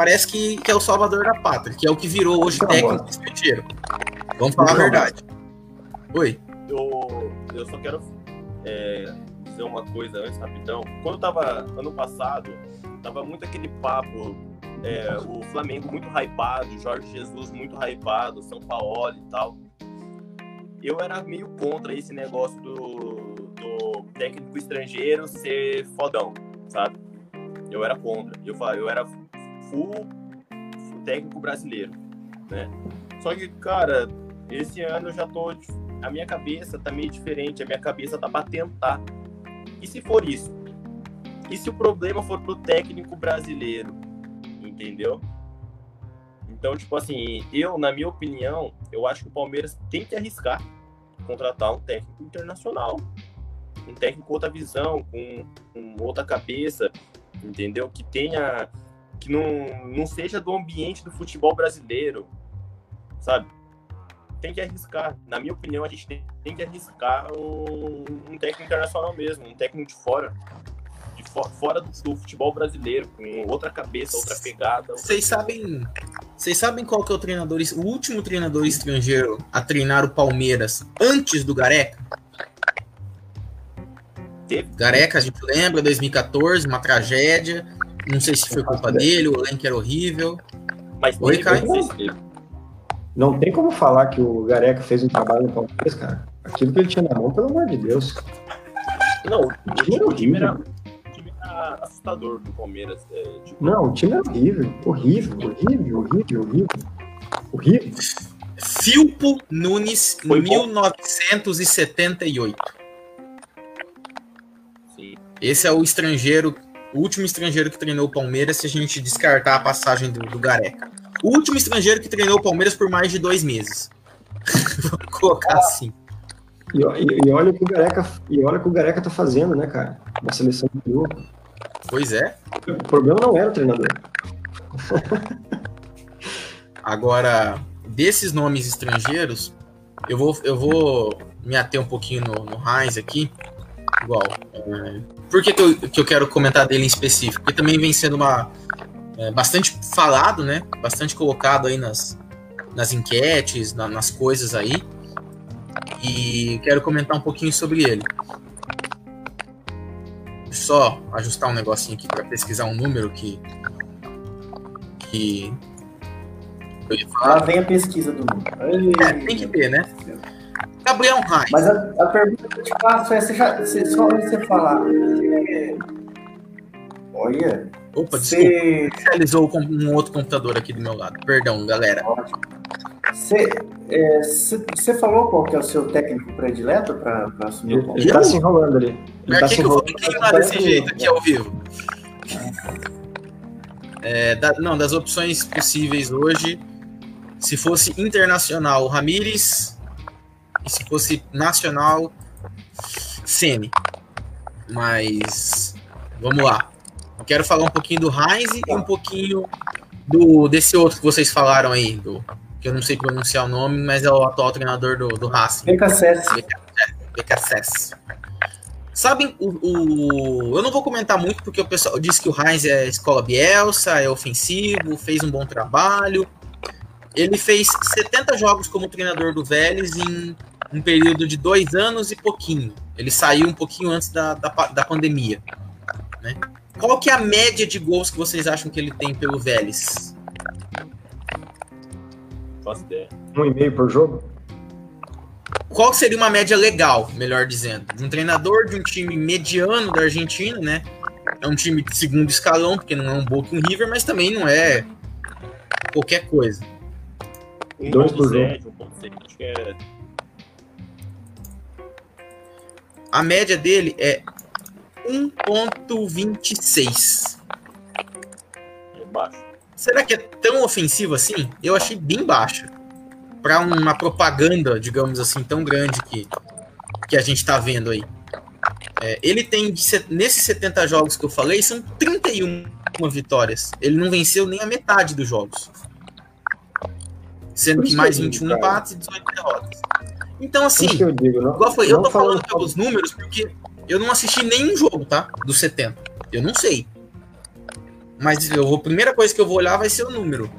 parece que, que é o salvador da pátria, que é o que virou hoje Tá técnico estrangeiro. Vamos falar a Tá verdade. Oi. Eu, eu só quero é, dizer uma coisa antes, rapidão. Quando eu tava ano passado, tava muito aquele papo, é, o Flamengo muito hypado, Jorge Jesus muito hypado, São Paulo e tal. Eu era meio contra esse negócio do, do técnico estrangeiro ser fodão, sabe? Eu era contra. Eu, eu era full, full técnico brasileiro, né? Só que, cara, esse ano eu já tô. A minha cabeça tá meio diferente, a minha cabeça tá pra tentar. E se for isso? E se o problema for pro técnico brasileiro? Entendeu? Então, tipo assim, eu, na minha opinião, eu acho que o Palmeiras tem que arriscar contratar um técnico internacional. Um técnico com outra visão, com, com outra cabeça, entendeu? Que tenha que não, não seja do ambiente do futebol brasileiro, sabe? Tem que arriscar. Na minha opinião, a gente tem, tem que arriscar um, um, técnico internacional mesmo, um técnico de fora. De fora do, do, futebol brasileiro, com outra cabeça, outra pegada. Vocês sabem. Vocês sabem qual que é o treinador, o último treinador estrangeiro a treinar o Palmeiras antes do Gareca? Gareca, a gente lembra, 2014, uma tragédia. Não sei se foi culpa dele, o Lenk era horrível. Mas Oi, Caio. Não tem como falar que o Gareca fez um trabalho no Palmeiras, cara. Aquilo que ele tinha na mão, pelo amor de Deus. Não, tipo, o time era. O time era assustador do Palmeiras. É, tipo... Não, o time era horrível. Horrível, horrível, horrível, horrível. Horrível. Filpo Nunes, Foi 1978. Sim. Esse é o estrangeiro o último estrangeiro que treinou o Palmeiras, se a gente descartar a passagem do, do Gareca. O último estrangeiro que treinou o Palmeiras por mais de dois meses. Vamos colocar assim. E, e, e, olha o que o Gareca, e olha o que o Gareca tá fazendo, né, cara? Na seleção do jogo. Pois é. O problema não era o treinador. Agora, desses nomes estrangeiros, eu vou, eu vou me ater um pouquinho no, no Heinz aqui igual. Por que, que, eu, que eu quero comentar dele em específico? Porque também vem sendo uma. É, bastante falado, né? Bastante colocado aí nas, nas enquetes, na, nas coisas aí. E quero comentar um pouquinho sobre ele. Só ajustar um negocinho aqui para pesquisar um número que. que eu ia falar. Lá vem a pesquisa do número. É, tem que ter, né? Gabriel Reis. Mas a, a, pergunta que eu te faço é: se já, só você falar. É, olha. Opa, você... com um outro computador aqui do meu lado. Perdão, galera. Você, é, você falou qual que é o seu técnico predileto para assumir o Ele está se enrolando ali. Ele tá que. Que eu vou desse jeito aqui ao vivo? É, da, não, das opções possíveis hoje, se fosse internacional, o Ramires, se fosse nacional, semi. Mas vamos lá. Eu quero falar um pouquinho do Heinz e um pouquinho do desse outro que vocês falaram aí, do, que eu não sei pronunciar o nome, mas é o atual treinador do, do Racing. BKSS. Sess. Sabem, o, o, eu não vou comentar muito porque o pessoal disse que o Heinz é escola Bielsa, é ofensivo, fez um bom trabalho. Ele fez 70 jogos como treinador do Vélez em um período de dois anos e pouquinho. Ele saiu um pouquinho antes da, da, da pandemia. Né? Qual que é a média de gols que vocês acham que ele tem pelo Vélez? Faço ideia. Um e meio por jogo? Qual seria uma média legal, melhor dizendo? De um treinador de um time mediano da Argentina, né? É um time de segundo escalão, porque não é um Boca um River, mas também não é qualquer coisa. 2 por Acho que é A média dele é 1.26. Será que é tão ofensivo assim? Eu achei bem baixo Para uma propaganda, digamos assim, tão grande que, que a gente está vendo aí. É, ele tem, nesses 70 jogos que eu falei, são 31 vitórias. Ele não venceu nem a metade dos jogos. Sendo que mais 21 empates e 18 derrotas. Então, assim, que eu digo, não, igual foi, eu tô falando pelos números porque eu não assisti nenhum jogo, tá? Do 70. Eu não sei. Mas eu a primeira coisa que eu vou olhar vai ser o número.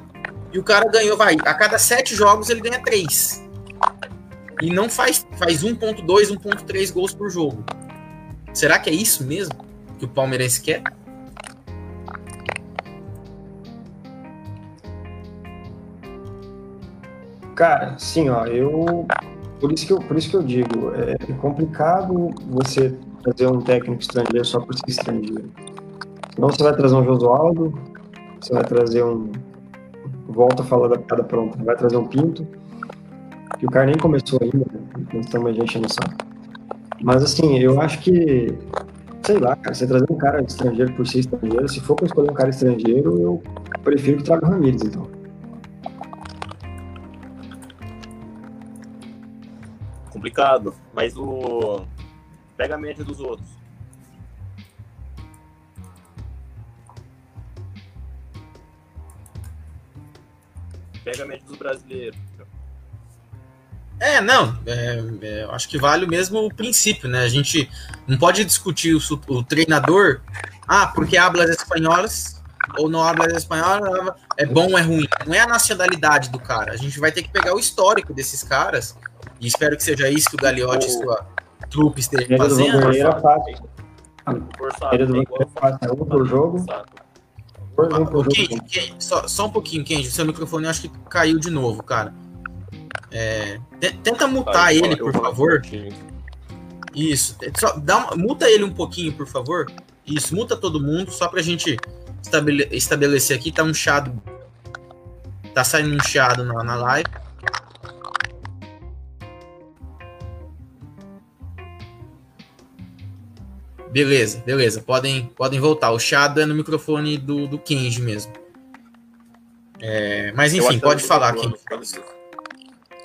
E o cara ganhou, vai, a cada sete jogos ele ganha três. E não faz, faz 1.2, 1.3 gols por jogo. Será que é isso mesmo que o palmeirense quer? Cara, sim, ó, eu por isso que eu, por isso que eu digo, é complicado você trazer um técnico estrangeiro só por ser estrangeiro. Senão você vai trazer um Josualdo, você vai trazer um. Volta a falar da piada pronta, vai trazer um Pinto, que o cara nem começou ainda, né? nós estamos já gente no saco. Mas assim, eu acho que, sei lá, cara, você trazer um cara estrangeiro por ser estrangeiro, se for para escolher um cara estrangeiro, eu prefiro que traga o Ramires, então. complicado. Mas o. Pega a média dos outros. Pega a média dos brasileiros. É, não, é, é, acho que vale o mesmo princípio, né? A gente não pode discutir o, o treinador, ah, porque habla espanholas ou não habla espanholas é bom ou é ruim. Não é a nacionalidade do cara, a gente vai ter que pegar o histórico desses caras e espero que seja isso que o Gagliotti e sua trupe esteja fazendo. Do Banheiro fácil. Ele do Banheiro fácil. É outro jogo. Kenji, só, só um pouquinho, Kenji. Seu microfone eu acho que caiu de novo, cara. É, tenta mutar ah, ele, por favor. Isso. Só dá uma, muta ele um pouquinho, por favor. Isso, muta todo mundo, só pra gente estabele estabelecer aqui. Tá um chiado. Tá saindo um chiado na, na live. Beleza, beleza. Podem, podem voltar. O chiado é no microfone do, do Kenji mesmo. É, mas enfim, pode falar, Kenji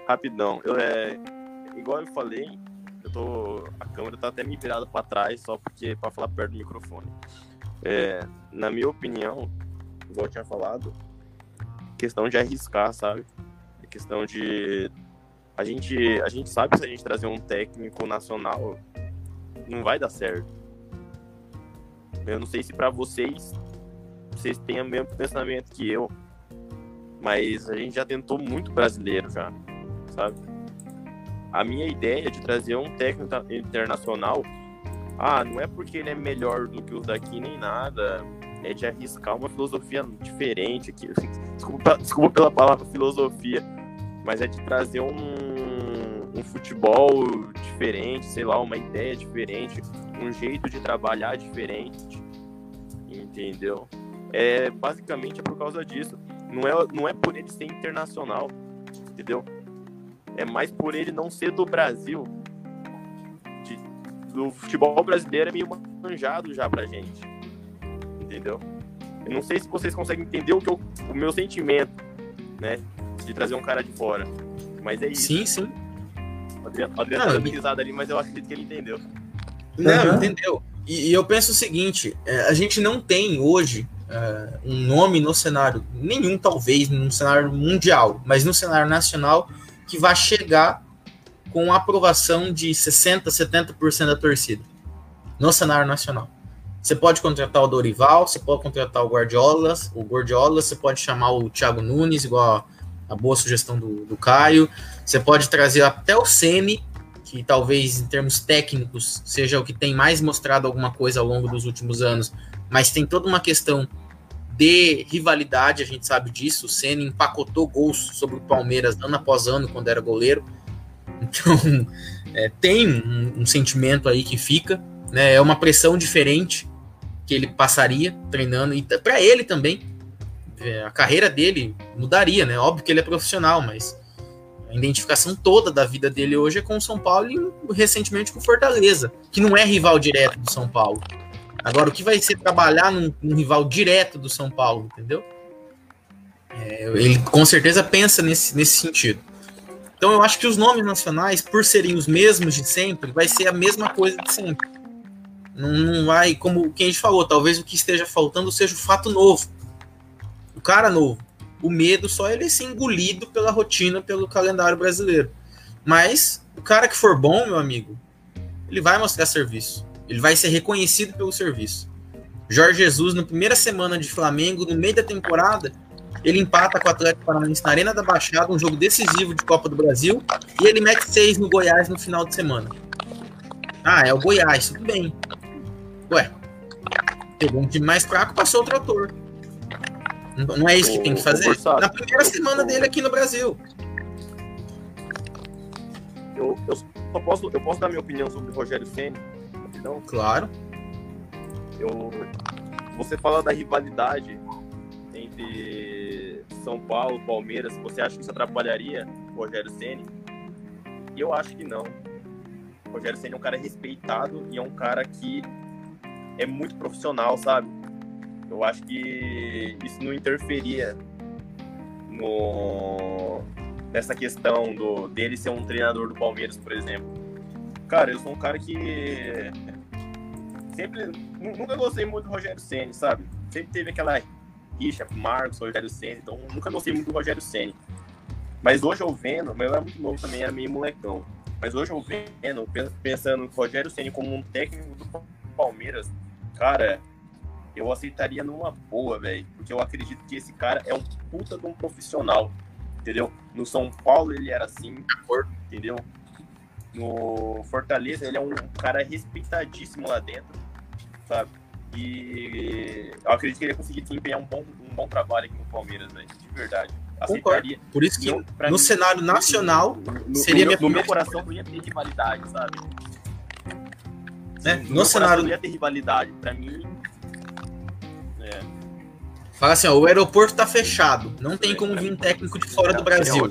rapidão. Eu, é, igual eu falei, eu tô, a câmera tá até me virada para trás só porque para falar perto do microfone. É, na minha opinião, igual eu tinha falado, questão de arriscar, sabe? É questão de a gente a gente sabe que se a gente trazer um técnico nacional não vai dar certo. Eu não sei se para vocês vocês têm o mesmo pensamento que eu, mas a gente já tentou muito brasileiro já sabe? A minha ideia de trazer um técnico internacional, ah, não é porque ele é melhor do que os daqui nem nada, é de arriscar uma filosofia diferente aqui. Desculpa, desculpa pela palavra filosofia, mas é de trazer um, um futebol diferente, sei lá, uma ideia diferente, um jeito de trabalhar diferente, entendeu? É basicamente é por causa disso. Não é, não é por ele ser internacional, entendeu? é mais por ele não ser do Brasil. De, do futebol brasileiro é meio manjado já pra gente. Entendeu? Eu não sei se vocês conseguem entender o, que eu, o meu sentimento, né? De trazer um cara de fora. Mas é isso. Sim, sim. Adriano, Adriano não, tá risada ali, mas eu acredito que ele entendeu. Não, uhum. entendeu. E, e, eu penso o seguinte: é, a gente não tem hoje uh, um nome no cenário, nenhum talvez, no cenário mundial, mas no cenário nacional, que vai chegar com a aprovação de 60%, 70% da torcida no cenário nacional. Você pode contratar o Dorival, você pode contratar o Guardiola, o Guardiola, você pode chamar o Thiago Nunes, igual a, a boa sugestão do, do, Caio. Você pode trazer até o Semi, que talvez em termos técnicos seja o que tem mais mostrado alguma coisa ao longo dos últimos anos, mas tem toda uma questão de rivalidade, a gente sabe disso. O Senna empacotou gols sobre o Palmeiras ano após ano quando era goleiro. Então, é, tem um, um, sentimento aí que fica, né? É uma pressão diferente que ele passaria treinando e para ele também. É, a carreira dele mudaria, né? Óbvio que ele é profissional, mas identificação toda da vida dele hoje é com o São Paulo e recentemente com o Fortaleza, que não é rival direto do São Paulo. Agora, o que vai ser trabalhar num, num rival direto do São Paulo, entendeu? É, ele com certeza pensa nesse, nesse sentido. Então eu acho que os nomes nacionais, por serem os mesmos de sempre, vai ser a mesma coisa de sempre. Não, não vai, como quem a gente falou, talvez o que esteja faltando seja o fato novo. O cara novo. O medo só ele ser engolido pela rotina, pelo calendário brasileiro. Mas o cara que for bom, meu amigo, ele vai mostrar serviço. Ele vai ser reconhecido pelo serviço. Jorge Jesus, na primeira semana de Flamengo, no meio da temporada, ele empata com o Atlético Paranaense na Arena da Baixada, um jogo decisivo de Copa do Brasil, e ele mete seis no Goiás no final de semana. Ah, é o Goiás, tudo bem. Ué, pegou um time mais fraco, passou o trator. Não é isso que tem que fazer? Na primeira semana dele aqui no Brasil. Eu, eu, só posso, eu posso dar minha opinião sobre o Rogério Senna? Então, claro. Eu, você fala da rivalidade entre São Paulo, Palmeiras. Você acha que isso atrapalharia o Rogério Ceni? Eu acho que não. O Rogério Ceni é um cara respeitado e é um cara que é muito profissional, sabe? Eu acho que isso não interferia no, nessa questão do, dele ser um treinador do Palmeiras, por exemplo. Cara, eu sou um cara que sempre nunca gostei muito do Rogério Ceni, sabe? Sempre teve aquela rixa Marcos, Rogério Ceni, então nunca gostei muito do Rogério Ceni. Mas hoje eu vendo, mas eu era muito novo também, era meio molecão. Mas hoje eu vendo, pensando em Rogério Ceni como um técnico do Palmeiras, cara, eu aceitaria numa boa, velho. Porque eu acredito que esse cara é um puta de um profissional, entendeu? No São Paulo ele era assim, entendeu? No Fortaleza ele é um cara respeitadíssimo lá dentro, sabe? E eu acredito que ele ia conseguir desempenhar um bom, um bom trabalho aqui no Palmeiras, velho, de verdade. Aceitaria. Por isso que no, no mim, cenário nacional no, seria no, minha no meu coração não ia ter rivalidade, sabe? Né? No, no cenário não ia ter rivalidade. Para mim. Fala assim, ó, o aeroporto tá fechado. Não tem como vir um técnico de fora do Brasil.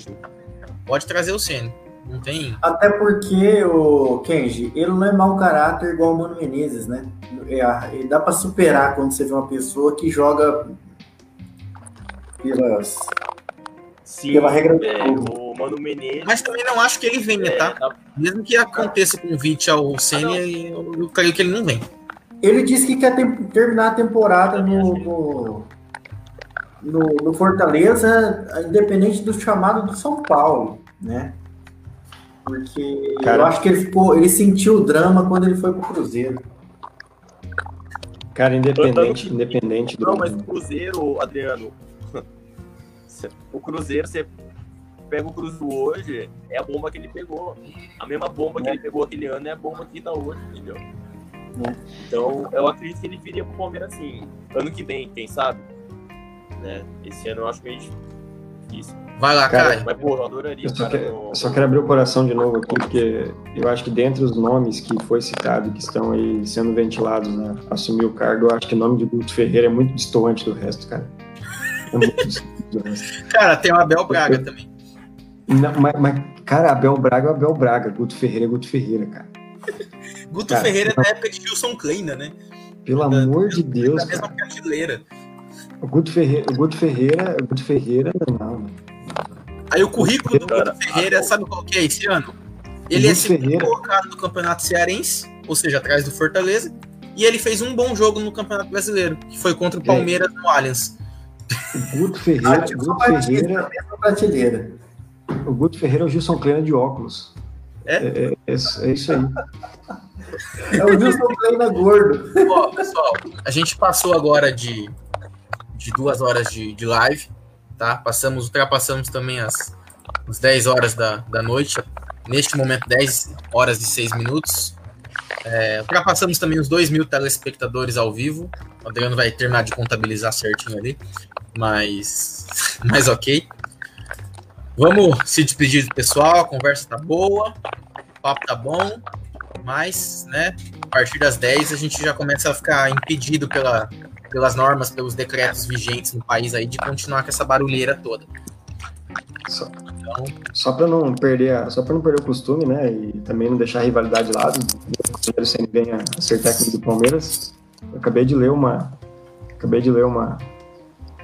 Pode trazer o Senna. Não tem. Até porque o Kenji, ele não é mau caráter igual o Mano Menezes, né? É, dá para superar quando você vê uma pessoa que joga pelas Sim, pela regra é, o Mano Menezes. Mas também não acho que ele venha, é, tá? tá? Mesmo que aconteça com o convite ao Senna, eu, eu creio que ele não vem. Ele disse que quer terminar a temporada no, no, no, no, Fortaleza, independente do chamado do São Paulo, né? Porque Cara, eu acho que ele ficou, ele sentiu o drama quando ele foi pro Cruzeiro. Cara, independente, independente do. Não, mas o Cruzeiro, Adriano, o Cruzeiro, você pega o Cruzeiro hoje, é a bomba que ele pegou. A mesma bomba que ele pegou aquele ano é a bomba que tá hoje, entendeu? É. Então, eu acredito que ele viria pro Palmeiras assim, ano que vem, quem sabe? Né? Esse ano eu acho meio difícil. Vai lá, cara. Mas, pô, eu adoraria. Eu só, cara, no... só quero abrir o coração de novo aqui, porque eu acho que dentre os nomes que foi citado, que estão aí sendo ventilados né, assumir o cargo, eu acho que o nome de Guto Ferreira é muito distante do resto, cara. É muito distante do resto. Cara, tem o Abel Braga eu... também. Não, mas, mas, cara, Abel Braga é Abel Braga, Guto Ferreira é Guto Ferreira, cara. Guto cara, Ferreira é da época de Gilson Kleina, né? Pelo da, amor de Deus. Da mesma prateleira. O Guto Ferreira, o Guto Ferreira, o Guto Ferreira, não. Aí o currículo do Guto Ferreira, sabe qual que é esse ano? Ele é segundo colocado no Campeonato Cearense, ou seja, atrás do Fortaleza, e ele fez um bom jogo no Campeonato Brasileiro, que foi contra o é. Palmeiras no Allianz. O Guto Ferreira, ah, tipo, Guto Ferreira, prateleira. O Guto Ferreira é o Gilson Kleina de óculos. É? É, é, é, é isso aí. É o Gilson Kleina gordo. Ó, pessoal, a gente passou agora de, de duas horas de, de live, tá? Passamos, ultrapassamos também as, as 10 horas da, da noite. Neste momento, 10 horas e 6 minutos. É, ultrapassamos também os 2 mil telespectadores ao vivo. O Adriano vai terminar de contabilizar certinho ali. Mas, mas ok. Vamos se despedir do pessoal, a conversa tá boa, o papo tá bom, mas, né, a partir das 10 a gente já começa a ficar impedido pela, pelas normas, pelos decretos vigentes no país aí de continuar com essa barulheira toda. Só, então, só para não perder, a, só para não perder o costume, né, e também não deixar a rivalidade de lado, o Ceni venha a ser técnico do Palmeiras. Eu acabei de ler uma, acabei de ler uma,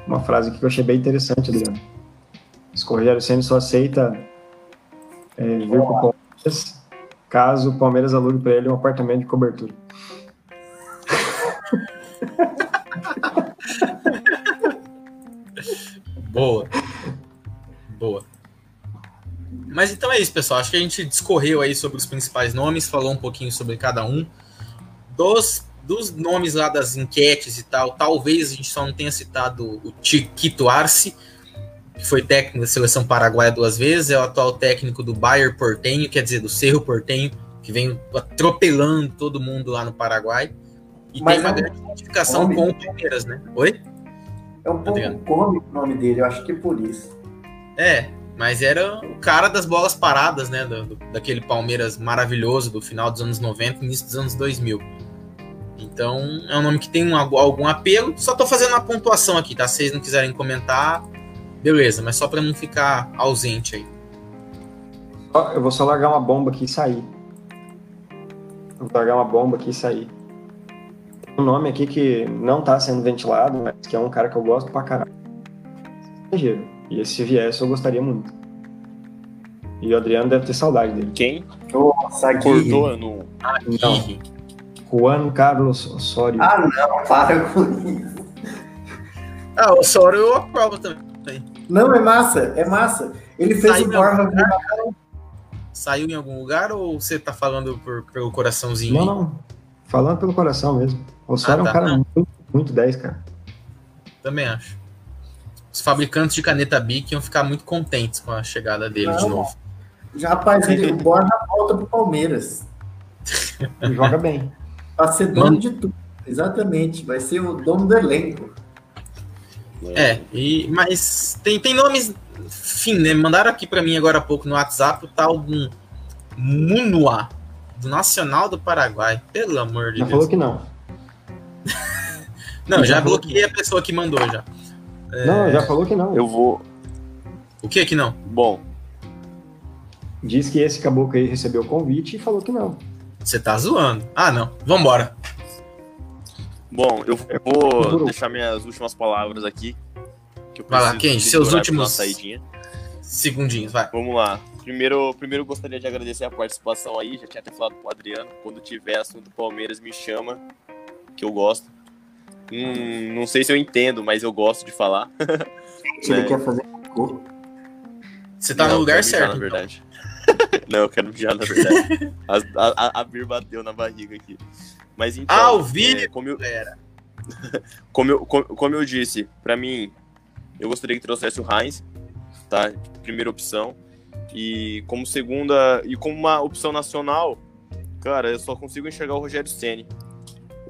uma frase que eu achei bem interessante, Adriano o Rogério Senna só aceita é, vir para o Palmeiras caso o Palmeiras alugue para ele um apartamento de cobertura. Boa. Boa. Mas então é isso, pessoal. Acho que a gente discorreu aí sobre os principais nomes, falou um pouquinho sobre cada um. Dos, dos nomes lá das enquetes e tal, talvez a gente só não tenha citado o Tiquito Arce, que foi técnico da seleção paraguaia duas vezes, é o atual técnico do Bayer Portenho, quer dizer, do Cerro Portenho, que vem atropelando todo mundo lá no Paraguai. E Mas tem uma é grande identificação com o Palmeiras, né? Oi? É um pouco cômico o nome dele, eu acho que é por isso. É, mas era o cara das bolas paradas, né? Do, do, daquele Palmeiras maravilhoso do final dos anos 90 início dos anos 2000. Então, é um nome que tem um, algum apelo. Só tô fazendo uma pontuação aqui, tá? Se vocês não quiserem comentar, Beleza, mas só para não ficar ausente aí. Eu vou só largar uma bomba aqui e sair. Vou largar uma bomba aqui e sair. Um nome aqui que não tá sendo ventilado, mas que é um cara que eu gosto pra caralho. E esse viesse eu gostaria muito. E o Adriano deve ter saudade dele. Quem? Nossa, Cortou no. Não. Juan Carlos Osório. Ah, não, para com isso. Ah, o Osório eu aprovo também. Não, é massa, é massa. Ele fez Saiu o Borja? Saiu em algum lugar ou você tá falando por, pelo coraçãozinho? Não, aí? não. Falando pelo coração mesmo. O Sora é um tá. cara muito, muito 10, cara. Também acho. Os fabricantes de caneta Bic iam ficar muito contentes com a chegada dele de Não. novo. Já, rapaz, ele, o Borja volta pro Palmeiras. Ele joga bem. Pra ser dono Mano. de tudo. Exatamente. Vai ser o dono do elenco. É, e, mas tem, tem nomes, enfim, né? Mandaram aqui pra mim agora há pouco no WhatsApp o tal do Munua, do Nacional do Paraguai. Pelo amor de Já Deus. falou que não. Não, já bloqueei a pessoa que mandou já. É. Não, já falou que não. Eu vou. O que que não? Bom, Diz que esse caboclo aí recebeu o convite e falou que não. Você tá zoando. Ah, não. Vambora. bom, eu É vou deixar minhas últimas palavras aqui. Que eu Vai lá, me seus últimos-. Segundinhos, vai. Vamos lá. Primeiro, primeiro eu gostaria de agradecer a participação aí. Já tinha até falado com o Adriano. Quando tiver assunto do Palmeiras, me chama, que eu gosto. Hum, não sei se eu entendo, mas eu gosto de falar. Se ele É. quer fazer cocô. Você tá Não, no lugar certo. na então. verdade. não, eu quero mijar, na verdade. A, a, a Bir bateu na barriga aqui. Mas então. Ao vivo, é, como, eu, como, eu, como, como eu disse, pra mim, eu gostaria que trouxesse o Heinz, tá? Primeira opção. E como segunda. E como uma opção nacional, cara, eu só consigo enxergar o Rogério Ceni.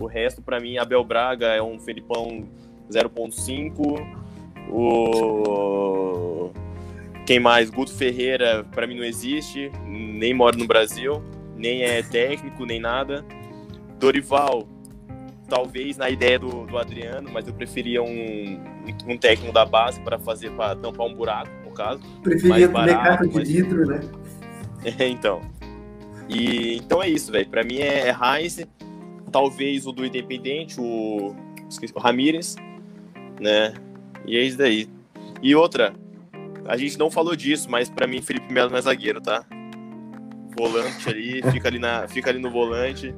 O resto, pra mim, Abel Braga é um Felipão 0.5. O. Quem mais? Guto Ferreira, pra mim, não existe. Nem mora no Brasil. Nem é técnico, nem nada. Dorival, talvez na ideia do, do Adriano, mas eu preferia um, um técnico da base para fazer, para tampar um buraco, no caso. Preferia comer caca de mas- vidro, né? É, então. E então é isso, velho. Pra mim é, é Heinz, talvez o do Independente, o, esqueci, o Ramírez, né? E é isso daí. E outra, a gente não falou disso, mas pra mim Felipe Melo não é zagueiro, tá? Volante ali, fica ali, na, fica ali no volante,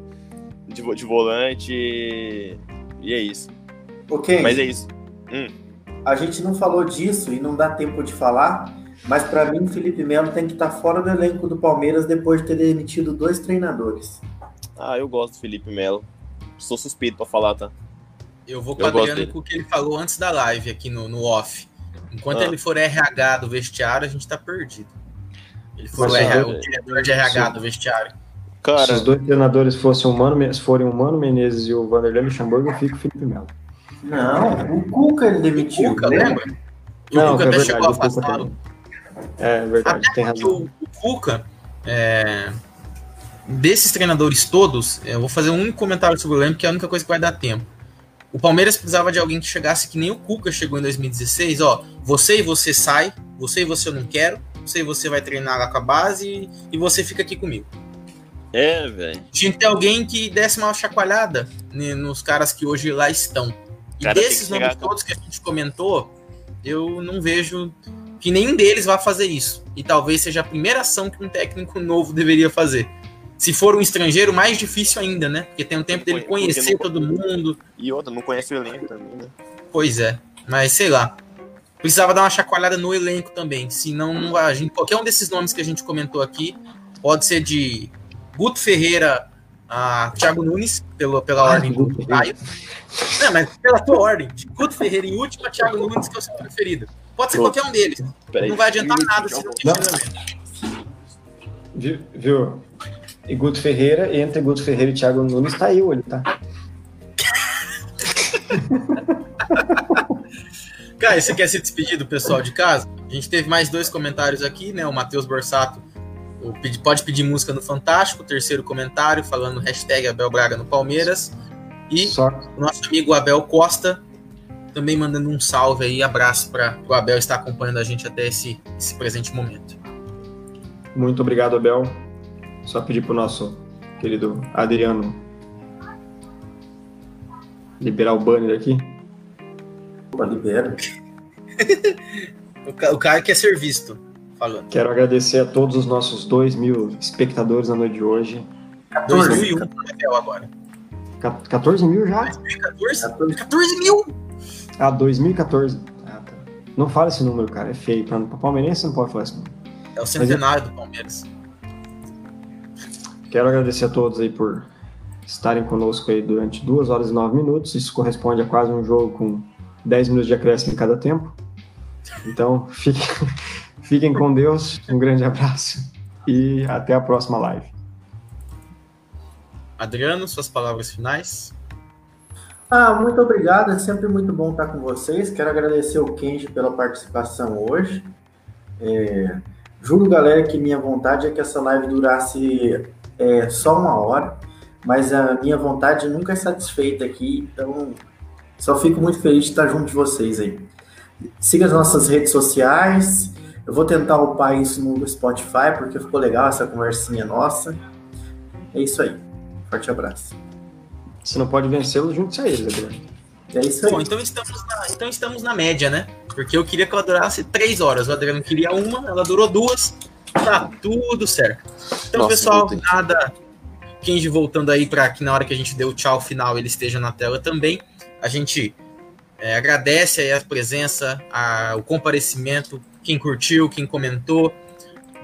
de, de volante, e é isso. Ok. Mas é isso. A gente não falou disso e não dá tempo de falar, mas pra mim Felipe Melo tem que estar fora do elenco do Palmeiras depois de ter demitido dois treinadores. Ah, eu gosto do Felipe Melo. Sou suspeito pra falar, tá? Eu vou com o Adriano com o que ele falou antes da live aqui no, no off. Enquanto Ah. ele for RH do vestiário, a gente tá perdido. Ele for Mas o, RH, o diretor de RH Sim. do vestiário. Se Cara, os dois treinadores fossem o Mano, Men- se forem o Mano Menezes e o Vanderlei Luxemburgo, eu fico o Felipe Melo. Não, o Cuca ele demitiu, Cuca, lembra? lembra? E o Não, Cuca é até verdade, chegou a o Cuca afastá-lo. também. É verdade, tem Porque razão. o, o Cuca, é, desses treinadores todos, eu vou fazer um comentário sobre o elenco, que é a única coisa que vai dar tempo. O Palmeiras precisava de alguém que chegasse que nem o Cuca chegou em 2016, ó, você e você sai, você e você eu não quero, você e você vai treinar lá com a base e, você fica aqui comigo. é, velho. Tinha que ter alguém que desse uma chacoalhada né, nos caras que hoje lá estão. E Cara, desses chegar nomes com- todos que a gente comentou, eu não vejo que nenhum deles vá fazer isso. E talvez seja a primeira ação que um técnico novo deveria fazer. Se for um estrangeiro, mais difícil ainda, né? Porque tem um tempo dele Porque não- conhecer todo mundo. E outra, não conhece o elenco também, né? Pois é. Mas sei lá. Precisava dar uma chacoalhada no elenco também. Senão, a gente, qualquer um desses nomes que a gente comentou aqui pode ser de Guto Ferreira a Thiago Nunes, pelo, pela Ai, ordem do Caio. Não, mas pela tua ordem. De Guto Ferreira em último a Thiago Nunes, que é o seu preferido. Pode ser Pronto. qualquer um deles. Peraí. Não vai adiantar nada se não tem viu? E Guto Ferreira, entre Guto Ferreira e Thiago Nunes, tá eu ele, tá? Cara, você quer se despedir do pessoal de casa? A gente teve mais dois comentários aqui, né? O Matheus Borsato o pedi- pode pedir música no Fantástico, terceiro comentário, falando hashtag Abel Braga no Palmeiras. E Só o nosso amigo Abel Costa também mandando um salve aí, abraço para o Abel estar acompanhando a gente até esse, esse presente momento. muito obrigado, Abel. Só pedir pro nosso querido Adriano liberar o banner aqui. Opa, libera. O, Ca- o Caio quer ser visto, falando. Quero agradecer a todos os nossos 2 mil espectadores na noite de hoje. 14. 2001 no Abel agora. Ca- 14 mil já? 2014? 14. 14 mil! Ah, 2014. Ah, tá. Não fala esse número, cara, é feio. Pra, pra palmeirense não pode falar esse número. É o centenário do Palmeiras. Quero agradecer a todos aí por estarem conosco aí durante duas horas e nove minutos. Isso corresponde a quase um jogo com 10 minutos de acréscimo em cada tempo. Então, fiquem, fiquem com Deus, um grande abraço e até a próxima live. Adriano, suas palavras finais. Ah, muito obrigado, é sempre muito bom estar com vocês. Quero agradecer o Kenji pela participação hoje. É, juro, galera, que minha vontade é que essa live durasse é, só uma hora, mas a minha vontade nunca é satisfeita aqui, então só fico muito feliz de estar junto de vocês aí. Siga as nossas redes sociais. Eu vou tentar upar isso no Spotify, porque ficou legal essa conversinha nossa. É isso aí. Forte abraço. Se não pode vencê-los, junte-se a eles, Adriano. É isso aí. Bom, então estamos, na, então estamos na média, né? Porque eu queria que ela durasse três horas. O Adriano queria uma, ela durou duas. Tá tudo certo. Então, Nossa, pessoal, nada. Kenji voltando aí para que na hora que a gente deu o tchau final ele esteja na tela também. A gente é, agradece aí a presença, a- o comparecimento, quem curtiu, quem comentou.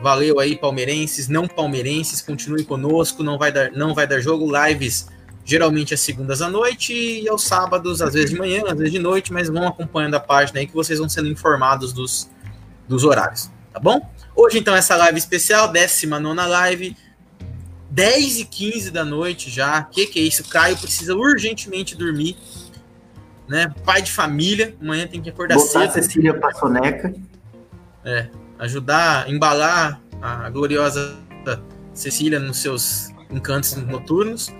Valeu aí, palmeirenses, não palmeirenses, continue conosco, não vai dar, não vai dar jogo, lives geralmente às segundas à noite e aos sábados, às vezes de manhã, às vezes de noite, mas vão acompanhando a página aí que vocês vão sendo informados dos, dos horários, tá bom? Hoje, então, essa live especial, 19 live, 10 e 15 da noite já. Que que é isso? Caio precisa urgentemente dormir, né? Pai de família, amanhã tem que acordar Botar a cedo Cecília pra soneca. ajudar, embalar a gloriosa Cecília nos seus encantos noturnos.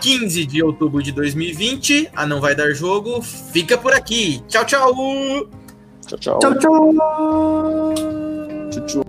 15 de outubro de 2020, a Não Vai Dar Jogo, fica por aqui. Tchau, tchau! Tchau, tchau. Tchau, tchau! Tchau, tchau.